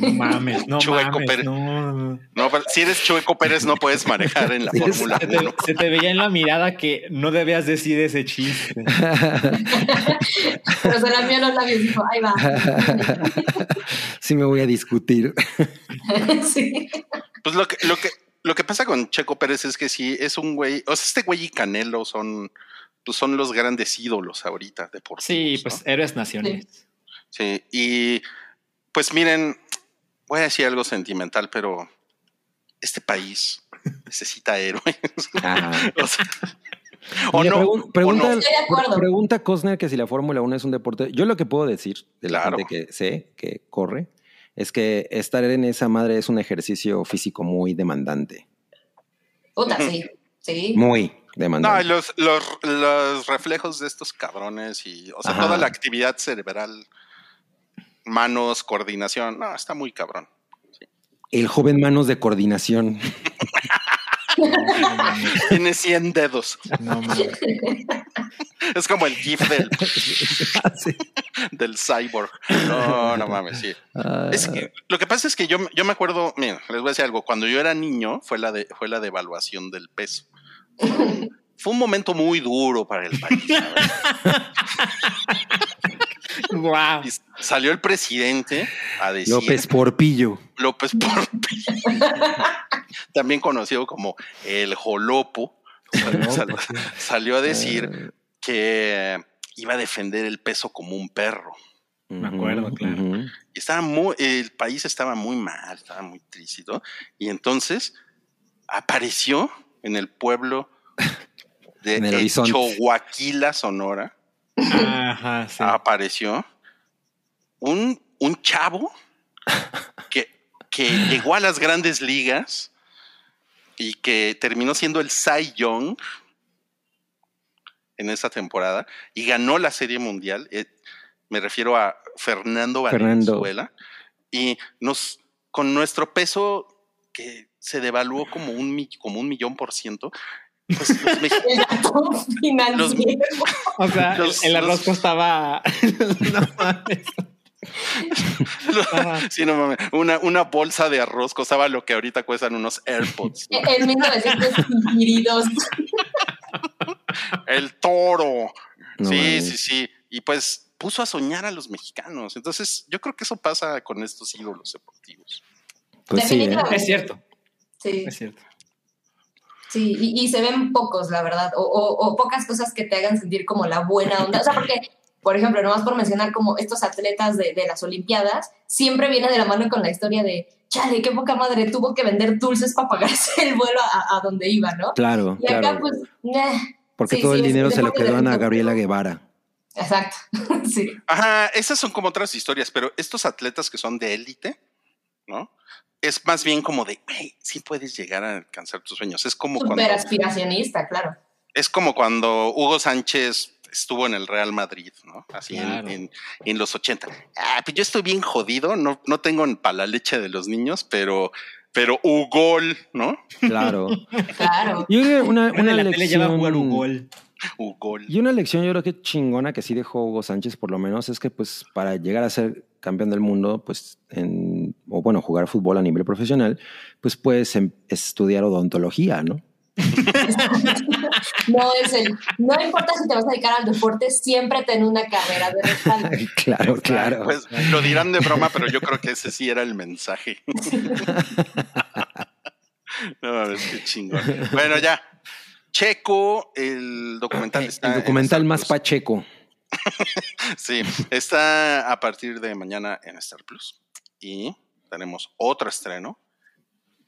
No mames, no Chueco mames, Pérez. no, no. No, pero si eres Chueco Pérez no puedes manejar en la Sí, Fórmula Se te, 1. se te veía en la mirada que no debías decir ese chiste. Pero se la vio los labios y dijo, ahí va. sí me voy a discutir. sí. Pues lo que, lo que, lo que pasa con Checo Pérez es que sí, es un güey, o sea, este güey y Canelo son, pues son los grandes ídolos ahorita deportivos. Sí, ¿no? pues héroes nacionales. Sí, y pues miren, voy a decir algo sentimental, pero este país necesita héroes. Ah. o sea, o Mira, no, pregun- o pregunta, no. Estoy de acuerdo. pregunta Cosner que si la Fórmula 1 es un deporte. Yo lo que puedo decir de la Claro. gente que sé que corre es que estar en esa madre es un ejercicio físico muy demandante. Puta, sí. Sí. Muy No, demandante. y los, los, los reflejos de estos cabrones y, o sea, Ajá. toda la actividad cerebral, manos, coordinación, no, está muy cabrón. El joven manos de coordinación. Tiene 100 dedos. No mames. Es como el GIF del, Sí. del cyborg. No, no mames, sí. Es que, lo que pasa es que yo, yo me acuerdo, miren, les voy a decir algo, cuando yo era niño fue la, de, fue la devaluación del peso. fue un momento muy duro para el país. Wow. Y salió el presidente a decir López Porpillo. López Portillo, también conocido como el Jolopo, sal- salió a decir que iba a defender el peso como un perro. Me acuerdo, claro. Estaba muy, el país estaba muy mal, estaba muy triste. ¿no? Y entonces apareció en el pueblo de En el horizonte. Choaquila, Sonora, Ajá, sí. apareció un, un chavo que, que llegó a las grandes ligas y que terminó siendo el Cy Young en esa temporada y ganó la Serie Mundial. Eh, me refiero a Fernando Fernando. Valenzuela. Y nos, con nuestro peso que se devaluó como un, como un millón por ciento, los El. O sea, Los- el, el arroz costaba. no mames. Ajá. Sí, no mames. Una, una bolsa de arroz costaba lo que ahorita cuestan unos AirPods. ¿no? En 1952. El toro. No sí, mames. sí, sí. Y pues puso a soñar a los mexicanos. Entonces, yo creo que eso pasa con estos ídolos deportivos. Pues sí, ¿eh? Es cierto, Sí, es cierto. Sí. Y, y se ven pocos, la verdad. O, o- o pocas cosas que te hagan sentir como la buena onda. O sea, porque, por ejemplo, nomás por mencionar como estos atletas de, de las Olimpiadas, siempre viene de la mano con la historia de, chale, qué poca madre, tuvo que vender dulces para pagarse el vuelo a, a donde iba, ¿no? Claro, Y acá, claro. pues, eh, Porque sí, todo sí, el dinero se lo quedó a. Gabriela Guevara. Exacto. sí. Ajá, esas son como otras historias, pero estos atletas que son de élite, ¿no? Es más bien como de, hey, sí puedes llegar a alcanzar tus sueños. Es como Súper cuando, aspiracionista, claro. es como cuando Hugo Sánchez estuvo en el Real Madrid, ¿no? Así en- Claro. en, en los 80. Ah, pues yo estoy bien jodido, no, no tengo para la leche de los niños, pero, pero Ugol, ¿no? Claro. Claro. Que una, Una lección. Ugol. Y una lección yo creo que chingona que sí dejó Hugo Sánchez por lo menos es que pues para llegar a ser campeón del mundo pues en, o bueno jugar fútbol a nivel profesional pues puedes em- estudiar odontología, ¿no? No es el. No importa si te vas a dedicar al deporte, siempre ten una carrera de respaldo. claro, claro. Pues lo dirán de broma, pero yo creo que ese sí era el mensaje. no mames, qué chingón. Bueno, ya. Checo, el documental está. el en documental más pacheco. Sí, está a partir de mañana en Star Plus. Y tenemos otro estreno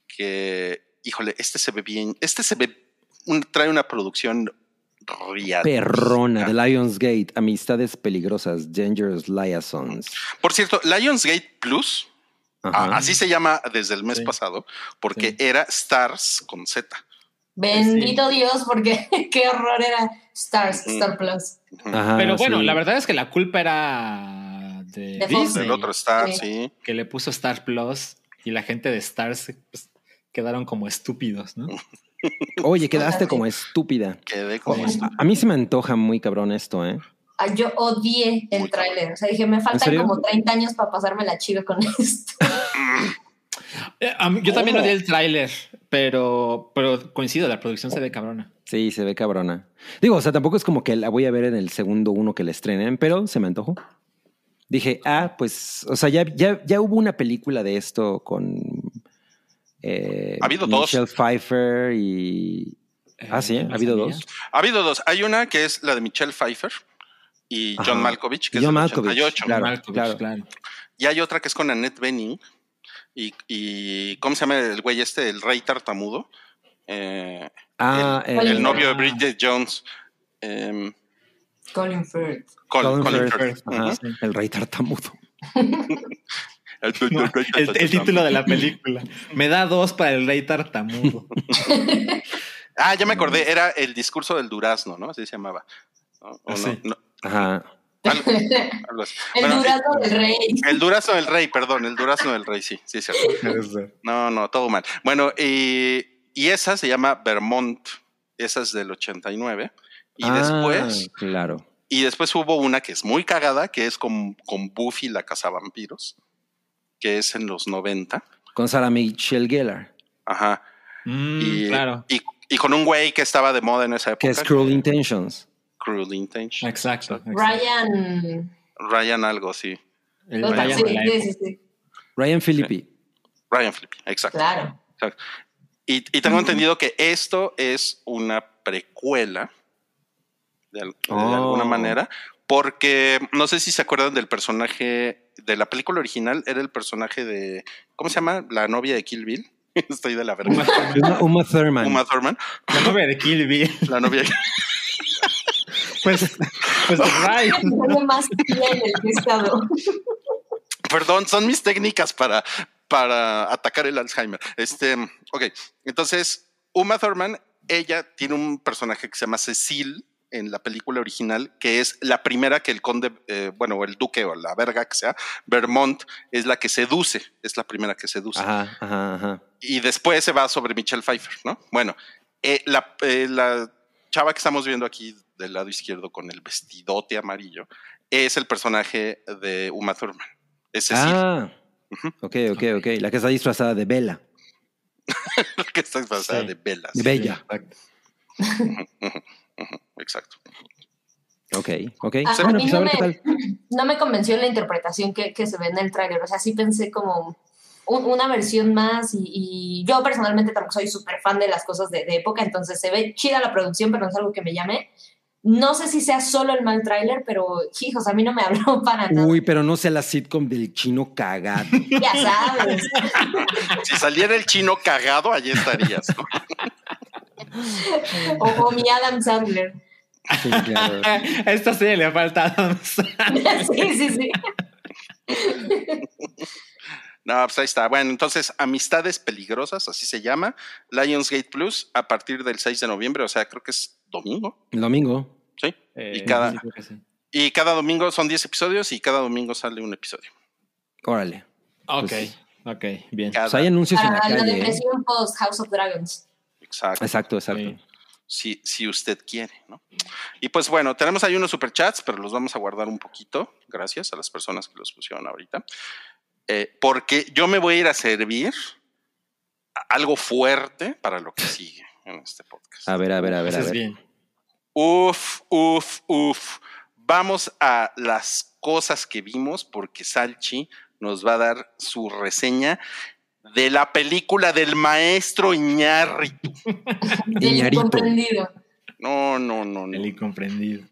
que, híjole, este se ve bien. Este se ve, un- trae una producción riata. Perrona de Lionsgate, Amistades Peligrosas, Dangerous Liaisons. Por cierto, Lionsgate Plus, Ajá. así se llama desde el mes Sí. pasado, porque Sí. era Stars con Z. Bendito Dios, porque qué horror era Stars, Star Plus. Ajá, Pero bueno, sí. la verdad es que la culpa era de, De Fox. Disney, El otro Star, Sí. sí. que le puso Star Plus y la gente de Stars pues, quedaron como estúpidos, ¿no? Oye, quedaste como estúpida. Quedé como. A, a mí se me antoja muy cabrón esto, ¿eh? Ah, Yo odié el tráiler. O sea, dije, me faltan como 30 años para pasarme la chiva con esto. Eh, mí- yo también ¿Cómo? odié el tráiler, pero, pero coincido, la producción se ve cabrona. Sí, se ve cabrona. Digo, o sea, tampoco es como que la voy a ver en el segundo uno que la estrenen, pero se me antojó. Dije, ah, pues, o sea, ya, ya, ya hubo una película de esto con eh, Ha habido dos. Michelle Pfeiffer y... Ah, sí, Eh, ha habido dos. Ha habido dos. Hay una que es la de Michelle Pfeiffer y John Ajá. Malkovich, que Y John es del Malkovich, 88. claro. Malkovich, claro. claro. Y hay otra que es con Annette Bening. Y, y ¿cómo se llama el güey este? El rey tartamudo. Eh, Ah, el, eh, el novio de Ah. Bridget Jones. Colin Firth. Col- Colin Colin Firth. Firth. Ajá, Ujú. el rey tartamudo. El, El, el título de la película. Me da dos para el rey tartamudo. Ah, ya me acordé. Era el discurso del durazno, ¿no? Así se llamaba. ¿O Ah, no? sí. No, Ajá. algo- algo así. El Bueno, durazno del rey. El durazno del rey, perdón, el durazno del rey, sí, sí, es cierto. No, no, todo mal. Bueno, y, y esa se llama Vermont, esa es del 89. Y Ah, después, Claro. y después hubo una que es muy cagada, que es con, con Buffy la cazavampiros, que es en los 90. Con Sarah Michelle Gellar. Ajá. Mm, y, claro. y, y con un güey que estaba de moda en esa época. Que es Cruel Intentions. Cruel Intentions. Exacto. exacto. Ryan. Ryan algo, sí. El sí, Ryan Philippi. Ryan Flippy, exacto. claro. exacto. Y, y tengo entendido que esto es una precuela, de, al- de Oh. alguna manera, porque no sé si se acuerdan del personaje de la película original, era el personaje de, ¿cómo se llama? La novia de Kill Bill. Estoy de la verga. Uma, Uma Thurman. Uma Thurman, La novia de Kill Bill. la novia. Pues, pues Ryan. Algo más el. Perdón, son mis técnicas para, para atacar el Alzheimer. Este, ok, entonces, Uma Thurman, ella tiene un personaje que se llama Cecil en la película original, que es la primera que el conde, eh, bueno, el duque o la verga que sea, Vermont, es la que seduce, es la primera que seduce. Ajá, ajá, ajá. Y después se va sobre Michelle Pfeiffer, ¿no? Bueno, eh, la, eh, la chava que estamos viendo aquí del lado izquierdo con el vestidote amarillo es el personaje de Uma Thurman. Es Cecil. Ah, ok, ok, ok. La que está disfrazada de Bella. que está disfrazada Sí. de. De Bella. Exacto. Exacto. Ok, ok. A, a bueno, mí pues a no me, tal. no me convenció la interpretación que, que se ve en el tráiler. O sea, sí pensé como un- una versión más y, y yo personalmente tampoco soy súper fan de las cosas de, de época, entonces se ve chida la producción, pero no es algo que me llame. No sé si sea solo el mal tráiler, pero hijos, a mí no me habló para nada. Uy, pero no sea la sitcom del chino cagado. Ya sabes. Si saliera el chino cagado, allí estarías. ¿no? O, o mi Adam Sandler. Sí, claro. A esta serie le falta Adam Sandler. Sí, sí, sí. No, pues ahí está. Bueno, entonces, Amistades Peligrosas, así se llama. Lionsgate Plus, a partir del 6 de noviembre, o sea, creo que es domingo. El domingo. Sí. Eh, y, cada, sí, que sí. y cada domingo son 10 episodios y cada domingo sale un episodio. Órale. Ok, Pues- ok, bien. Cada- Pues hay anuncios en la Para la calle. ¿eh? depresión post House of Dragons. Exacto. Exacto, exacto. Sí. si, si usted quiere, ¿no? Y pues bueno, tenemos ahí unos superchats, pero los vamos a guardar un poquito, gracias a las personas que los pusieron ahorita, Eh, porque yo me voy a ir a servir algo fuerte para lo que sigue en este podcast. A ver, a ver, a ver, a ver. bien. Uf, uf, uf. Vamos a las cosas que vimos porque Salchi nos va a dar su reseña de la película del maestro Iñárritu. Del Iñárritu. incomprendido. No, no, no, no. El incomprendido.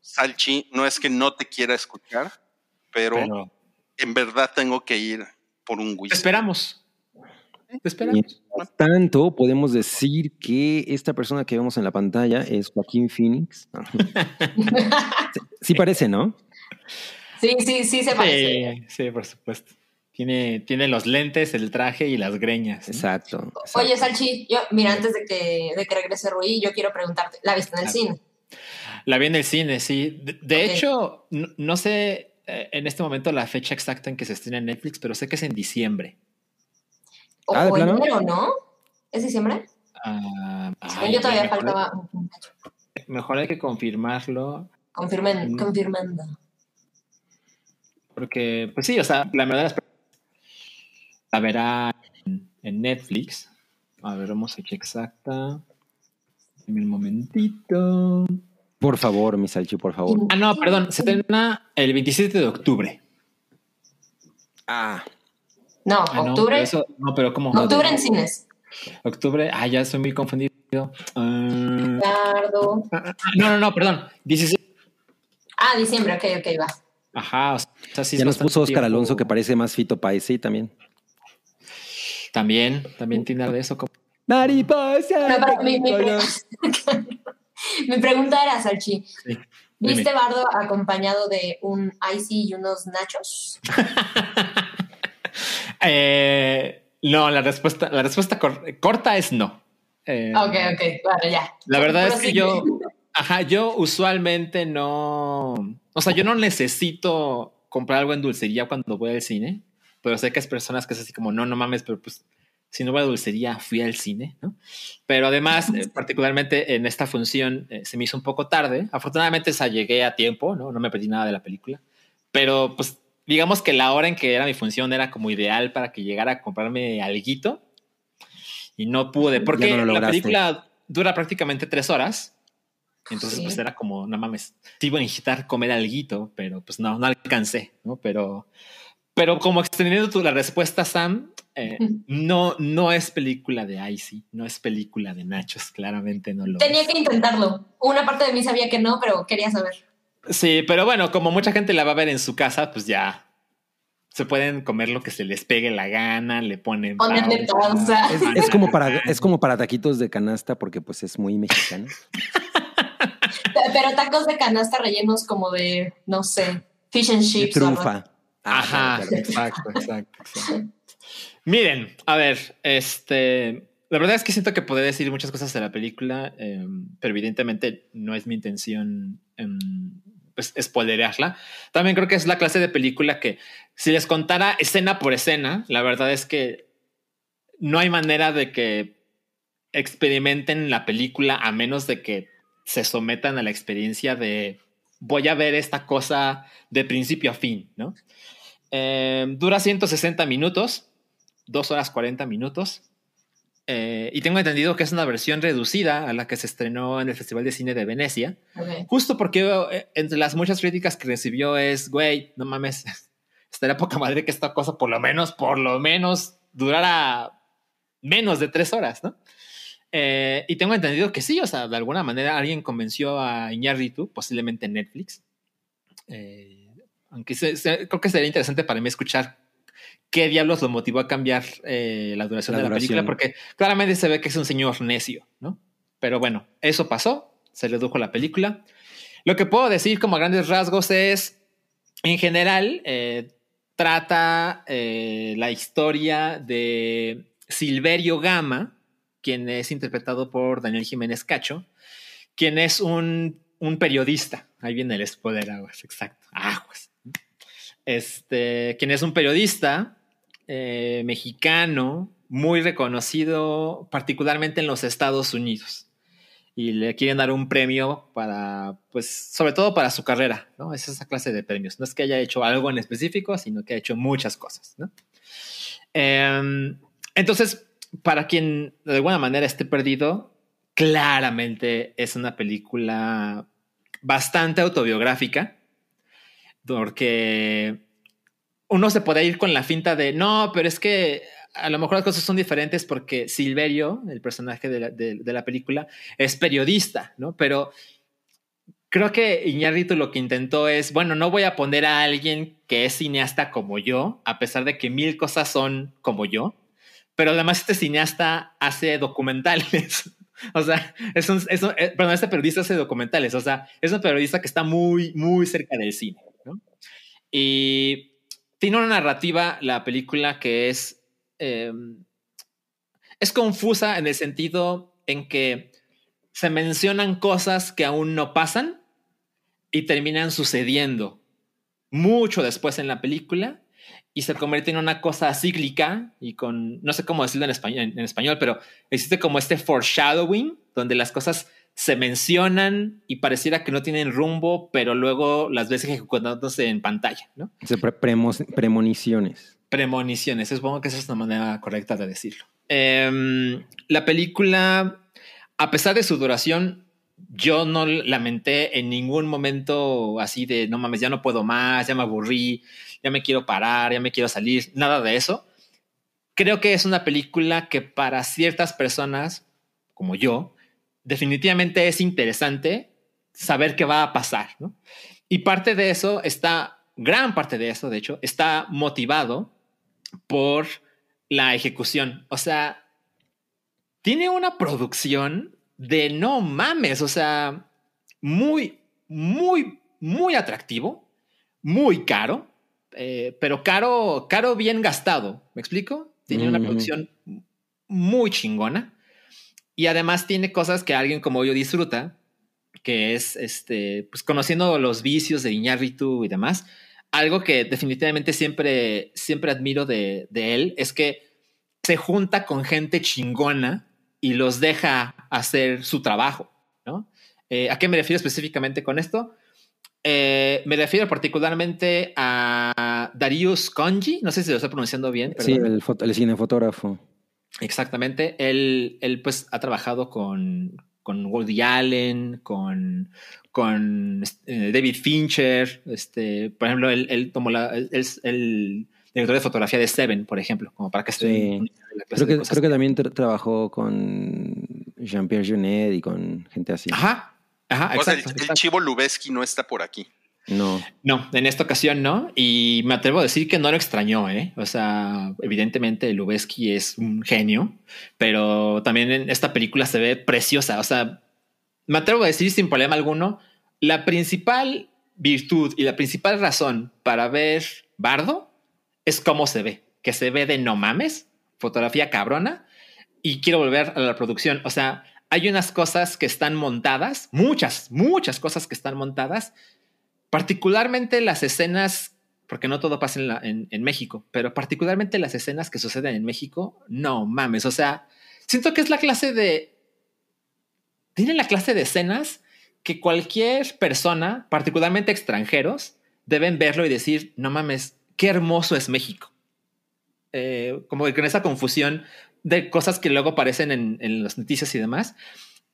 Salchi, no es que no te quiera escuchar, pero, Pero en verdad tengo que ir por un te whisky. esperamos. Te esperamos. Mientras tanto, podemos decir que esta persona que vemos en la pantalla es Joaquín Phoenix. Sí, sí parece, ¿no? Sí, sí, sí se parece. Sí, sí, por supuesto. Tiene, tiene los lentes, el traje y las greñas. ¿no? Exacto. exacto. Oye, Salchi, yo, mira, antes de que, de que regrese Rui, yo quiero preguntarte, ¿la viste en el Claro. cine? La vi en el cine, sí. De, hecho, no, no sé eh, en este momento la fecha exacta en que se estrena en Netflix, pero sé que es en diciembre. O, Ah, enero, ¿no? ¿Es diciembre? Ah, Según ay, yo todavía mejor, faltaba un cacho. Mejor hay que confirmarlo, Confirmen, Mm. confirmando. porque, pues sí, o sea, la verdad es la verá en, en Netflix. A ver, vamos fecha exacta. Dame un momentito. Por favor, mi Salchi, por favor. Ah, no, perdón, se estrena el 27 de octubre. Ah, No, Ah, no, octubre. pero eso- no, pero ¿cómo? octubre en cines. Octubre, ah, ya estoy muy confundido. Ah, Ricardo. no, no, no, perdón. 16. Ah, diciembre, ok, ok, va. Ajá, o sea, sí ya nos puso Oscar tiempo. Alonso que parece más Fito Páez, sí, también. También, también tiene algo de eso. como- Mariposa. Para- mi, mi pre- mi pregunta era, Salchi, Sí. ¿viste. Bardo acompañado de un icy y unos nachos? Eh, no, la respuesta, la respuesta cor- corta es no. Eh, Ok, ok, bueno, ya. La verdad es que Prosigue. yo, ajá, yo usualmente no, o sea, yo no necesito comprar algo en dulcería cuando voy al cine, pero sé que hay personas que es así como, no, no mames, pero pues si no hubiera dulcería, fui al cine, ¿no? Pero además, eh, particularmente en esta función, eh, se me hizo un poco tarde. Afortunadamente, esa llegué a tiempo, ¿no? No me perdí nada de la película. Pero, pues, digamos que la hora en que era mi función era como ideal para que llegara a comprarme alguito. Y no pude, porque no lo la película dura prácticamente tres horas. Entonces, Sí. pues era como, no mames, te iba a necesitar comer alguito, pero pues no, no alcancé, ¿no? Pero, pero como extendiendo tu, la respuesta, Sam, eh, no, no es película de Icy, no es película de Nachos, claramente no lo Tenía es. que intentarlo. Una parte de mí sabía que no, pero quería saber. Sí, pero bueno, como mucha gente la va a ver en su casa, pues ya se pueden comer lo que se les pegue la gana, le ponen Ponerle pausa. Es, es como para, es como para taquitos de canasta porque pues es muy mexicano. Pero tacos de canasta rellenos como de, no sé, fish and De chips. algo. trufa. Ajá, claro, claro. exacto, exacto, exacto. Miren, a ver, este, la verdad es que siento que podría decir muchas cosas de la película, eh, pero evidentemente no es mi intención em, pues, spoilerearla. También creo que es la clase de película que si les contara escena por escena, la verdad es que no hay manera de que experimenten la película a menos de que se sometan a la experiencia de voy a ver esta cosa de principio a fin, ¿no? Eh, dura 160 minutos, 2 horas 40 minutos. Eh, y tengo entendido que es una versión reducida a la que se estrenó en el Festival de Cine de Venecia. Ok. Justo porque eh, entre las muchas críticas que recibió es, güey, no mames, estaría poca madre que esta cosa por lo menos, por lo menos durara menos de tres horas, ¿no? Eh, y tengo entendido que sí, o sea, de alguna manera alguien convenció a Iñárritu, posiblemente Netflix. Eh, aunque se- se- creo que sería interesante para mí escuchar qué diablos lo motivó a cambiar eh, la duración La de la duración. película, porque claramente se ve que es un señor necio, ¿no? Pero bueno, eso pasó, se redujo la película. Lo que puedo decir como a grandes rasgos es, en general, eh, trata eh, la historia de Silverio Gama, quien es interpretado por Daniel Jiménez Cacho, quien es un, un periodista. Ahí viene el spoiler, aguas, exacto. Aguas. Este, quien es un periodista eh, mexicano muy reconocido, particularmente en los Estados Unidos. Y le quieren dar un premio para, pues, sobre todo para su carrera, ¿no? Es esa clase de premios. No es que haya hecho algo en específico, sino que ha hecho muchas cosas, ¿no? Em, entonces, para quien de alguna manera esté perdido, claramente es una película bastante autobiográfica, porque uno se puede ir con la finta de, no, pero es que a lo mejor las cosas son diferentes porque Silverio, el personaje de la, de- la película, es periodista, ¿no? Pero creo que Iñárritu lo que intentó es, bueno, no voy a poner a alguien que es cineasta como yo, a pesar de que mil cosas son como yo, pero además este cineasta hace documentales. O sea, es un, es un- eh, perdón, este periodista hace documentales. O sea, es un periodista que está muy, muy cerca del cine. Y tiene una narrativa, la película, que es, eh, es confusa en el sentido en que se mencionan cosas que aún no pasan y terminan sucediendo mucho después en la película y se convierte en una cosa cíclica y con, no sé cómo decirlo en español, en español, pero existe como este foreshadowing, donde las cosas se mencionan y pareciera que no tienen rumbo, pero luego las ves ejecutándose en pantalla, ¿no? Premoniciones. Premoniciones, supongo que esa es una manera correcta de decirlo. Em, la película, a pesar de su duración, yo no lamenté en ningún momento así de, no mames, ya no puedo más, ya me aburrí, ya me quiero parar, ya me quiero salir, nada de eso. Creo que es una película que para ciertas personas, como yo, definitivamente es interesante saber qué va a pasar, ¿no? Y parte de eso está, gran parte de eso, de hecho, está motivado por la ejecución. O sea, tiene una producción de no mames, o sea, muy, muy, muy atractivo, muy caro, eh, pero caro, caro bien gastado. ¿Me explico? Tiene una Ujú. producción muy chingona y además tiene cosas que alguien como yo disfruta, que es este, pues conociendo los vicios de Iñárritu y demás. Algo que definitivamente siempre, siempre admiro de, de él es que se junta con gente chingona y los deja hacer su trabajo, ¿no? Eh, ¿A qué me refiero específicamente con esto? Eh, me refiero particularmente a Darius Konji, no sé si lo estoy pronunciando bien. Sí, el, el cinefotógrafo. Exactamente. Él, él, pues ha trabajado con, con Woody Allen, con, con eh, David Fincher. Este, por ejemplo, él, él tomó la, él, el director de fotografía de Seven, por ejemplo, como para que esté. Sí. Creo, que, creo que también tra trabajó con Jean-Pierre Junet y con gente así. Ajá, Ajá, exacto, el, chivo Lubeski no está por aquí. No. No, en esta ocasión no. Y me atrevo a decir que no lo extrañó, ¿eh? O sea, evidentemente Lubeski es un genio, pero también en esta película se ve preciosa. O sea, me atrevo a decir sin problema alguno, la principal virtud y la principal razón para ver Bardo es cómo se ve, que se ve de no mames, fotografía cabrona. Y quiero volver a la producción. O sea, hay unas cosas que están montadas, muchas, muchas cosas que están montadas, particularmente las escenas, porque no todo pasa en, México, pero particularmente las escenas que suceden en México, no mames, o sea, siento que es la clase de... Tienen la clase de escenas que cualquier persona, particularmente extranjeros, deben verlo y decir, no mames, qué hermoso es México. Eh, como que con esa confusión de cosas que luego aparecen en, en las noticias y demás.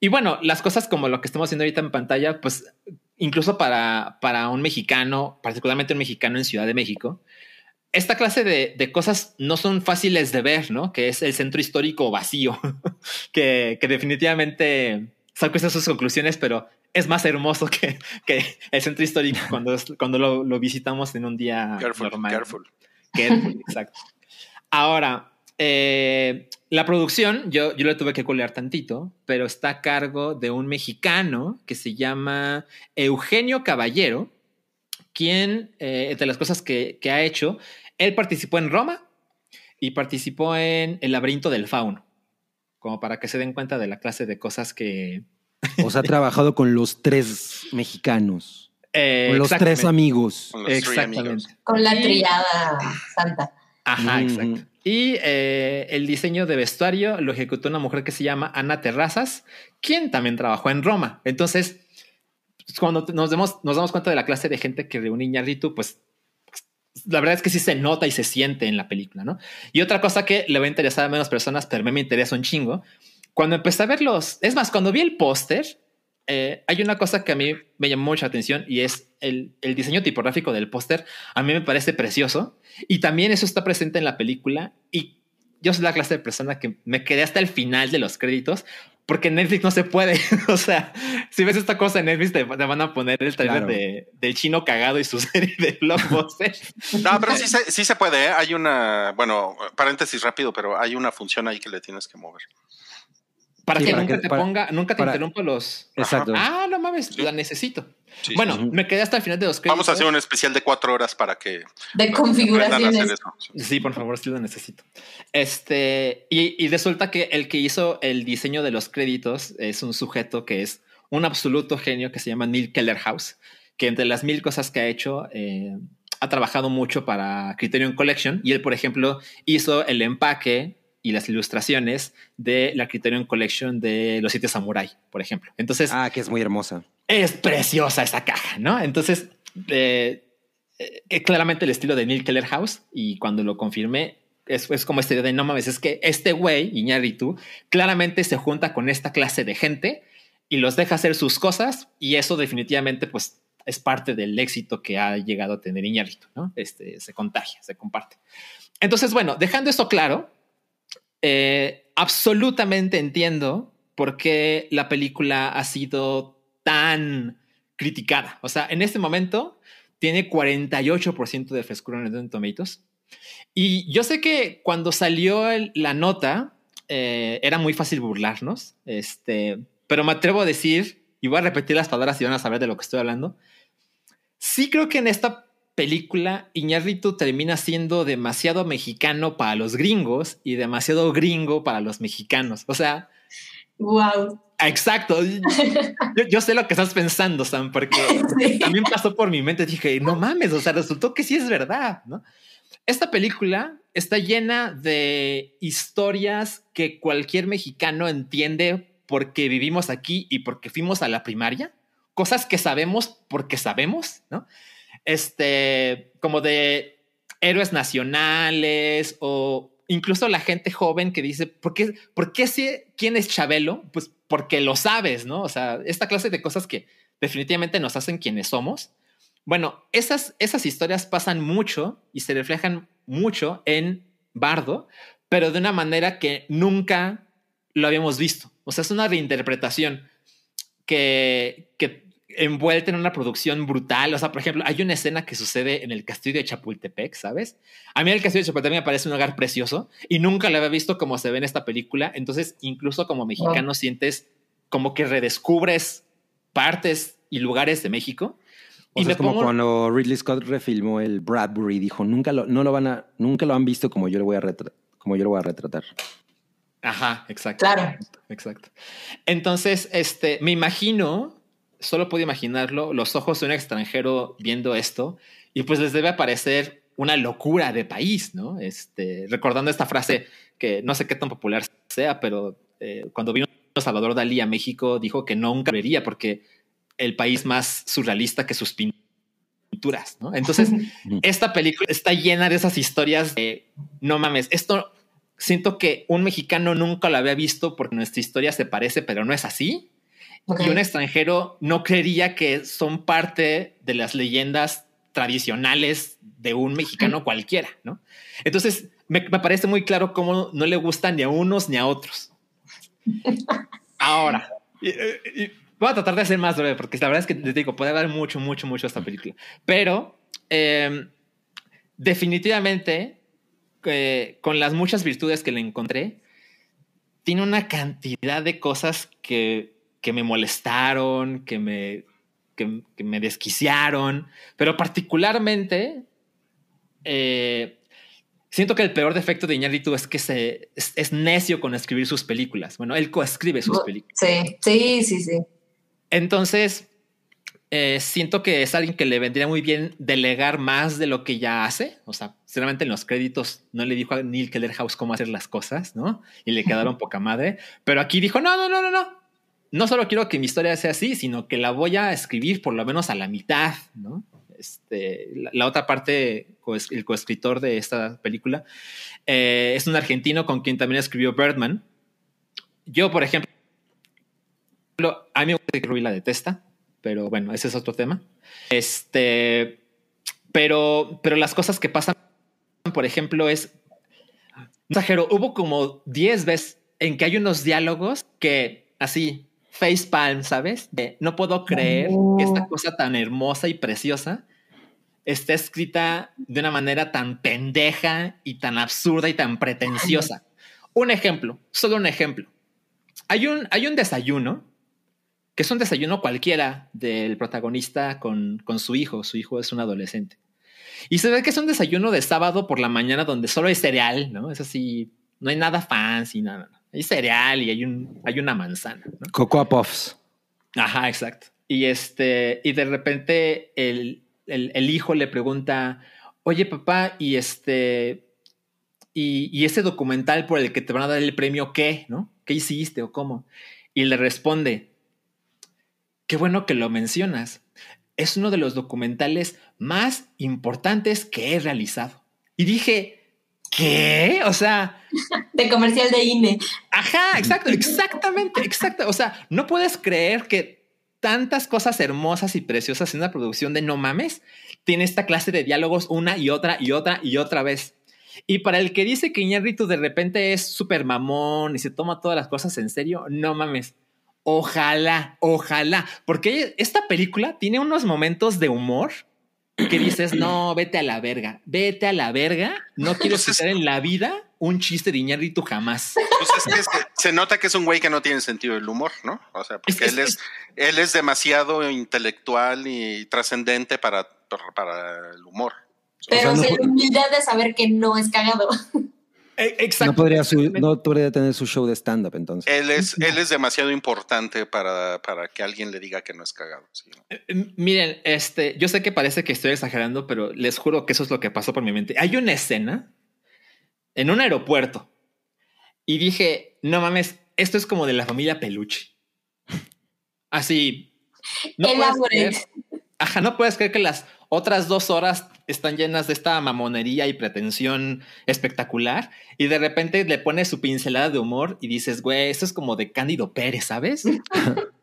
Y bueno, las cosas como lo que estamos viendo ahorita en pantalla, pues incluso para, para un mexicano, particularmente un mexicano en Ciudad de México, esta clase de, de, cosas no son fáciles de ver, ¿no? Que es el centro histórico vacío, que, que, definitivamente saco esas sus conclusiones, pero es más hermoso que, que el centro histórico cuando, cuando lo, lo, visitamos en un día normal. Careful. Careful, exacto. Ahora, eh, la producción, yo, yo le tuve que colear tantito, pero está a cargo de un mexicano que se llama Eugenio Caballero, quien, eh, entre las cosas que, que, ha hecho, él participó en Roma y participó en El laberinto del fauno, como para que se den cuenta de la clase de cosas que... O sea, ha trabajado con los tres mexicanos. Eh, con los tres amigos. Con los Exactamente. amigos. Con la triada santa. Ajá, Mm. exacto. Y eh, el diseño de vestuario lo ejecutó una mujer que se llama Ana Terrazas, quien también trabajó en Roma. Entonces, pues, cuando nos, demos, damos cuenta de la clase de gente que reúne Iñárritu, pues la verdad es que sí se nota y se siente en la película, ¿no? Y otra cosa que le va a interesar a menos personas, pero a mí me interesa un chingo. Cuando empecé a ver los, es más, cuando vi el póster, eh, hay una cosa que a mí me llamó mucha atención y es el, el diseño tipográfico del póster. A mí me parece precioso y también eso está presente en la película. Y yo soy la clase de persona que me quedé hasta el final de los créditos porque en Netflix no se puede. o sea, si ves esta cosa en Netflix, te, te van a poner el trailer Claro. de, del chino cagado y su serie de blockbuster. No, pero sí se, sí se puede. ¿eh? Hay una, bueno, paréntesis rápido, pero hay una función ahí que le tienes que mover. Para Sí, que para nunca que- te para- ponga, nunca te para- interrumpa los. Exacto. Ah, no mames, la necesito. Sí, bueno, sí. me quedé hasta el final de los créditos. Vamos a hacer un especial de cuatro horas para que De configuraciones. Sí, por favor, sí lo necesito. Este, y, y resulta que el que hizo el diseño de los créditos es un sujeto que es un absoluto genio que se llama Neil Kellerhouse, que entre las mil cosas que ha hecho, eh, ha trabajado mucho para Criterion Collection y él, por ejemplo, hizo el empaque y las ilustraciones de la Criterion Collection de Los Siete Samurai, por ejemplo. Entonces, Ah, que es muy hermosa. es preciosa esa caja, ¿no? Entonces, eh, eh, claramente el estilo de Neil Kellerhouse y cuando lo confirmé, es, es como este idea de no mames, es que este güey, Iñárritu, claramente se junta con esta clase de gente y los deja hacer sus cosas y eso definitivamente pues es parte del éxito que ha llegado a tener Iñárritu, ¿no? Este, se contagia, se comparte. Entonces, bueno, dejando esto claro, eh, absolutamente entiendo por qué la película ha sido tan criticada. O sea, en este momento tiene 48% de frescura en Rotten Tomatoes. Y yo sé que cuando salió la nota eh, era muy fácil burlarnos, este, pero me atrevo a decir, y voy a repetir las palabras y van a saber de lo que estoy hablando. Sí creo que en esta película Iñárritu termina siendo demasiado mexicano para los gringos y demasiado gringo para los mexicanos. O sea, Wow. exacto. Yo, yo sé lo que estás pensando, Sam, porque también pasó por mi mente. Dije, no mames, o sea, resultó que sí es verdad, ¿no? esta película está llena de historias que cualquier mexicano entiende porque vivimos aquí y porque fuimos a la primaria, cosas que sabemos porque sabemos, ¿no? Este, como de héroes nacionales o incluso la gente joven que dice, ¿por qué, por qué sé quién es Chabelo? Pues porque lo sabes, ¿no? O sea, esta clase de cosas que definitivamente nos hacen quienes somos. Bueno, esas, esas historias pasan mucho y se reflejan mucho en Bardo, pero de una manera que nunca lo habíamos visto. O sea, es una reinterpretación que, que envuelta en una producción brutal. O sea, por ejemplo, hay una escena que sucede en el castillo de Chapultepec, ¿sabes? A mí el castillo de Chapultepec me parece un lugar precioso y nunca lo había visto como se ve en esta película. Entonces, incluso como mexicano, sientes como que redescubres partes y lugares de México. O y sea, me es como pongo- cuando Ridley Scott refilmó el Bradbury, dijo, nunca lo, no lo van a, nunca lo han visto como yo lo voy a retra- como yo lo voy a retratar. Ajá, exacto. Claro. Exacto. Entonces, este, me imagino, solo puedo imaginarlo, los ojos de un extranjero viendo esto, y pues les debe parecer una locura de país, ¿no? Este, recordando esta frase que no sé qué tan popular sea, pero eh, cuando vino Salvador Dalí a México, dijo que nunca vería porque el país más surrealista que sus pinturas, ¿no? Entonces, esta película está llena de esas historias de no mames, esto siento que un mexicano nunca lo había visto porque nuestra historia se parece, pero no es así. Ok. Y un extranjero no creería que son parte de las leyendas tradicionales de un mexicano cualquiera, ¿no? Entonces, me, me parece muy claro cómo no le gusta ni a unos ni a otros. Ahora, y- y- y voy a tratar de hacer más breve, porque la verdad es que les digo, puede hablar mucho, mucho, mucho esta película. Pero eh, definitivamente, eh, con las muchas virtudes que le encontré, tiene una cantidad de cosas que, que me molestaron, que me, que, que me desquiciaron, pero particularmente eh, siento que el peor defecto de Iñárritu es que se, es, es necio con escribir sus películas. Bueno, él coescribe sus películas. Sí, sí, sí, sí. Entonces, eh, siento que es alguien que le vendría muy bien delegar más de lo que ya hace. O sea, sinceramente en los créditos no le dijo a Neil Kellerhouse cómo hacer las cosas, ¿no? Y le quedaron poca madre. Pero aquí dijo, no, no, no, no, no. No solo quiero que mi historia sea así, sino que la voy a escribir por lo menos a la mitad, ¿no? Este, la, otra parte, el coescritor de esta película, eh, es un argentino con quien también escribió Birdman. Yo, por ejemplo, a mí me gusta que Rui la detesta, pero bueno, ese es otro tema. Este, pero, pero las cosas que pasan, por ejemplo, es no exagero, hubo como 10 veces en que hay unos diálogos que así, facepalm, ¿sabes? De, no puedo creer que esta cosa tan hermosa y preciosa está escrita de una manera tan pendeja y tan absurda y tan pretenciosa. Un ejemplo, solo un ejemplo. Hay un, hay un desayuno que es un desayuno cualquiera del protagonista con, con su hijo. Su hijo es un adolescente. Y se ve que es un desayuno de sábado por la mañana donde solo hay cereal, ¿no? Es así, no hay nada fancy, nada. No, Hay cereal y hay, un, hay una manzana, ¿no? Cocoa Puffs. Ajá, exacto. Y este, y de repente el, el, el hijo le pregunta, oye papá, y este, y, y ese documental por el que te van a dar el premio, ¿qué? ¿No? ¿Qué hiciste o cómo? Y le responde, qué bueno que lo mencionas. Es uno de los documentales más importantes que he realizado. Y dije, ¿qué? O sea, De comercial de INE. Ajá, exacto, exactamente, exacto. O sea, no puedes creer que tantas cosas hermosas y preciosas en una producción de no mames tiene esta clase de diálogos una y otra y otra y otra vez. Y para el que dice que Iñárritu de repente es súper mamón y se toma todas las cosas en serio, no mames. Ojalá, ojalá, porque esta película tiene unos momentos de humor que dices, no, vete a la verga, vete a la verga, no quiero Pues es- escuchar en la vida un chiste de Iñárritu jamás. Pues es que se, se nota que es un güey que no tiene sentido del humor, ¿no? O sea, porque Es- él, es- es, él es demasiado intelectual y trascendente para, para, el humor. Pero fue- la humildad de saber que no es cagado. Eh, Exacto. No podría, su- no podría tener su show de stand-up entonces. Él es, él es demasiado importante para, para que alguien le diga que no es cagado. sí. Eh, Miren, este, yo sé que parece que estoy exagerando, pero les juro que eso es lo que pasó por mi mente. Hay una escena en un aeropuerto y dije, no mames, esto es como de la familia Peluche. Así. No puedes creer, ajá, no puedes creer que las otras dos horas están llenas de esta mamonería y pretensión espectacular y de repente le pones su pincelada de humor y dices, güey, esto es como de Cándido Pérez, ¿sabes?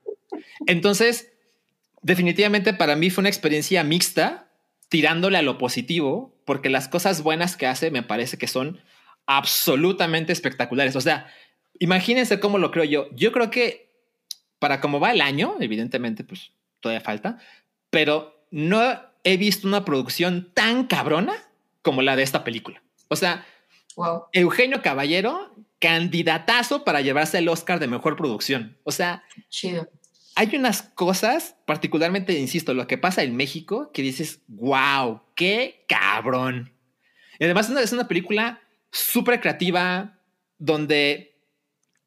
Entonces, definitivamente para mí fue una experiencia mixta, tirándole a lo positivo, porque las cosas buenas que hace me parece que son absolutamente espectaculares. O sea, imagínense cómo lo creo yo. Yo creo que para cómo va el año, evidentemente, pues todavía falta, pero no he visto una producción tan cabrona como la de esta película. O sea, Wow. Eugenio Caballero, candidatazo para llevarse el Oscar de mejor producción. O sea, Chido. hay unas cosas, particularmente, insisto, lo que pasa en México, que dices, wow, qué cabrón. Y además es una, es una película súper creativa, donde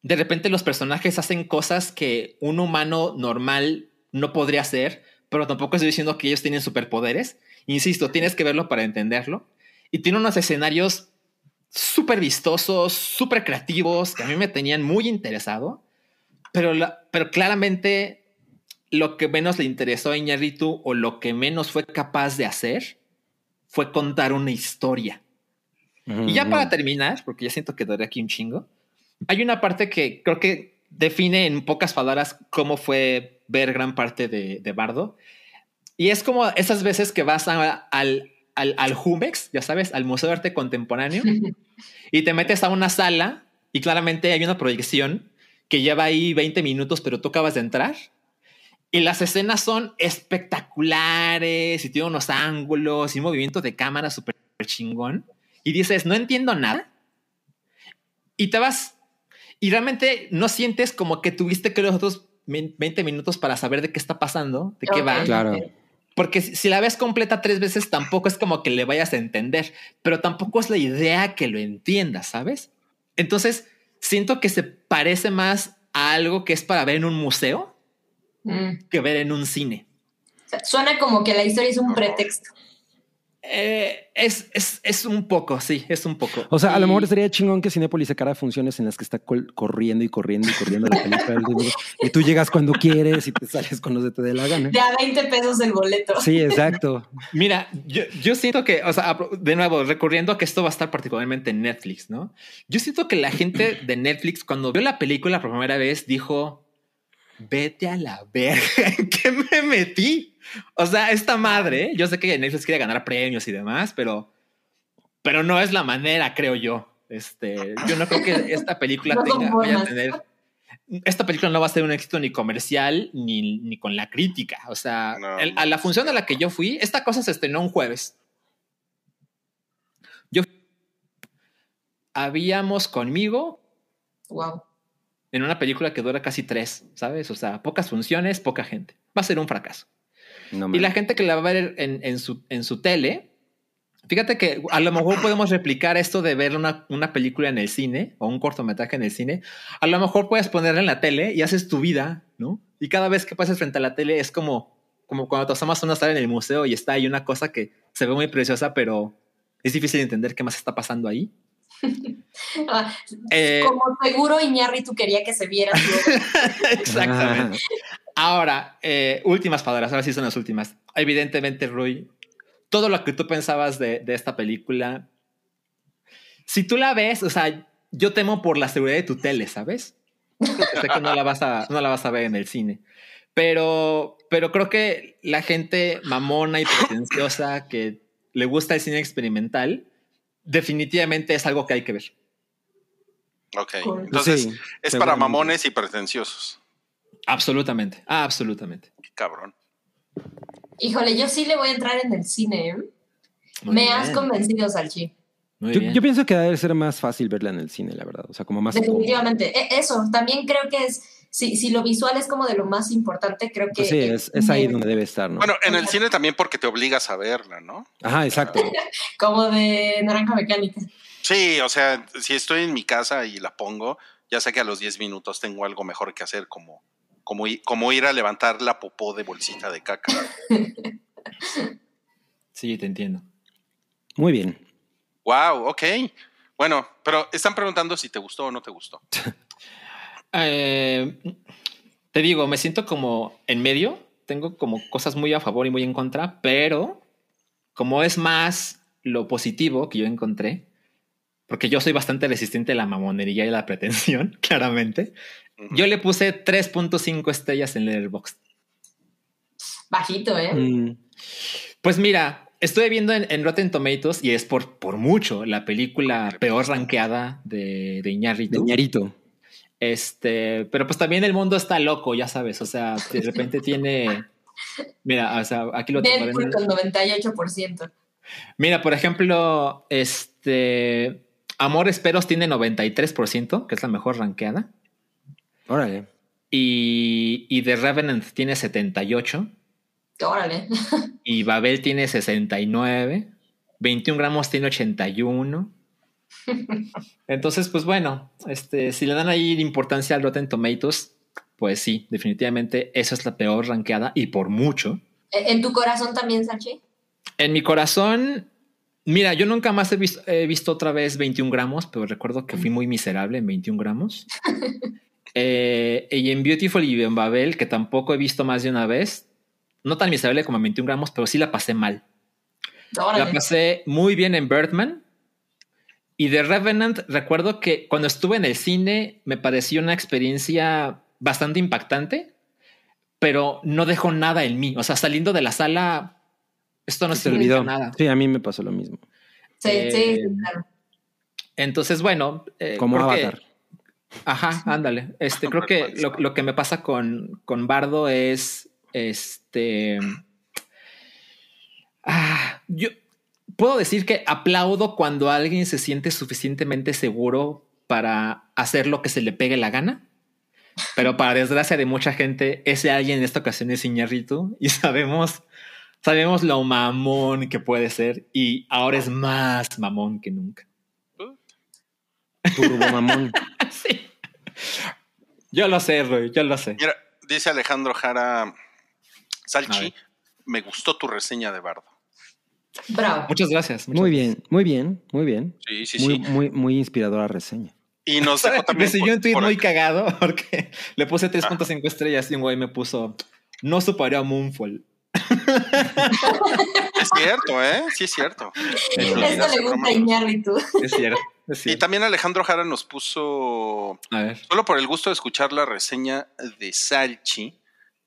de repente los personajes hacen cosas que un humano normal no podría hacer, pero tampoco estoy diciendo que ellos tienen superpoderes. Insisto, tienes que verlo para entenderlo. Y tiene unos escenarios súper vistosos, súper creativos, que a mí me tenían muy interesado. Pero, la- pero claramente lo que menos le interesó a Iñárritu o lo que menos fue capaz de hacer fue contar una historia. Y ya para terminar, porque ya siento que daré aquí un chingo, hay una parte que creo que define en pocas palabras cómo fue ver gran parte de, de Bardo. Y es como esas veces que vas a- al, al, al Jumex, ya sabes, al Museo de Arte Contemporáneo, y te metes a una sala y claramente hay una proyección que lleva ahí 20 minutos, pero tú acabas de entrar. Y las escenas son espectaculares y tiene unos ángulos y un movimiento de cámara súper chingón. Y dices, no entiendo nada. Y te vas. Y realmente no sientes como que tuviste que los otros 20 minutos para saber de qué está pasando, de qué va. Claro. Porque si la ves completa tres veces, tampoco es como que le vayas a entender, pero tampoco es la idea que lo entiendas, ¿sabes? Entonces, siento que se parece más a algo que es para ver en un museo Mm. que ver en un cine. Suena como que la historia es un pretexto. Eh, es, es, es un poco, sí, es un poco. O sea, a lo Y- mejor sería chingón que Cinépolis sacara funciones en las que está corriendo y corriendo y corriendo la película. y tú llegas cuando quieres y te sales cuando se te dé la gana. De a 20 pesos el boleto. Sí, exacto. Mira, yo, yo siento que, o sea, de nuevo, recurriendo a que esto va a estar particularmente en Netflix, ¿no? Yo siento que la gente de Netflix, cuando vio la película por primera vez, dijo, vete a la verga, ¿en qué me metí? O sea, esta madre, yo sé que Netflix quiere ganar premios y demás, pero, pero no es la manera, creo yo. Este, yo no creo que esta película No tenga, vaya a tener esta película no va a ser un éxito ni comercial ni, ni con la crítica. O sea, No, el- no. a la función a la que yo fui, esta cosa se estrenó un jueves. Yo habíamos conmigo Wow. En una película que dura casi tres, ¿sabes? O sea, pocas funciones, poca gente. Va a ser un fracaso. No Y la gente que la va a ver en, en su, en su tele, fíjate que a lo mejor podemos replicar esto de ver una, una película en el cine o un cortometraje en el cine. A lo mejor puedes ponerla en la tele y haces tu vida, ¿no? Y cada vez que pasas frente a la tele es como, como cuando te asomas a una sala en el museo y está ahí una cosa que se ve muy preciosa, pero es difícil de entender qué más está pasando ahí. Ah, Eh, Como seguro Iñárritu quería que se viera. Exactamente. Ahora, eh, últimas palabras, ahora sí son las últimas. Evidentemente, Rui, todo lo que tú pensabas de, de esta película, si tú la ves, o sea, yo temo por la seguridad de tu tele, ¿sabes? Sé que no la vas a, no la vas a ver en el cine. Pero, pero creo que la gente mamona y pretenciosa que le gusta el cine experimental, definitivamente es algo que hay que ver. Ok. Entonces, Sí, es para mamones y pretenciosos. Absolutamente, absolutamente. Qué cabrón. Híjole, yo sí le voy a entrar en el cine. ¿eh? Muy Me bien, has convencido, Salchi. yo pienso que debe ser más fácil verla en el cine, la verdad. O sea, como más. Definitivamente. E- Eso, también creo que es, si, si lo visual es como de lo más importante, creo que... Pues sí, es, es ahí me- donde debe estar, ¿no? Bueno, en el cine también porque te obligas a verla, ¿no? Ajá, exacto. Como de naranja mecánica. Sí, o sea, si estoy en mi casa y la pongo, ya sé que a los 10 minutos tengo algo mejor que hacer, como, como, como ir a levantar la popó de bolsita de caca. Sí, te entiendo. Muy bien. Wow, ok. Bueno, pero están preguntando si te gustó o no te gustó. Eh, te digo, me siento como en medio. Tengo como cosas muy a favor y muy en contra, pero como es más lo positivo que yo encontré, porque yo soy bastante resistente a la mamonería y la pretensión, claramente, yo le puse 3.5 estrellas en Letterboxd. Bajito, ¿eh? Mm, Pues mira, estuve viendo en, en Rotten Tomatoes y es por, por mucho la película peor rankeada de, de ñarito. Este, pero pues también el mundo está loco, ya sabes. O sea, de repente tiene. Mira, o sea, aquí lo tengo. Deadpool con 98%. Mira, por ejemplo, este. Amores Peros tiene 93%, que es la mejor rankeada. Órale. Y, y The Revenant tiene 78. Órale. Y Babel tiene 69. 21 gramos tiene 81. Entonces, pues bueno, este, si le dan ahí importancia al Rotten Tomatoes, pues sí, definitivamente esa es la peor rankeada y por mucho. ¿E- ¿En tu corazón también, Sachi? En mi corazón, mira, yo nunca más he visto, he visto otra vez 21 gramos, pero recuerdo que fui muy miserable en 21 gramos. Eh, y en Beautiful y en Babel, que tampoco he visto más de una vez, no tan miserable como en 21 gramos, pero sí la pasé mal. La pasé muy bien en Birdman. Y de Revenant, recuerdo que cuando estuve en el cine me pareció una experiencia bastante impactante, pero no dejó nada en mí. O sea, saliendo de la sala, esto no Se olvidó. nada. Sí, a mí me pasó lo mismo. Sí, Eh, sí, sí, claro. Entonces, bueno, eh, Como que- Avatar. Ajá, ándale. Este, creo que lo, lo que me pasa con, con Bardo es este. Ah, yo puedo decir que aplaudo cuando alguien se siente suficientemente seguro para hacer lo que se le pegue la gana. Pero para desgracia de mucha gente, ese alguien en esta ocasión es Iñárritu y sabemos, sabemos lo mamón que puede ser y ahora es más mamón que nunca. Turbo mamón. Sí. Yo lo sé, Roy, yo lo sé. Mira, dice Alejandro Jara Salchi, me gustó tu reseña de Bardo. Bravo. Muchas gracias. muchas Muy gracias. bien, muy bien, muy bien. Sí, sí, Muy, sí. muy, muy inspiradora reseña. Y nos dejó Me también. siguió por- un tweet muy cagado porque le puse 3.5 estrellas y un güey me puso no superó a Moonfall. Es cierto, ¿eh? Sí, es cierto. Esto le gusta a Iñárritu. Es cierto, es Y también Alejandro Jara nos puso, A ver. solo por el gusto de escuchar la reseña de Salchi,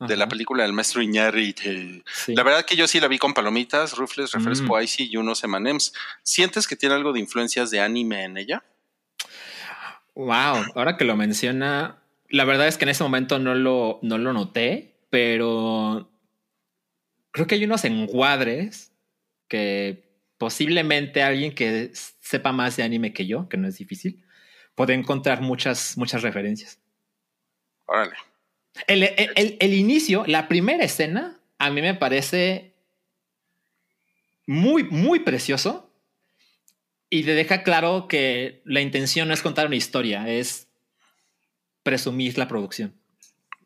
de la película del maestro Iñárritu. Sí. La verdad que yo sí la vi con palomitas, rufles, refresco Mm. icy y unos M&M's. ¿Sientes que tiene algo de influencias de anime en ella? Wow, ahora que lo menciona, la verdad es que en ese momento no lo, no lo noté, pero creo que hay unos encuadres que posiblemente alguien que sepa más de anime que yo, que no es difícil, puede encontrar muchas, muchas referencias. Órale. El, el- el- el inicio, la primera escena, a mí me parece muy, muy precioso y te deja claro que la intención no es contar una historia, es presumir la producción.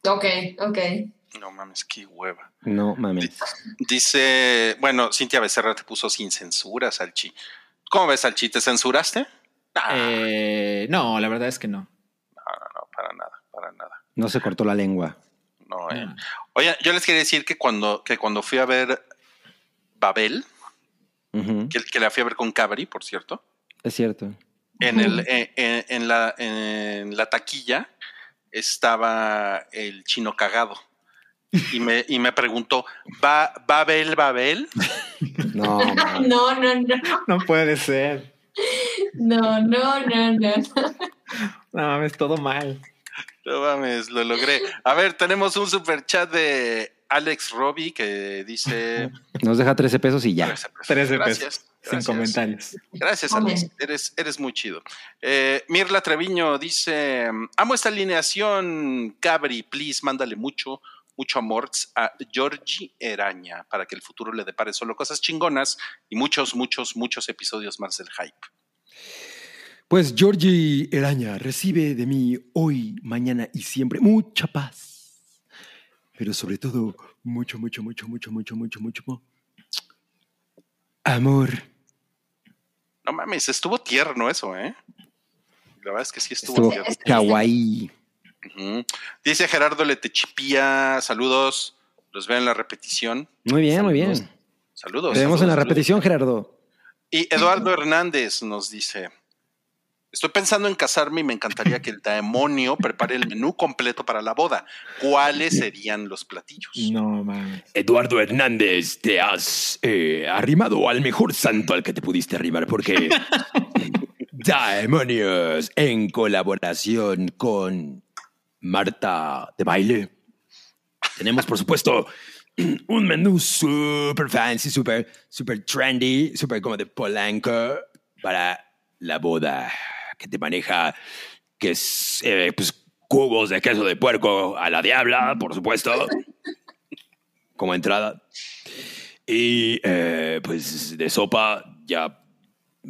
Ok, ok. No mames, qué hueva. No mames. Dice, bueno, Cintia Becerra te puso sin censura, Salchi. ¿Cómo ves, Salchi? ¿Te censuraste? Ah, Eh, no, la verdad es que no, no, para nada, para nada. No se cortó la lengua. No, eh. No. Oye, yo les quería decir que cuando, que cuando fui a ver Babel, que, que la fui a ver con Cabri, por cierto, Es cierto. en, el, en, en- en la, en la taquilla estaba el chino cagado. Y me, y me preguntó, ¿Va, ¿Babel, Babel? No, mames. No, no, no. No puede ser. No, no, no, no. No, es todo mal. No mames, lo logré. A ver, tenemos un super chat de Alex Robbie que dice... Nos deja 13 pesos y ya. 13 pesos. 13 Gracias, pesos. Sin gracias. comentarios. Gracias. Alex. Eres, eres muy chido. Eh, Mirla Treviño dice: Amo esta alineación. Cabri, please, mándale mucho, mucho amor a Georgie Eraña para que el futuro le depare solo cosas chingonas y muchos, muchos, muchos episodios más del hype. Pues Georgie Eraña recibe de mí hoy, mañana y siempre mucha paz. Pero sobre todo, mucho, mucho, mucho, mucho, mucho, mucho, mucho amor. No mames, estuvo tierno eso, ¿eh? La verdad es que sí estuvo, Estuvo tierno. kawaii. Ujú. Dice Gerardo Letechipía, saludos. Los veo en la repetición. Muy bien, muy bien. Saludos. Te vemos en la saludos, repetición, Gerardo. Y Eduardo Hernández nos dice: Estoy pensando en casarme y me encantaría que el demonio prepare el menú completo para la boda. ¿Cuáles serían los platillos? No mames. Eduardo Hernández, te has eh, arrimado al mejor santo al que te pudiste arrimar, porque Demonios en colaboración con Marta de Baile. Tenemos, por supuesto, un menú super fancy, super, super trendy, super como de Polanco para la boda que te maneja, que es eh, pues, cubos de queso de puerco a la diabla, por supuesto, como entrada. Y eh, pues de sopa ya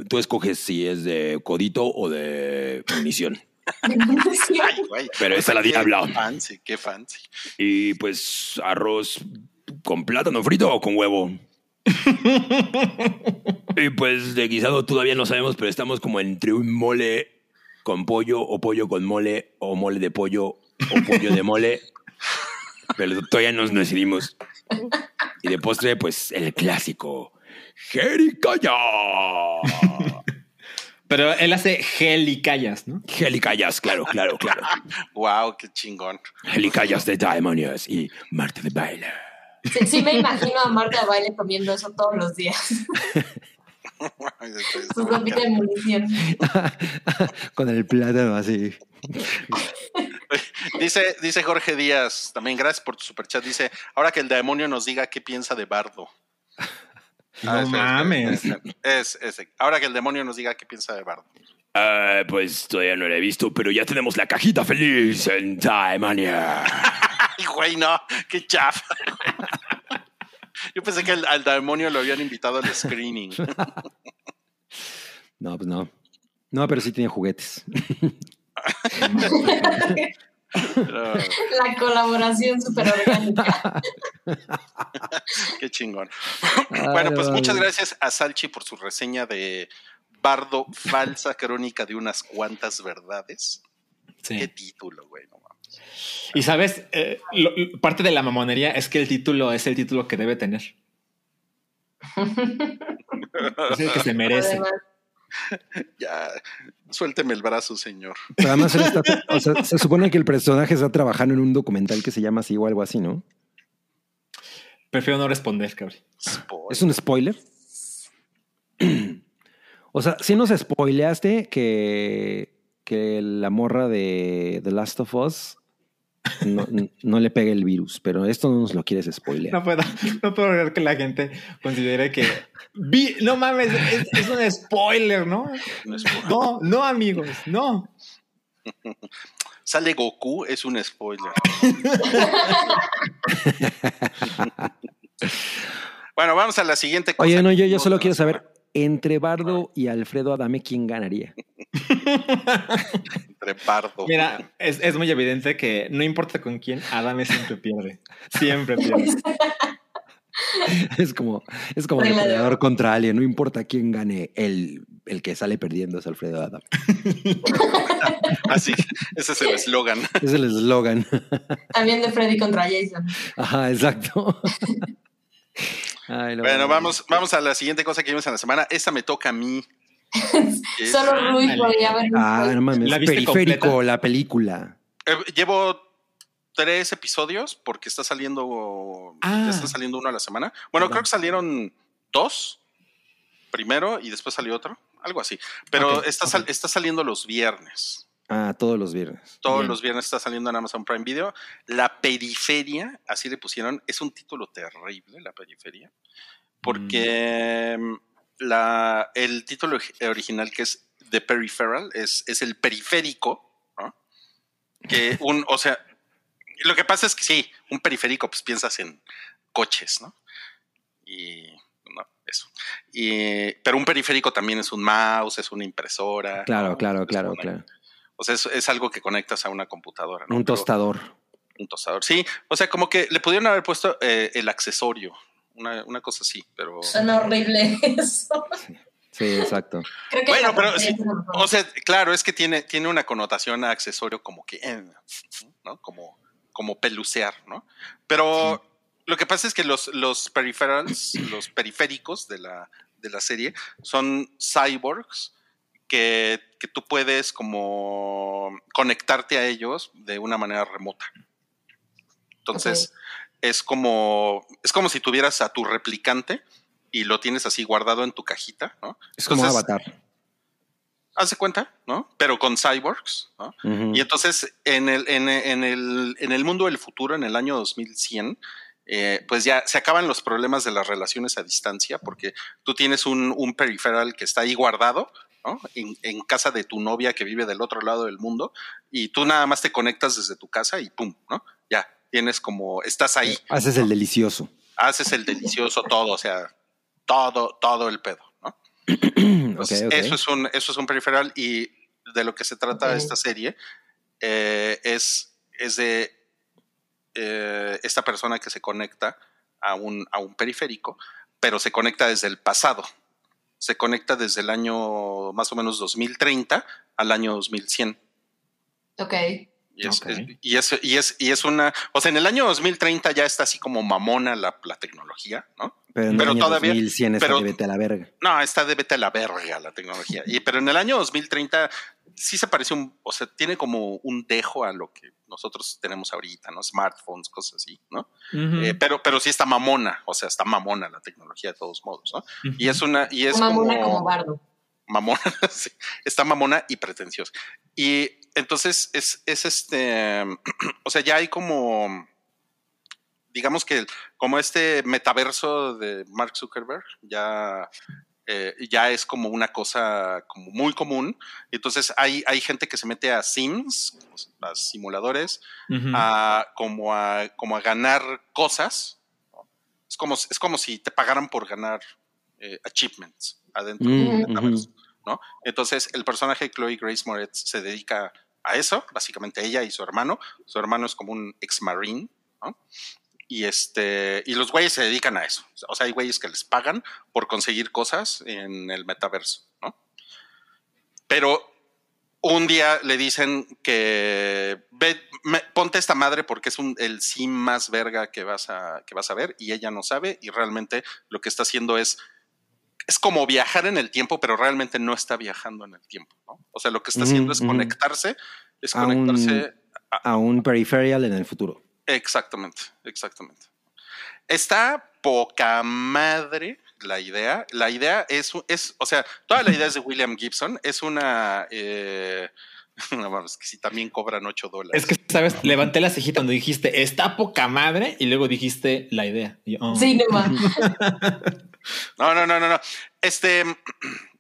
tú escoges si es de codito o de munición. Ay, güey. Pero esa la Qué diabla. fancy, qué fancy. Y pues arroz con plátano frito o con huevo. y pues de guisado todavía no sabemos, pero estamos como entre un mole con pollo o pollo con mole o mole de pollo o pollo de mole. Pero todavía nos decidimos. Y de postre, pues el clásico. Jericaya. Pero él hace gelicayas, ¿no? Helicayas, claro, claro, claro. Wow, qué chingón. Helicayas de demonios y Marta de baile. Sí, sí me imagino a Marta de baile comiendo eso todos los días. Su sopita de munición. Con el plátano así. Dice, dice Jorge Díaz, también gracias por tu superchat. Dice, ahora que el demonio nos diga qué piensa de Bardo. No Ah, espera, mames. espera, espera. Es ese. Ahora que el demonio nos diga qué piensa de Bardo. Ah, pues todavía no la he visto, pero ya tenemos la cajita feliz en Daemania. Ay, güey, no, qué chafa. Yo pensé que al, al demonio lo habían invitado al screening. No, pues no. No, pero sí tiene juguetes. Pero, La colaboración súper orgánica. qué chingón. bueno, pues muchas gracias a Salchi por su reseña de Bardo, falsa crónica de unas cuantas verdades. Qué título, güey. No. Y sabes, Eh, lo- parte de la mamonería es que el título es el título que debe tener. Es el que se merece. Además, Ya, suélteme el brazo, señor. Pero además él está, o sea, se supone que el personaje está trabajando en un documental que se llama así o algo así, ¿no? Prefiero no responder, cabrón. Spoiler. ¿Es un spoiler? O sea, si nos spoileaste que, que la morra de The Last of Us no, no le pegue el virus, pero esto no nos lo quieres spoilear. No puedo, no puedo creer que la gente considere que vi, no mames, es, es un spoiler, ¿no? No, spoiler. No, amigos, no. Sale Goku, es un spoiler. bueno, vamos a la siguiente cosa. Oye, no, yo, yo solo quiero saber, entre Bardo y Alfredo Adame, ¿quién ganaría? Entre Bardo. Mira, es, es muy evidente que no importa con quién, Adame siempre pierde. Siempre pierde. Es como, es como de depredador contra alien, no importa quién gane, el, el que sale perdiendo es Alfredo Adame. Así, ese es el eslogan. Es el eslogan. También de Freddy contra Jason. Ajá, exacto. Ay, no. Bueno, vamos, vamos a la siguiente cosa que vimos en la semana. Esta me toca a mí. Es- Solo Rui Ándale. podría haber. Ah, no mames. ¿La Periférico, completa? la película. Eh, llevo tres episodios porque está saliendo. Ah. ya está saliendo uno a la semana. Bueno, Perdón. creo que salieron dos primero y después salió otro. Algo así. Pero Ok, está, ok. sal- está saliendo los viernes. Ah, todos los viernes. Todos Bien. los viernes está saliendo en Amazon Prime Video. La periferia, así le pusieron, es un título terrible, la periferia, porque mm, la, el título ori- original que es The Peripheral es, es el periférico, ¿no? Que un, o sea, lo que pasa es que sí, un periférico, pues piensas en coches, ¿no? Y no, eso. Y, pero un periférico también es un mouse, es una impresora. Claro, ¿no? claro, Es claro, una- claro. O sea, es, es algo que conectas a una computadora. ¿no? Un Pero- tostador. un tostador. Sí, o sea, como que le pudieron haber puesto eh, el accesorio, una, una cosa así, pero... Suena horrible eso. Sí, exacto. Creo que Bueno, pero sí. O sea, claro, es que tiene, tiene una connotación a accesorio como que, eh, ¿no? Como, como pelucear, ¿no? Pero lo que pasa es que los, los peripherals, los periféricos de la, de la serie son cyborgs que, que tú puedes como conectarte a ellos de una manera remota. Entonces, es como, es como si tuvieras a tu replicante y lo tienes así guardado en tu cajita, ¿no? Es como Entonces, Avatar. Haz de cuenta, ¿no? Pero con cyborgs, ¿no? Y entonces, en el, en, en el, en el mundo del futuro, en el año 2100, eh, pues ya se acaban los problemas de las relaciones a distancia, porque tú tienes un, un peripheral que está ahí guardado, ¿no? En, en casa de tu novia que vive del otro lado del mundo, y tú nada más te conectas desde tu casa y pum, ¿no? Ya, tienes como, estás ahí, Haces el delicioso. haces el delicioso todo, o sea, todo, todo el pedo, ¿no? Eso, es un, eso es un peripheral y de lo que se trata Ok. esta serie eh, es, es de eh, esta persona que se conecta a un, a un periférico, pero se conecta desde el pasado. Se conecta desde el año más o menos 2030 al año 2100. Ok. Y es, y, es, y, es, y es una, o sea, en el año 2030 ya está así como mamona la, la tecnología, ¿no? Pero en pero el año todavía- 2100 está pero- de vete a la verga. No, está de vete a la verga la tecnología. Y, pero en el año 2030 sí se parece un, o sea, tiene como un dejo a lo que nosotros tenemos ahorita, ¿no? Smartphones, cosas así, ¿no? Eh, pero, pero sí está mamona, o sea, está mamona la tecnología de todos modos, ¿no? Y es una, y es Mamona como, como bardo. Mamona, sí, está mamona y pretenciosa. Y entonces es, es este, o sea, ya hay como, digamos que como este metaverso de Mark Zuckerberg, ya, eh, ya es como una cosa como muy común. Entonces hay, hay gente que se mete a Sims, a simuladores, a, como, a, como a ganar cosas. Es, como, es como si te pagaran por ganar eh, achievements adentro Mm, del metaverso, ¿no? Entonces, el personaje de Chloe Grace Moretz se dedica a eso, básicamente ella y su hermano. Su hermano es como un ex marine, ¿no? Y este, y los güeyes se dedican a eso. O sea, hay güeyes que les pagan por conseguir cosas en el metaverso, ¿no? Pero un día le dicen que ve, me- ponte esta madre porque es un, el sim más verga que vas, a, que vas a ver y ella no sabe y realmente lo que está haciendo es es como viajar en el tiempo, pero realmente no está viajando en el tiempo, ¿no? O sea, lo que está haciendo Ujú, es conectarse, es A un- conectarse A un peripheral en el futuro. Exactamente, exactamente. Está poca madre la idea. La idea es, es, o sea, toda la idea es de William Gibson. Es una, eh, no mames, que si también cobran 8 dólares. Es que, ¿sabes? Levanté la cejita cuando dijiste está poca madre y luego dijiste la idea. Yo, oh. Sí, no. No, no, no, no, no. Este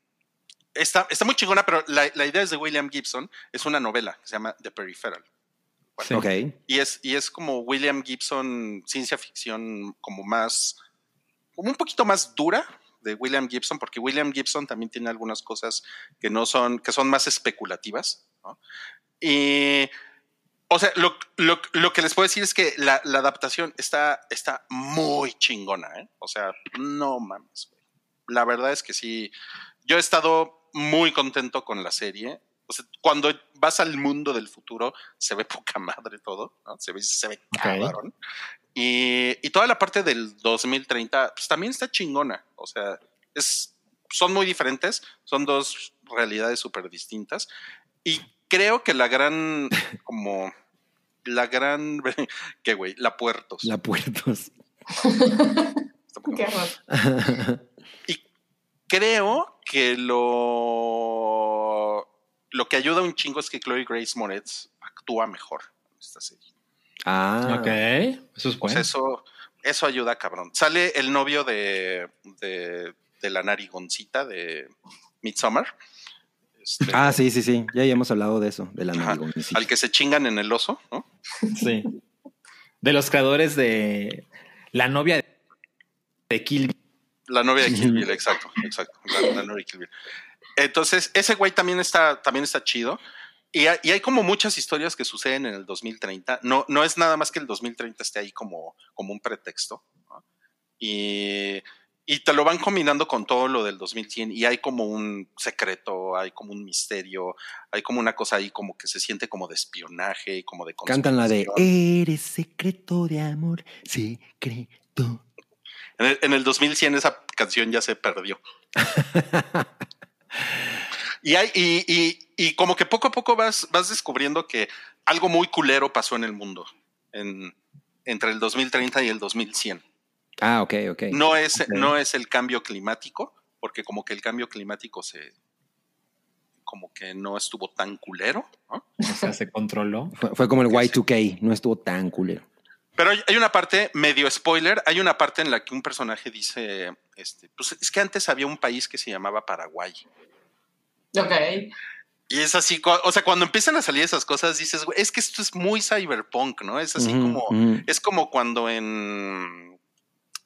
está, está muy chingona, pero la, la idea es de William Gibson. Es una novela que se llama The Peripheral. Sí. Ok. Y es, y es como William Gibson, ciencia ficción, como más, como un poquito más dura de William Gibson, porque William Gibson también tiene algunas cosas que no son, que son más especulativas. ¿no? Y, o sea, lo, lo, lo que les puedo decir es que la, la adaptación está, está muy chingona, ¿eh? O sea, no mames, güey. La verdad es que sí. Yo he estado muy contento con la serie. O sea, cuando vas al mundo del futuro, se ve poca madre todo, ¿no? Se ve, se ve Ok. cabrón. Y, y toda la parte del 2030, pues también está chingona. O sea, es, son muy diferentes, son dos realidades súper distintas. Y creo que la gran, como, la gran, ¿qué güey? La puertos. La puertos. Qué y creo que lo, lo que ayuda un chingo es que Chloe Grace Moretz actúa mejor en esta serie. ah. Ok, eso es bueno. eso, eso ayuda, cabrón. Sale el novio de, de, de la narigoncita de Midsommar. Este, Ah, sí, sí, sí. Ya hemos hablado de eso, de la Ajá. narigoncita. Al que se chingan en el oso, ¿no? Sí. De los creadores de la novia de Kill La novia de Kill Bill, exacto, exacto. La, la novia de Kill Bill. Entonces, ese güey también está, también está chido. Y hay, y hay como muchas historias que suceden en el 2030. No, no es nada más que el 2030 esté ahí como, como un pretexto. ¿no? Y, y te lo van combinando con todo lo del 2100 y hay como un secreto, hay como un misterio, hay como una cosa ahí como que se siente como de espionaje, como de Cantan la de. Eres secreto de amor, secreto. En el, en el 2100 esa canción ya se perdió. Y, hay, y, y, y como que poco a poco vas, vas descubriendo que algo muy culero pasó en el mundo en, entre el 2030 y el 2100. Ah, ok, ok. No es, no es el cambio climático, porque como que el cambio climático se como que no estuvo tan culero, ¿no? O sea, se controló. Fue, fue como el Y2K, no estuvo tan culero. Pero hay, una parte, medio spoiler, hay una parte en la que un personaje dice, este, pues es que antes había un país que se llamaba Paraguay. Ok. Y es así, o sea, cuando empiezan a salir esas cosas, dices, güey, es que esto es muy cyberpunk, ¿no? Es así como, es como cuando en...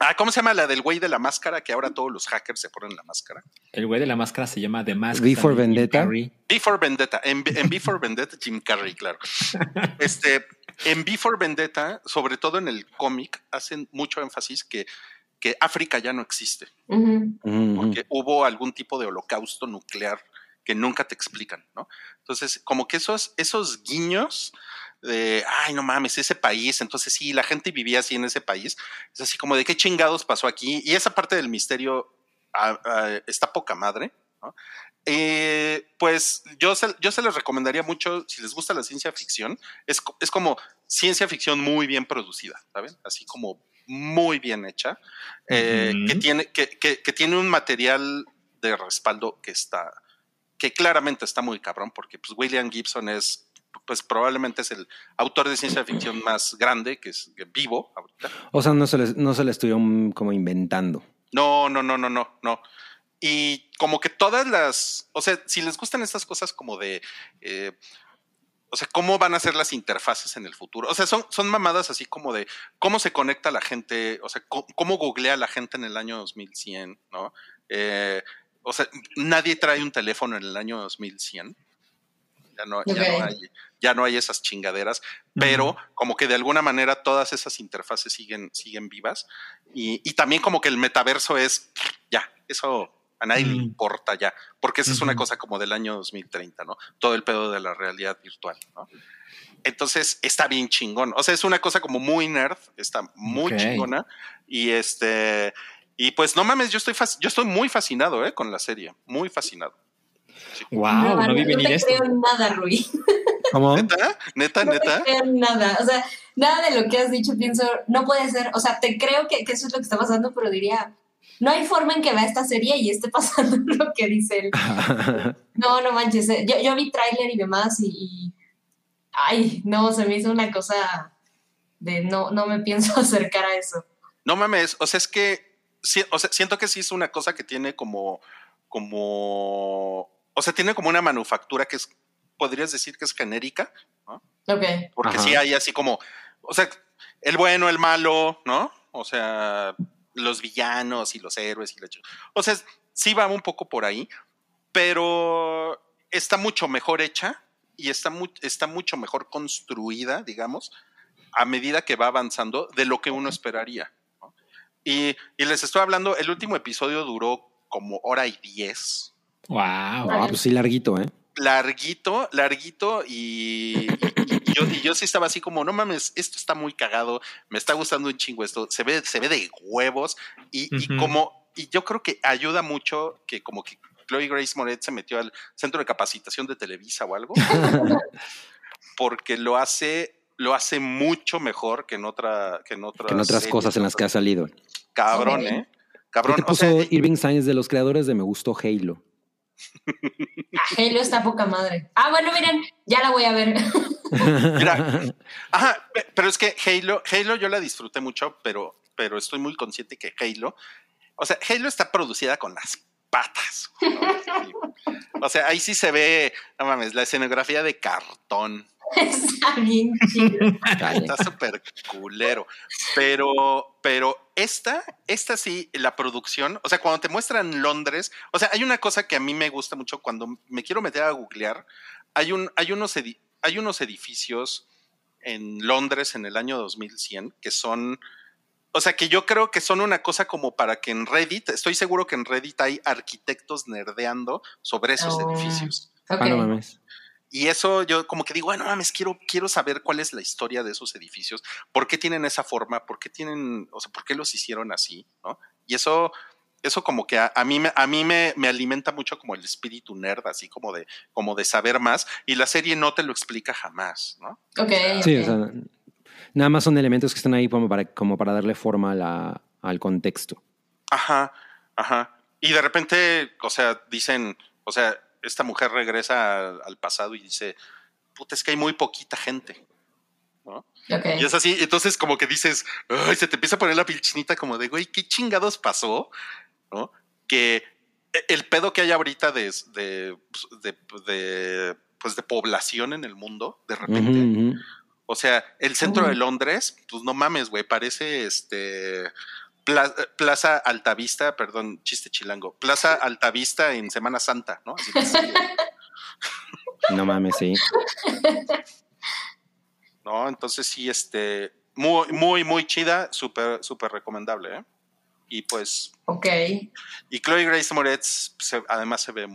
Ah, ¿cómo se llama la del güey de la máscara? Que ahora todos los hackers se ponen la máscara. El güey de la máscara se llama The Mask. V for Vendetta. Before Vendetta. En, en Before Vendetta, Jim Carrey, claro. Este, en Before Vendetta, sobre todo en el cómic, hacen mucho énfasis que, que África ya no existe. Ujú. porque hubo algún tipo de holocausto nuclear que nunca te explican, ¿no? Entonces, como que esos, esos guiños de, ay, no mames, ese país, entonces sí, la gente vivía así en ese país, es así como de qué chingados pasó aquí, y esa parte del misterio está poca madre, ¿no? Eh, pues yo se, yo se les recomendaría mucho, si les gusta la ciencia ficción, es, es como ciencia ficción muy bien producida, ¿saben? Así como muy bien hecha, eh, que, tiene, que, que- que tiene un material de respaldo que está, que claramente está muy cabrón, porque pues William Gibson es, pues probablemente es el autor de ciencia ficción más grande que es vivo ahorita. O sea, no se, les, no se le estuvieron como inventando. No, no, no, no, no, no. Y como que todas las, o sea, si les gustan estas cosas como de, eh, o sea, cómo van a ser las interfaces en el futuro. O sea, son, son mamadas así como de cómo se conecta la gente, o sea, cómo, cómo googlea la gente en el año 2100, ¿no? Eh, o sea, nadie trae un teléfono en el año 2100. Ya no, ya no hay, ya no hay esas chingaderas, pero como que de alguna manera todas esas interfaces siguen, siguen vivas. Y, y también como que el metaverso es, ya, eso a nadie le Mm. importa ya, porque esa es una cosa como del año 2030, ¿no? Todo el pedo de la realidad virtual, ¿no? Entonces está bien chingón. O sea, es una cosa como muy nerd, está muy Ok. chingona. Y este, y pues no mames, yo estoy, fas- yo estoy muy fascinado, ¿eh? Con la serie, muy fascinado. Wow, no, no, vi no te esto. creo nada, Rui. ¿Cómo? Neta, neta, No te neta. creo nada. O sea, nada de lo que has dicho pienso, no puede ser. O sea, te creo que, que eso es lo que está pasando, pero diría, no hay forma en que vea esta serie y esté pasando lo que dice él. No, no manches. eh, Yo, yo vi tráiler y demás y, y- Ay, no, se me hizo una cosa de no, no me pienso acercar a eso. No mames, o sea, es que sí, o sea, siento que sí es una cosa que tiene como, como, o sea, tiene como una manufactura que es, podrías decir que es genérica, Ok. porque Ajá. sí hay así como, o sea, el bueno, el malo, ¿no? O sea, los villanos y los héroes y la O sea, sí va un poco por ahí, pero está mucho mejor hecha y está, mu- está mucho mejor construida, digamos, a medida que va avanzando de lo que uno esperaría. Y, y les estoy hablando, el último episodio duró como hora y diez. Wow. Ah, pues sí, larguito, ¿eh? Larguito, larguito, y, y- y yo, y yo sí estaba así como, no mames, esto está muy cagado, me está gustando un chingo esto, se ve, se ve de huevos, y, y como, y yo creo que ayuda mucho que como que Chloe Grace Moret se metió al centro de capacitación de Televisa o algo, porque lo hace, lo hace mucho mejor que en otra, que en otras, Que en otras series, cosas en las que ha salido. Cabrón, eh. ¿Qué Cabrón, o puso sea, Irving Sainz de los creadores de Me Gustó Halo? Ah, Halo está poca madre. Ah, bueno, miren, ya la voy a ver. Mira, ajá, pe- pero es que Halo, Halo yo la disfruté mucho, pero, pero estoy muy consciente que Halo, o sea, Halo está producida con las patas. O sea, ahí sí se ve, no mames, la escenografía de cartón. Está bien chido. Está súper culero. Pero, pero esta, esta sí, la producción, o sea, cuando te muestran Londres, o sea, hay una cosa que a mí me gusta mucho cuando me quiero meter a googlear, hay, un, hay, unos, edi- hay unos edificios en Londres en el año 2100 que son, o sea, que yo creo que son una cosa como para que en Reddit, estoy seguro que en Reddit hay arquitectos nerdeando sobre esos Oh. edificios. Ok. Y eso yo como que digo, bueno, mames, quiero, quiero saber cuál es la historia de esos edificios, por qué tienen esa forma, por qué tienen, o sea, por qué los hicieron así, ¿no? Y eso, eso como que a, a mí, me, a mí me, me alimenta mucho como el espíritu nerd, así como de, como de saber más, y la serie no te lo explica jamás, ¿no? Ok, Sí, o sea, nada más son elementos que están ahí como para, como para darle forma a la- al contexto. Ajá, ajá. Y de repente, o sea, dicen, o sea, esta mujer regresa al, al pasado y dice, puta, es que hay muy poquita gente, ¿no? Y es así, entonces como que dices, ay, se te empieza a poner la piel chinita como de, güey, ¿qué chingados pasó? ¿No? Que el pedo que hay ahorita de, de, de, de, pues de población en el mundo, de repente, o sea, el centro de Londres, pues no mames, güey, parece este Pla- Plaza Altavista, perdón, chiste chilango, Plaza Altavista en Semana Santa, ¿no? Así de- No mames, sí. ¿no? Entonces sí, este, muy, muy, muy chida, súper, súper recomendable, ¿eh? Y pues, Ok. y Chloe Grace Moretz, se- además se ve,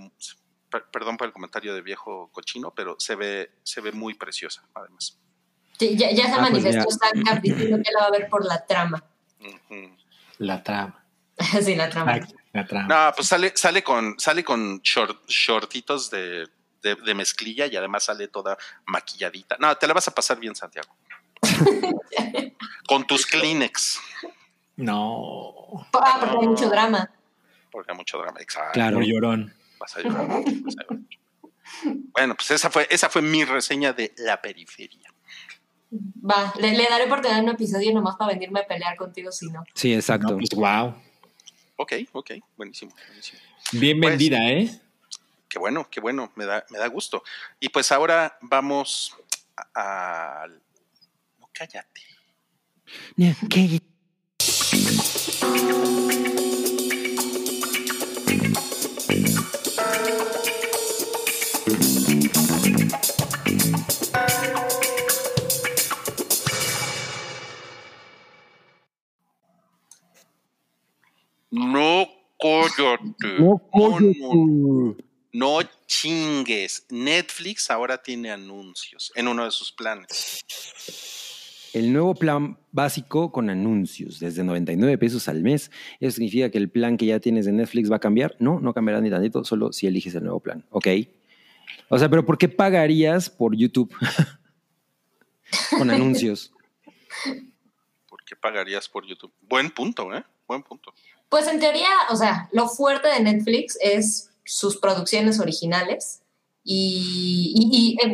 per- perdón por el comentario de viejo cochino, pero se ve, se ve muy preciosa, además. Sí, Ya, ya se Ah, pues manifestó mira. Stanka diciendo que la va a ver por la trama. Ujú. La trama. sí, la trama. La, la trama. No, pues sale, sale con, sale con short- shortitos de, de, de mezclilla y además sale toda maquilladita. No, te la vas a pasar bien, Santiago. con tus Kleenex, No. Ah, porque hay mucho drama. porque hay mucho drama. Exacto. Claro. Llorón. Vas a llorar vas a llorar. Bueno, pues esa fue, esa fue mi reseña de la periferia. Va, le, le daré por tener un episodio nomás para venirme a pelear contigo si no. Sí, exacto. No, pues wow. Ok, ok, buenísimo, buenísimo. Bien Pues- vendida, ¿eh? Qué bueno, qué bueno, me da, me da gusto. Y pues ahora vamos a- al... No, cállate. ¿Qué? No cállate. No, No, no, no chingues. Netflix ahora tiene anuncios en uno de sus planes. El nuevo plan básico con anuncios desde 99 pesos al mes. ¿Eso significa que el plan que ya tienes de Netflix va a cambiar? No, no cambiará ni tantito, solo si eliges el nuevo plan. Ok. O sea, pero ¿por qué pagarías por YouTube con anuncios? ¿Por qué pagarías por YouTube? Buen punto, ¿eh? Buen punto. Pues en teoría, o sea, lo fuerte de Netflix es sus producciones originales y, y- y, eh,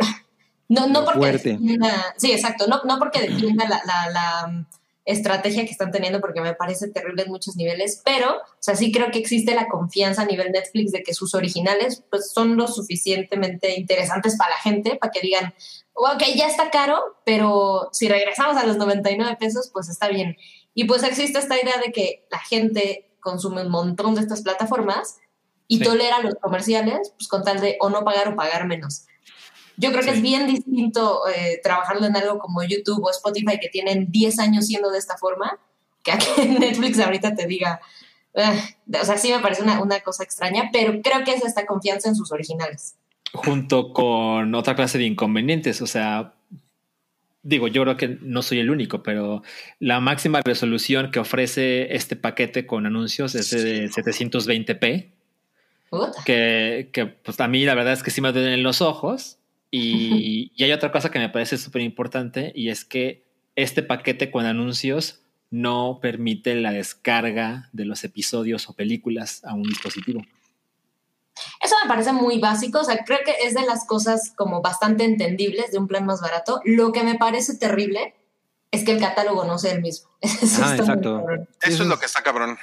no, no porque fuerte. defienda, sí, exacto, no, no porque defienda la, la- la, mm, estrategia que están teniendo porque me parece terrible en muchos niveles, pero, o sea, sí creo que existe la confianza a nivel Netflix de que sus originales pues son lo suficientemente interesantes para la gente, para que digan, ok, ya está caro, pero si regresamos a los 99 pesos, pues está bien. Y pues existe esta idea de que la gente consume un montón de estas plataformas y Sí. tolera los comerciales, pues con tal de o no pagar o pagar menos. Yo creo que Sí. es bien distinto eh, trabajarlo en algo como YouTube o Spotify que tienen 10 años siendo de esta forma, que a que Netflix ahorita te diga, "Ah", o sea, sí me parece una, una cosa extraña, pero creo que es esta confianza en sus originales. Junto con otra clase de inconvenientes. O sea, digo, yo creo que no soy el único, pero la máxima resolución que ofrece este paquete con anuncios es de 720p. Puta. que, que, pues a mí la verdad es que sí me duelen los ojos. Y, y hay otra cosa que me parece súper importante y es que este paquete con anuncios no permite la descarga de los episodios o películas a un dispositivo. Eso me parece muy básico, o sea, creo que es de las cosas como bastante entendibles de un plan más barato. Lo que me parece terrible es que el catálogo no sea el mismo. Eso Ah, exacto. Eso es lo que está cabrón.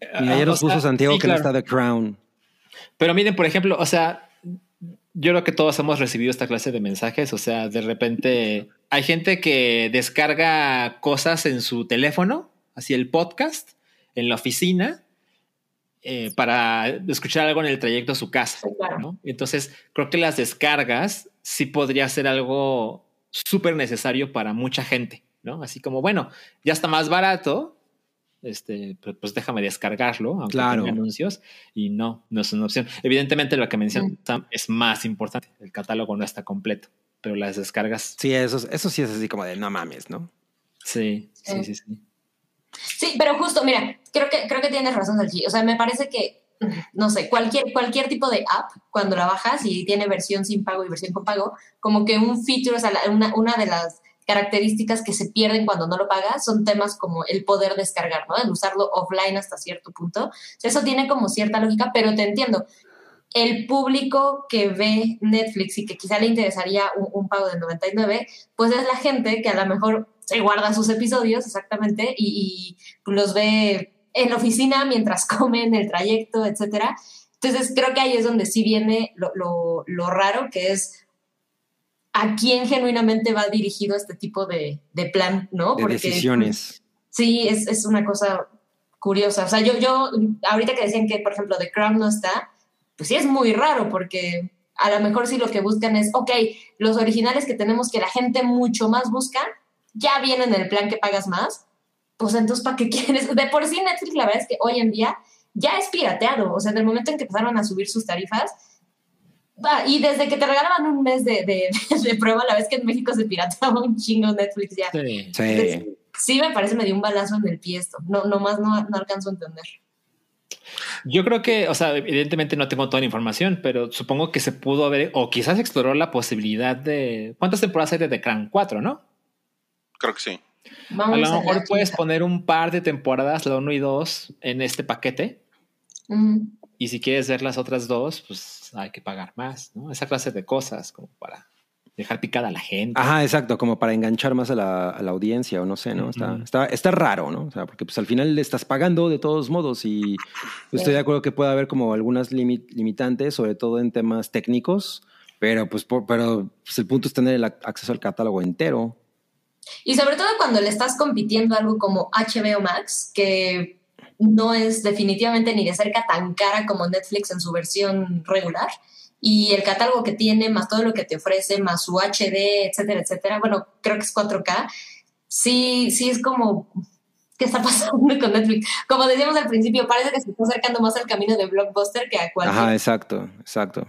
Y ayer Ah, nos sea, puso Santiago sí, que no está The Crown. Pero miren, por ejemplo, o sea, Yo creo que todos hemos recibido esta clase de mensajes. O sea, de repente hay gente que descarga cosas en su teléfono, así el podcast, en la oficina, eh, para escuchar algo en el trayecto a su casa. Entonces, creo que las descargas sí podría ser algo súper necesario para mucha gente, ¿no? Así como, bueno, ya está más barato, este, pues, pues déjame descargarlo, aunque Claro. tenga anuncios, y no, no es una opción. Evidentemente, lo que menciona Sam es más importante. El catálogo no está completo, pero las descargas, Sí, eso, eso sí es así como de no mames, ¿no? sí, sí, Sí. sí, sí. Sí, pero justo, mira, creo que, creo que tienes razón, Salchi. O sea, me parece que, no sé, cualquier, cualquier tipo de app, cuando la bajas y tiene versión sin pago y versión con pago, como que un feature, o sea, una, una de las características que se pierden cuando no lo pagas son temas como el poder descargar, ¿no? El usarlo offline hasta cierto punto. O sea, eso tiene como cierta lógica, pero te entiendo. El público que ve Netflix y que quizá le interesaría un, un pago de 99, pues es la gente que a lo mejor se guarda sus episodios exactamente y, y los ve en la oficina mientras come en el trayecto, etcétera. Entonces creo que ahí es donde sí viene lo, lo- lo raro, que es a quién genuinamente va dirigido este tipo de, de plan, ¿no? De decisiones. Sí, es, es una cosa curiosa. O sea, yo, yo, ahorita que decían que, por ejemplo, The Crown no está, pues sí es muy raro porque a lo mejor sí lo que buscan es, ok, los originales que tenemos que la gente mucho más busca, ya vienen en el plan que pagas más, pues entonces, ¿para qué quieres? De por sí Netflix, la verdad es que hoy en día ya es pirateado. O sea, en el momento en que empezaron a subir sus tarifas, va, y desde que te regalaban un mes de, de, de prueba, la vez que en México se pirateaba un chingo Netflix ya. Sí. Sí. Entonces, sí me parece me dio un balazo en el pie esto. No, nomás no, no alcanzo a entender. Yo creo que, o sea, evidentemente no tengo toda la información, pero supongo que se pudo haber, o quizás exploró la posibilidad de. ¿Cuántas temporadas hay de The Crown? Cuatro, ¿no? Creo que sí. Vamos a lo mejor puedes quinta. poner un par de temporadas, la uno y dos, en este paquete. Y si quieres ver las otras dos, pues hay que pagar más, ¿no? Esa clase de cosas, como para dejar picada a la gente. Ajá, exacto, como para enganchar más a la, a la audiencia o no sé, ¿no? Está, está, está raro, ¿no? O sea, porque pues al final le estás pagando de todos modos y estoy de acuerdo que puede haber como algunas limi- limitantes, sobre todo en temas técnicos, pero pues, por- pero pues, el punto es tener el ac- acceso al catálogo entero. Y sobre todo cuando le estás compitiendo algo como HBO Max, que no es definitivamente ni de cerca tan cara como Netflix en su versión regular. Y el catálogo que tiene, más todo lo que te ofrece, más su HD, etcétera, etcétera. Bueno, creo que es 4K. Sí, sí es como. ¿Qué está pasando con Netflix? Como decíamos al principio, parece que se está acercando más al camino de Blockbuster que a cualquier. Ajá, exacto, exacto.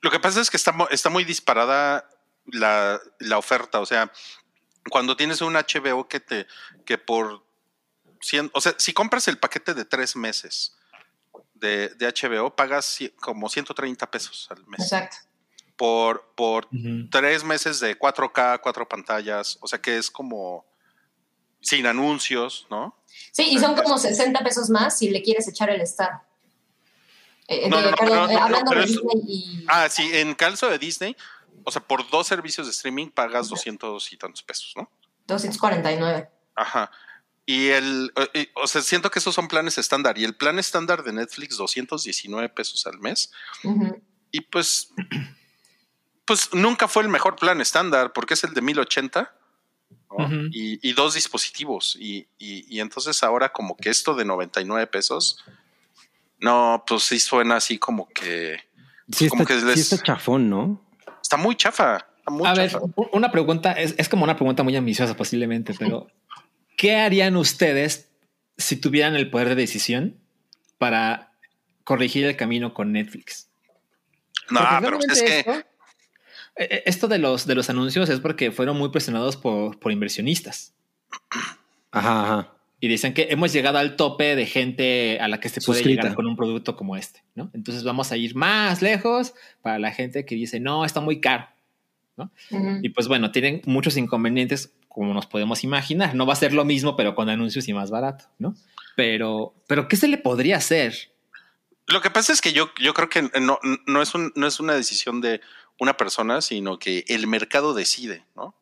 Lo que pasa es que está, está muy disparada la, la oferta. O sea, cuando tienes un HBO que te que por 100, o sea, si compras el paquete de tres meses de, de HBO, pagas como 130 pesos al mes. Exacto. Por, por tres meses de 4K, cuatro pantallas. O sea que es como sin anuncios, ¿no? Sí, y son como 60 pesos más si le quieres echar el Star. Eh, No, de- no, no, perdón, no, eh, no, hablando pero de eso- Disney y. Ah, sí, en caso de Disney, o sea, por dos servicios de streaming pagas 200 y tantos pesos, ¿no? 249. Ajá. Y el, eh, o sea, siento que esos son planes estándar. Y el plan estándar de Netflix, 219 pesos al mes. Y pues, pues nunca fue el mejor plan estándar, porque es el de 1080 ¿no? Y, y dos dispositivos. Y, y- y entonces ahora como que esto de 99 pesos, no, pues sí suena así como que Sí Como está, que les- sí está chafón, ¿no? Está muy chafa. está muy A ver, chafa. una pregunta, es, es como una pregunta muy ambiciosa posiblemente, pero ¿qué harían ustedes si tuvieran el poder de decisión para corregir el camino con Netflix? No, pero es realmente que... Esto, eh, eh, esto de los, de los anuncios es porque fueron muy presionados por, por inversionistas. Ajá, ajá. Y dicen que hemos llegado al tope de gente a la que se puede Suscrita. llegar con un producto como este, ¿no? Entonces vamos a ir más lejos para la gente que dice, no, está muy caro. Ujú. Y pues bueno, tienen muchos inconvenientes como nos podemos imaginar. No va a ser lo mismo, pero con anuncios y más barato, ¿no? Pero, pero ¿qué se le podría hacer? Lo que pasa es que yo, yo creo que no, no, es un- no es una decisión de una persona, sino que el mercado decide, ¿no?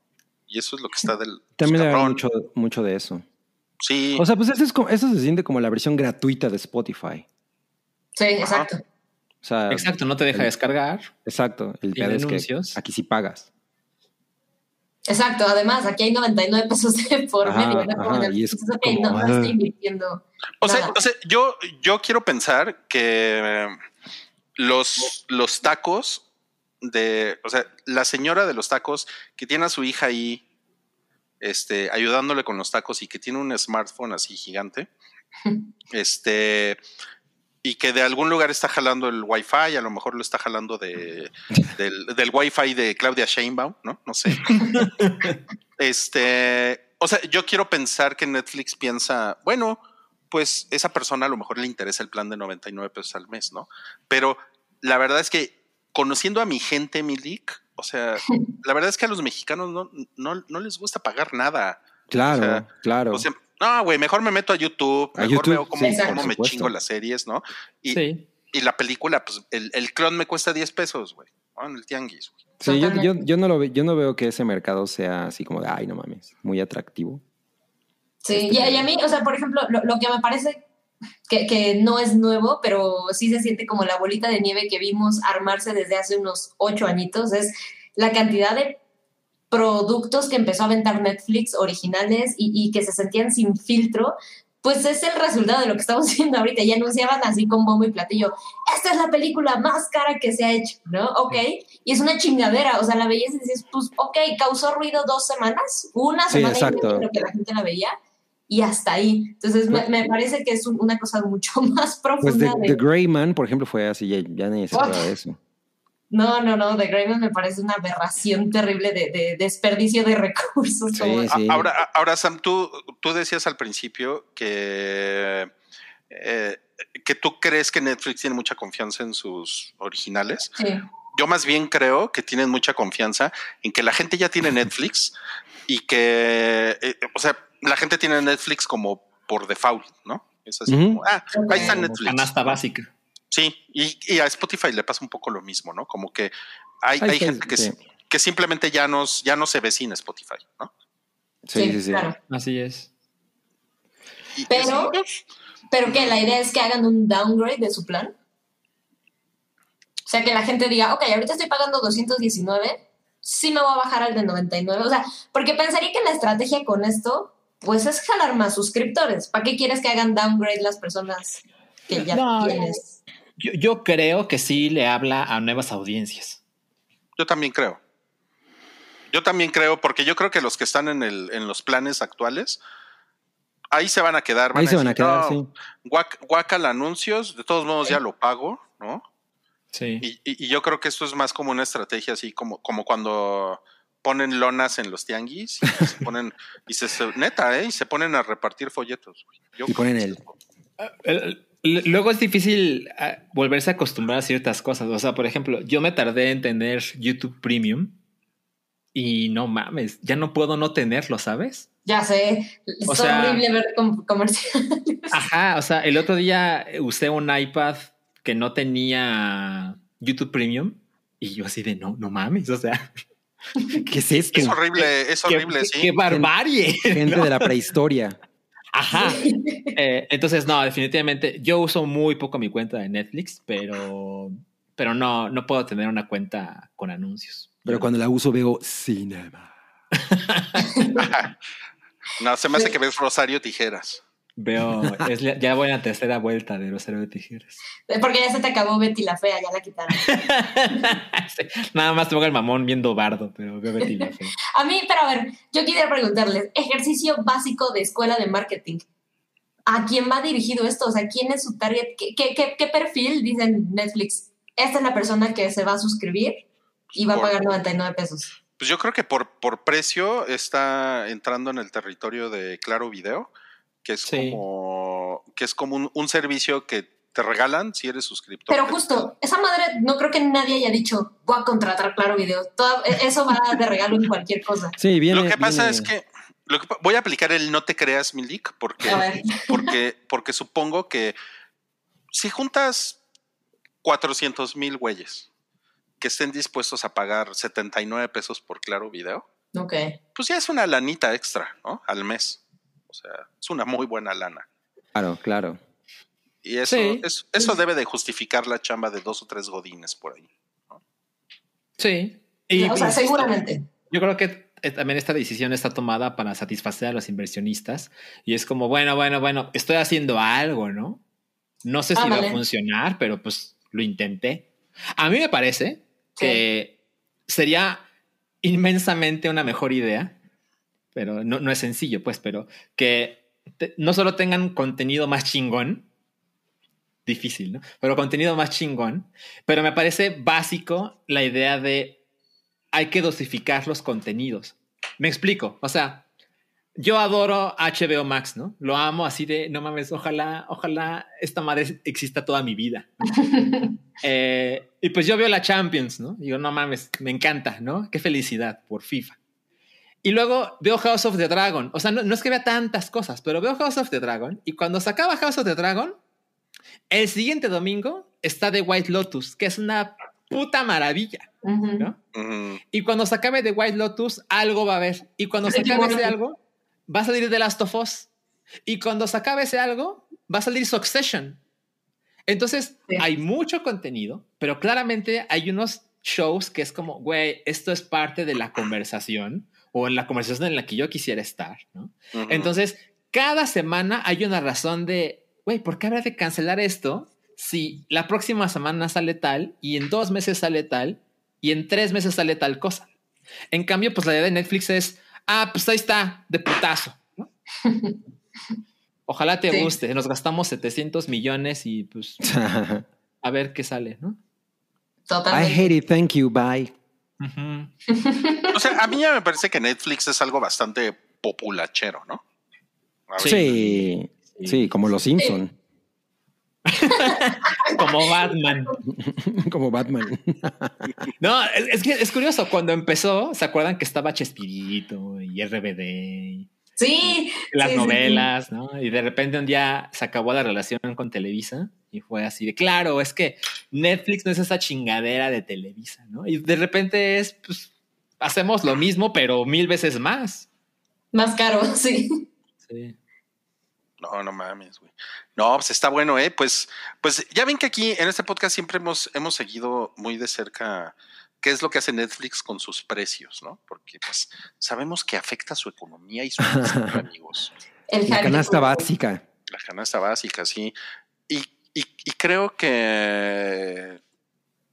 Y eso es lo que está del También hay mucho, mucho de eso. Sí, O sea, pues eso, es como, eso se siente como la versión gratuita de Spotify. Sí, exacto. O sea, Exacto, no te deja el- descargar. Exacto. El ¿Tiene pedo es que aquí sí pagas. Exacto, además, aquí hay 99 pesos de por Ajá, medio. ¿no? Ajá, y es como, no, no ah. estoy invirtiendo. O sea, nada. o sea, yo, yo quiero pensar que eh, los, los tacos de, o sea, la señora de los tacos que tiene a su hija ahí, este, ayudándole con los tacos y que tiene un smartphone así gigante, este, y que de algún lugar está jalando el Wi-Fi, a lo mejor lo está jalando de, del, del Wi-Fi de Claudia Sheinbaum, ¿no? No sé. Este, o sea, yo quiero pensar que Netflix piensa, bueno, pues esa persona a lo mejor le interesa el plan de 99 pesos al mes, ¿no? Pero la verdad es que conociendo a mi gente, Milik, o sea, la verdad es que a los mexicanos no, no, no les gusta pagar nada. Claro, O sea, claro. O sea, no, güey, mejor me meto a YouTube, A mejor YouTube, veo cómo, sí, cómo me chingo las series, ¿no? Y, Sí. y la película, pues el, el clon me cuesta 10 pesos, güey, ¿no? en el tianguis, güey. Sí, yo, yo, yo no lo ve- yo no veo que ese mercado sea así como de, ay, no mames, muy atractivo. Sí, Este, y, a- y a mí, o sea, por ejemplo, lo, lo que me parece que, que no es nuevo, pero sí se siente como la bolita de nieve que vimos armarse desde hace unos ocho añitos, es la cantidad de productos que empezó a aventar Netflix originales y, y que se sentían sin filtro, pues es el resultado de lo que estamos viendo ahorita. Y anunciaban así con bombo y platillo, esta es la película más cara que se ha hecho, ¿no? Ok, y es una chingadera, o sea, la veías y dices, pues, ok, causó ruido dos semanas, una Sí, semana y lo que la gente la veía, y hasta ahí. Entonces, me, me parece que es un- una cosa mucho más Pues profunda. The, de- The Gray Man, por ejemplo, fue así, ya, ya nadie se de eso. No, no, no, The Greyman me parece una aberración terrible de, de desperdicio de recursos. Sí, como- sí. A- Ahora, ahora, Sam, tú, tú decías al principio que, eh, que tú crees que Netflix tiene mucha confianza en sus originales. Sí. Yo más bien creo que tienen mucha confianza en que la gente ya tiene Netflix y que, eh, o sea, la gente tiene Netflix como por default, ¿no? Es así como, ah, ahí está Netflix. Canasta básica. Sí, y, y a Spotify le pasa un poco lo mismo, ¿no? Como que hay, hay gente que, sí. que simplemente ya, nos, ya no se vecina Spotify, ¿no? Sí, sí, sí. claro. Así es. Y- Pero- Pero que la idea es que hagan un downgrade de su plan. O sea, que la gente diga, ok, ahorita estoy pagando 219, sí me voy a bajar al de 99. O sea, porque pensaría que la estrategia con esto, pues es jalar más suscriptores. ¿Para qué quieres que hagan downgrade las personas que ya No, tienes? Yo, yo creo que sí le habla a nuevas audiencias. Yo también creo. Yo también creo, porque yo creo que los que están en, el, en los planes actuales, ahí se van a quedar. Ahí se van a quedar, "No, sí. guac- guácala anuncios, de todos modos ya lo pago, ¿no? Sí. Y, y- y yo creo que esto es más como una estrategia así como, como cuando ponen lonas en los tianguis y se ponen, y se, se- neta, ¿eh? Y se ponen a repartir folletos. güey. Yo Y ponen el- el- Luego es difícil ah, volverse a acostumbrar a ciertas cosas. O sea, por ejemplo, yo me tardé en tener YouTube Premium y no mames, ya no puedo no tenerlo, ¿sabes? Ya sé, es O sea- horrible ver com- comerciales. Ajá, o sea, el otro día usé un iPad que no tenía YouTube Premium y yo así de no, no mames, o sea, ¿Qué es esto? Es horrible, es horrible, qué- sí. qué barbarie. Gente ¿no? de la prehistoria. Ajá. Eh, entonces, no, definitivamente, yo uso muy poco mi cuenta de Netflix, pero, pero no, no puedo tener una cuenta con anuncios. Pero cuando la uso veo cinema. No, se me hace que ves Rosario Tijeras. Veo, es ya voy en la tercera vuelta de Rosario de Tijeras. Porque ya se te acabó Betty la Fea, ya la quitaron. Sí, Nada más tengo el mamón viendo bardo, pero veo Betty la Fea. A mí, pero a ver, yo quisiera preguntarles, ejercicio básico de escuela de marketing. ¿A quién va dirigido esto? O sea, ¿quién es su target? ¿Qué, qué, qué- qué perfil dicen Netflix? Esta es la persona que se va a suscribir y va a pagar 99 pesos. Pues yo creo que por, por precio está entrando en el territorio de Claro Video, que es Sí. como, que es como un, un servicio que te regalan si eres suscriptor. Pero justo, esa madre, no creo que nadie haya dicho, voy a contratar Claro Video. Todo- e, eso va de regalo en cualquier cosa. Sí, viene. Lo que pasa viene- es que lo que voy a aplicar el no te creas, Milik, porque, porque, porque supongo que si juntas 400 mil güeyes que estén dispuestos a pagar 79 pesos por Claro Video, pues ya es una lanita extra, ¿no? Al mes. O sea, es una muy buena lana. Claro, claro. Y eso, Sí. eso, eso debe de justificar la chamba de dos o tres godines por ahí. Sí. Y, o sea, insisto, seguramente. Yo creo que eh, también esta decisión está tomada para satisfacer a los inversionistas y es como, bueno, bueno, bueno, estoy haciendo algo, ¿no? No sé si va a funcionar, pero pues lo intenté. A mí me parece que sería inmensamente una mejor idea, pero no, no es sencillo, pues, pero que te- no solo tengan contenido más chingón, difícil, ¿no? Pero contenido más chingón, pero me parece básico la idea de hay que dosificar los contenidos. Me explico, o sea, yo adoro HBO Max, ¿no? Lo amo así de, no mames, ojalá, ojalá esta madre exista toda mi vida. Eh, y pues yo veo la Champions, ¿no? Digo, no mames, me encanta, ¿no? Qué felicidad por FIFA. Y luego veo House of the Dragon. O sea, no, no es que vea tantas cosas, pero veo House of the Dragon. Y cuando se acaba House of the Dragon, el siguiente domingo está The White Lotus, que es una puta maravilla, Ujú. ¿no? Ujú. Y cuando se acabe The White Lotus, algo va a haber. Y cuando se acabe ese algo, va a salir The Last of Us. Y cuando se acabe ese algo, va a salir Succession. Entonces, Sí. hay mucho contenido, pero claramente hay unos shows que es como, güey, esto es parte de la conversación o en la conversación en la que yo quisiera estar, ¿no? Entonces, cada semana hay una razón de, güey, ¿por qué habrá de cancelar esto si la próxima semana sale tal y en dos meses sale tal y en tres meses sale tal cosa? En cambio, pues la idea de Netflix es, ah, pues ahí está, de putazo. ¿no? Ojalá te Sí. guste. Nos gastamos 700 millones y pues a ver qué sale, ¿no? I Totalmente. hate it, thank you, bye. O sea, a mí ya me parece que Netflix es algo bastante populachero, ¿no? Sí, sí, como los Simpson, Como Batman. como Batman. No, es, es que es curioso. Cuando empezó, ¿se acuerdan que estaba Chespirito y RBD? Sí. las sí, sí, novelas, ¿no? Y de repente un día se acabó la relación con Televisa y fue así de, claro, es que Netflix no es esa chingadera de Televisa, ¿no? Y de repente es, pues, hacemos lo mismo, pero mil veces más. Más caro, sí. Sí. No, no mames, güey. No, pues está bueno, ¿eh? Pues, pues ya ven que aquí en este podcast siempre hemos, hemos seguido muy de cerca qué es lo que hace Netflix con sus precios, ¿no? Porque pues sabemos que afecta su economía y su bienestar, amigos. El La canasta básica. La canasta básica, sí. Y, y, y creo que,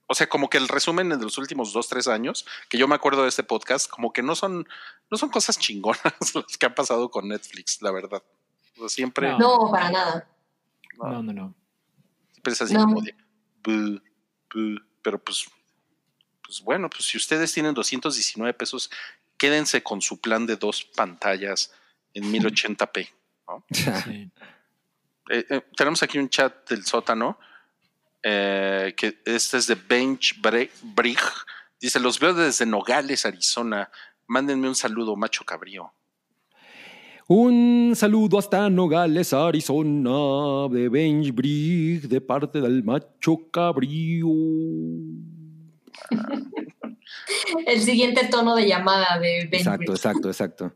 o sea, como que el resumen de los últimos dos, tres años, que yo me acuerdo de este podcast, como que no son, no son cosas chingonas las que han pasado con Netflix, la verdad. O sea, siempre, No. No, para nada. No, no, no. siempre es así No. como de, pero pues, pues bueno, pues si ustedes tienen 219 pesos, quédense con su plan de dos pantallas en 1080p. Sí. Eh, eh, tenemos aquí un chat del sótano. eh, que este es de Bench Brig. Dice: Los veo desde Nogales, Arizona. Mándenme un saludo, macho cabrío. Un saludo hasta Nogales, Arizona, de Benchbridge, de parte del macho cabrío. El siguiente tono de llamada de Ben Exacto, exacto, exacto.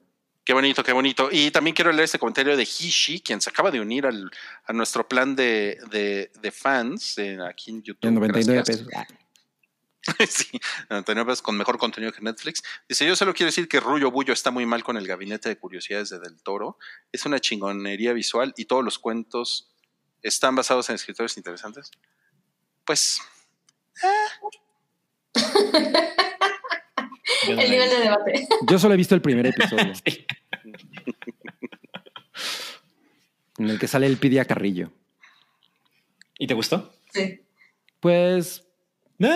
Qué bonito, qué bonito. Y también quiero leer este comentario de Hishi, quien se acaba de unir al, a nuestro plan de, de, de fans eh, aquí en YouTube. En 99 Gracias. pesos. Ah, sí, 99 pesos con mejor contenido que Netflix. Dice, yo solo quiero decir que Rullo Bullo está muy mal con el gabinete de curiosidades de Del Toro. Es una chingonería visual y todos los cuentos están basados en escritores interesantes. Pues, Yo no El nivel de debate. Yo solo he visto el primer episodio. En el que sale el Pidia Carrillo. ¿Y te gustó? Sí. Pues me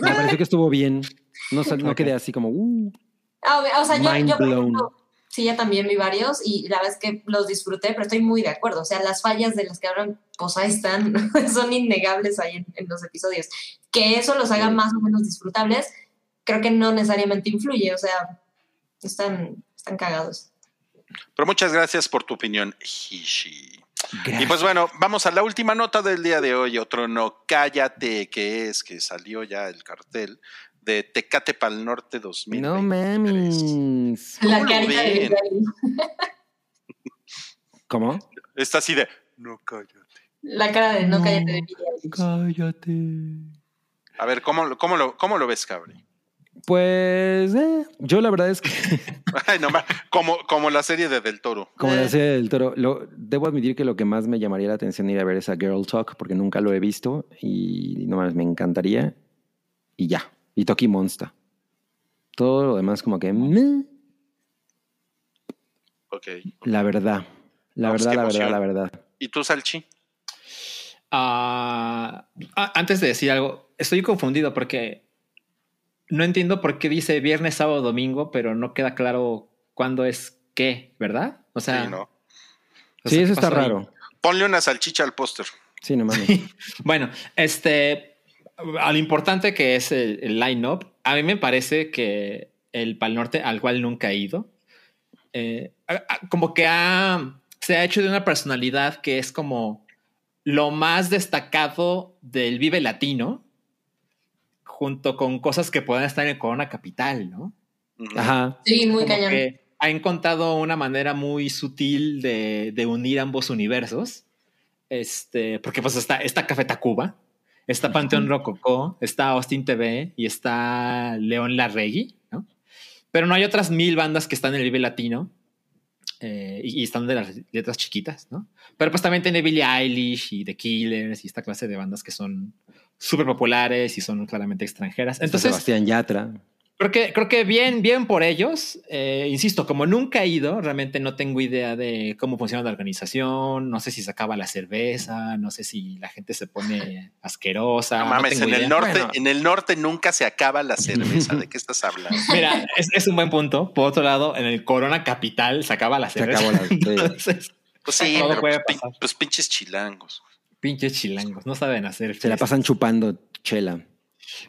pareció que estuvo bien. No, no quedé así como, uh, Ah, o sea, yo, Mind yo blown. ejemplo, sí, ya también vi varios y la verdad es que los disfruté, pero estoy muy de acuerdo. O sea, las fallas de las que hablan, pues ahí están, son innegables ahí en, en los episodios. Que eso los haga más o menos disfrutables, creo que no necesariamente influye. O sea, están, están cagados. pero muchas gracias por tu opinión, Hishi. gracias. Y pues bueno, vamos a la última nota del día de hoy. Otro no, cállate, que es que salió ya el cartel de Tecate Pal Norte 2000. no mames. ¿Cómo La carita de. ¿Cómo? Está así de, No, cállate. La cara de no cállate Eilish. Cállate. A ver, ¿cómo, cómo, lo, cómo lo ves, Cabri? Pues eh, yo la verdad es que Ay, no, ma- como, como la serie de Del Toro. como Eh. la serie del toro, lo, debo admitir que lo que más me llamaría la atención ir a ver es a Girl Talk porque nunca lo he visto y no mames, me encantaría y ya. Y Toki Monster. Todo lo demás como que meh, Ok. la verdad, la No, pues, verdad, la verdad, la verdad. ¿Y tú, Salchi? Ah, antes de decir algo, estoy confundido porque no entiendo por qué dice viernes, sábado, domingo, pero no queda claro cuándo es qué, ¿verdad? O sea, sí, ¿no? o Sí, eso ¿qué está ahí? raro. Ponle una salchicha al póster. Sí, no mames. Bueno, este, a lo importante que es el, el line-up, a mí me parece que el Pal Norte, al cual nunca he ido, eh, como que ha, se ha hecho de una personalidad que es como lo más destacado del Vive Latino, junto con cosas que puedan estar en Corona Capital, ¿no? Ajá. Sí, muy Como cañón. que ha encontrado una manera muy sutil de, de unir ambos universos. Este, porque pues está, está Café Tacuba, está Panteón Rococó, está Austin TV y está León Larregui, ¿no? Pero no hay otras mil bandas que están en el Vive Latino eh, y, y están de las letras chiquitas, ¿no? Pero pues también tiene Billie Eilish y The Killers y esta clase de bandas que son súper populares y son claramente extranjeras. Entonces, Sebastián Yatra. Creo que, creo que bien, bien por ellos. Eh, insisto, como nunca he ido, realmente no tengo idea de cómo funciona la organización. No sé si se acaba la cerveza, no sé si la gente se pone asquerosa. No mames, en el norte, Bueno. en el norte nunca se acaba la cerveza. ¿De qué estás hablando? Mira, es, es un buen punto. Por otro lado, en el Corona Capital se acaba la Se cerveza. acabó la-. Entonces, Pues sí, pero puede pues, pasar. pues pinches chilangos. Pinches chilangos, no saben hacer. Se la pasan chupando chela.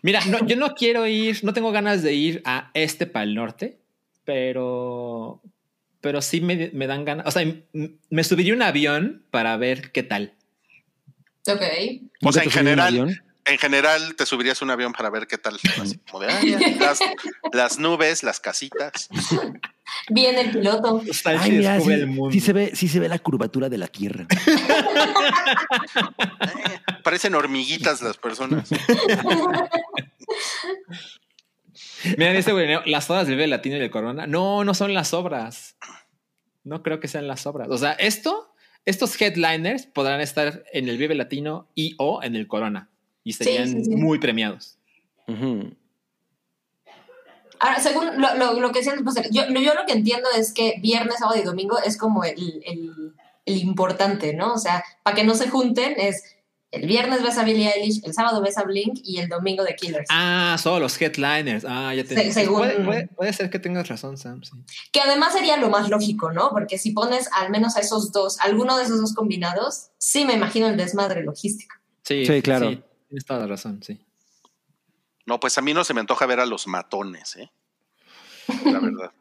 Mira, no, yo no quiero ir, no tengo ganas de ir a este Pal Norte, pero, pero sí me, me dan ganas. O sea, me subiría un avión para ver qué tal. Ok. O ¿Nunca sea, en general, en general te subirías a un avión para ver qué tal. Así como de, "Ay, las, las nubes, las casitas. Viene el piloto. Ay, mira, sí, el mundo. sí se ve, sí se ve la curvatura de la Tierra. Parecen hormiguitas las personas. Mira, dice güey, no, las obras del Vive Latino y del Corona. No, no son las obras. No creo que sean las obras. O sea, esto, estos headliners podrán estar en el Vive Latino y o en el Corona y serían sí, sí. muy premiados. Ujú. Ahora, según lo, lo, lo que decían, pues, yo, yo lo que entiendo es que viernes, sábado y domingo es como el, el, el importante, ¿no? O sea, para que no se junten es el viernes ves a Billie Eilish, el sábado ves a Blink y el domingo The Killers. Ah, solo los headliners. Ah, ya te Se- según- puede, puede- puede ser que tengas razón, Sam. sí. Que además sería lo más lógico, ¿no? Porque si pones al menos a esos dos, alguno de esos dos combinados, sí me imagino el desmadre logístico. Sí, Sí, claro. tienes toda la razón, sí. No, pues a mí no se me antoja ver a los matones, ¿eh? La verdad.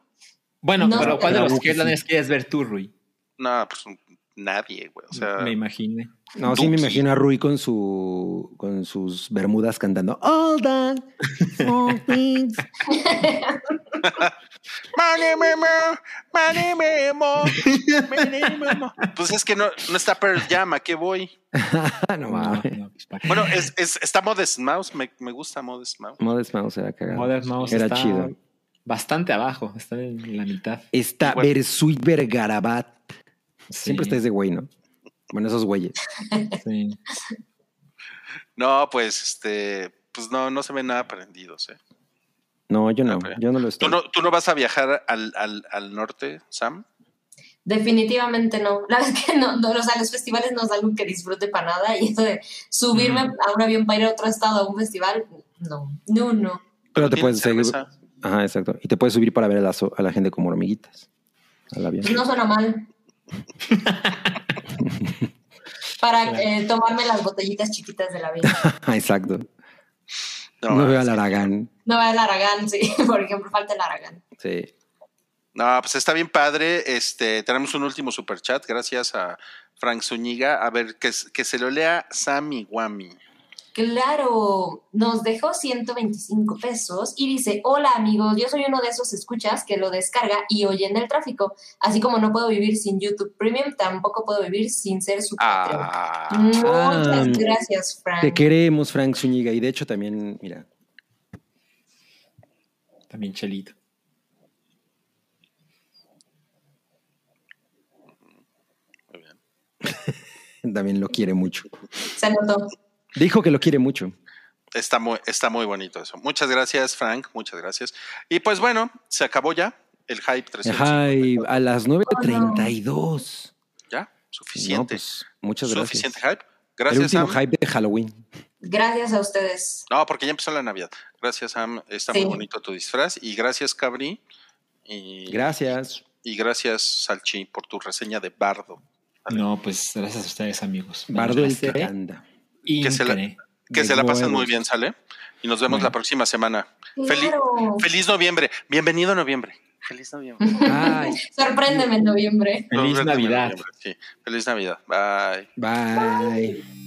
Bueno, No, pero ¿cuál de los headliners quieres ver tú, Rui? No, pues nadie, güey. O sea, Me imaginé. No, sí me imagino a Rui con su con sus bermudas cantando All that small things. Pues es que no, no está Pearl Jam, ¿a qué voy? No mames. no, pues. Bueno, es, es- está Modest Mouse, me, me gusta Modest Mouse. Modest Mouse era cagado. Modern Mouse era está chido. bastante abajo, está en la mitad. Está Igual. Bersuit Vergarabat. Sí, Siempre está ese güey, ¿no? Bueno, esos güeyes. sí. No, pues este, pues no, no se ven nada prendidos, ¿eh? No, yo no. Yo no lo ¿Tú estoy. no, ¿Tú no vas a viajar al, al, al norte, Sam? Definitivamente no. La verdad es que no, no, o sea, los festivales no es algo que disfrute para nada y eso de subirme a un avión para ir a otro estado a un festival, no, no, no. Pero te ¿Tienes puedes seguir. Ajá, exacto. Y te puedes subir para ver a la, a la gente como hormiguitas. Al avión. Pues no suena mal. para eh, tomarme las botellitas chiquitas del avión. exacto. No, No, veo al Aragán. No va el Aragán, sí, por ejemplo, falta el Aragán. Sí. No, pues está bien padre. Este, tenemos un último super chat, gracias a Frank Zúñiga. A ver, que, que se lo lea Sammy Guami. Claro, nos dejó 125 pesos y dice, hola amigos, yo soy uno de esos escuchas que lo descarga y oye en el tráfico. Así como no puedo vivir sin YouTube Premium, tampoco puedo vivir sin ser su Patreon. Ah, Muchas Ah, gracias, Frank. Te queremos, Frank Zúñiga. Y de hecho también, mira, También Chelito. muy bien. también lo quiere mucho. Se anotó. Dijo que lo quiere mucho. Está muy, está muy bonito eso. Muchas gracias, Frank. Muchas gracias. Y pues bueno, se acabó ya el hype 350. Ay, a las 9.32. Ya, suficiente. No, pues, muchas gracias. Suficiente hype. El Gracias, último Sam. hype de Halloween. Gracias a ustedes. No, porque ya empezó la Navidad. Gracias, Sam. Está Sí. muy bonito tu disfraz. Y gracias, Cabri. Y, Gracias. Y gracias, Salchi, por tu reseña de Bardo. No, pues gracias a ustedes, amigos. Bardo el demostré Tacanda. Que se la- Que se la pasen muy bien, ¿sale? Y nos vemos Bueno. la próxima semana. Feliz, Claro. feliz noviembre. Bienvenido noviembre. Feliz noviembre. Ay, Sorpréndeme en noviembre. Feliz Navidad. noviembre, Sí, feliz Navidad. Bye. bye.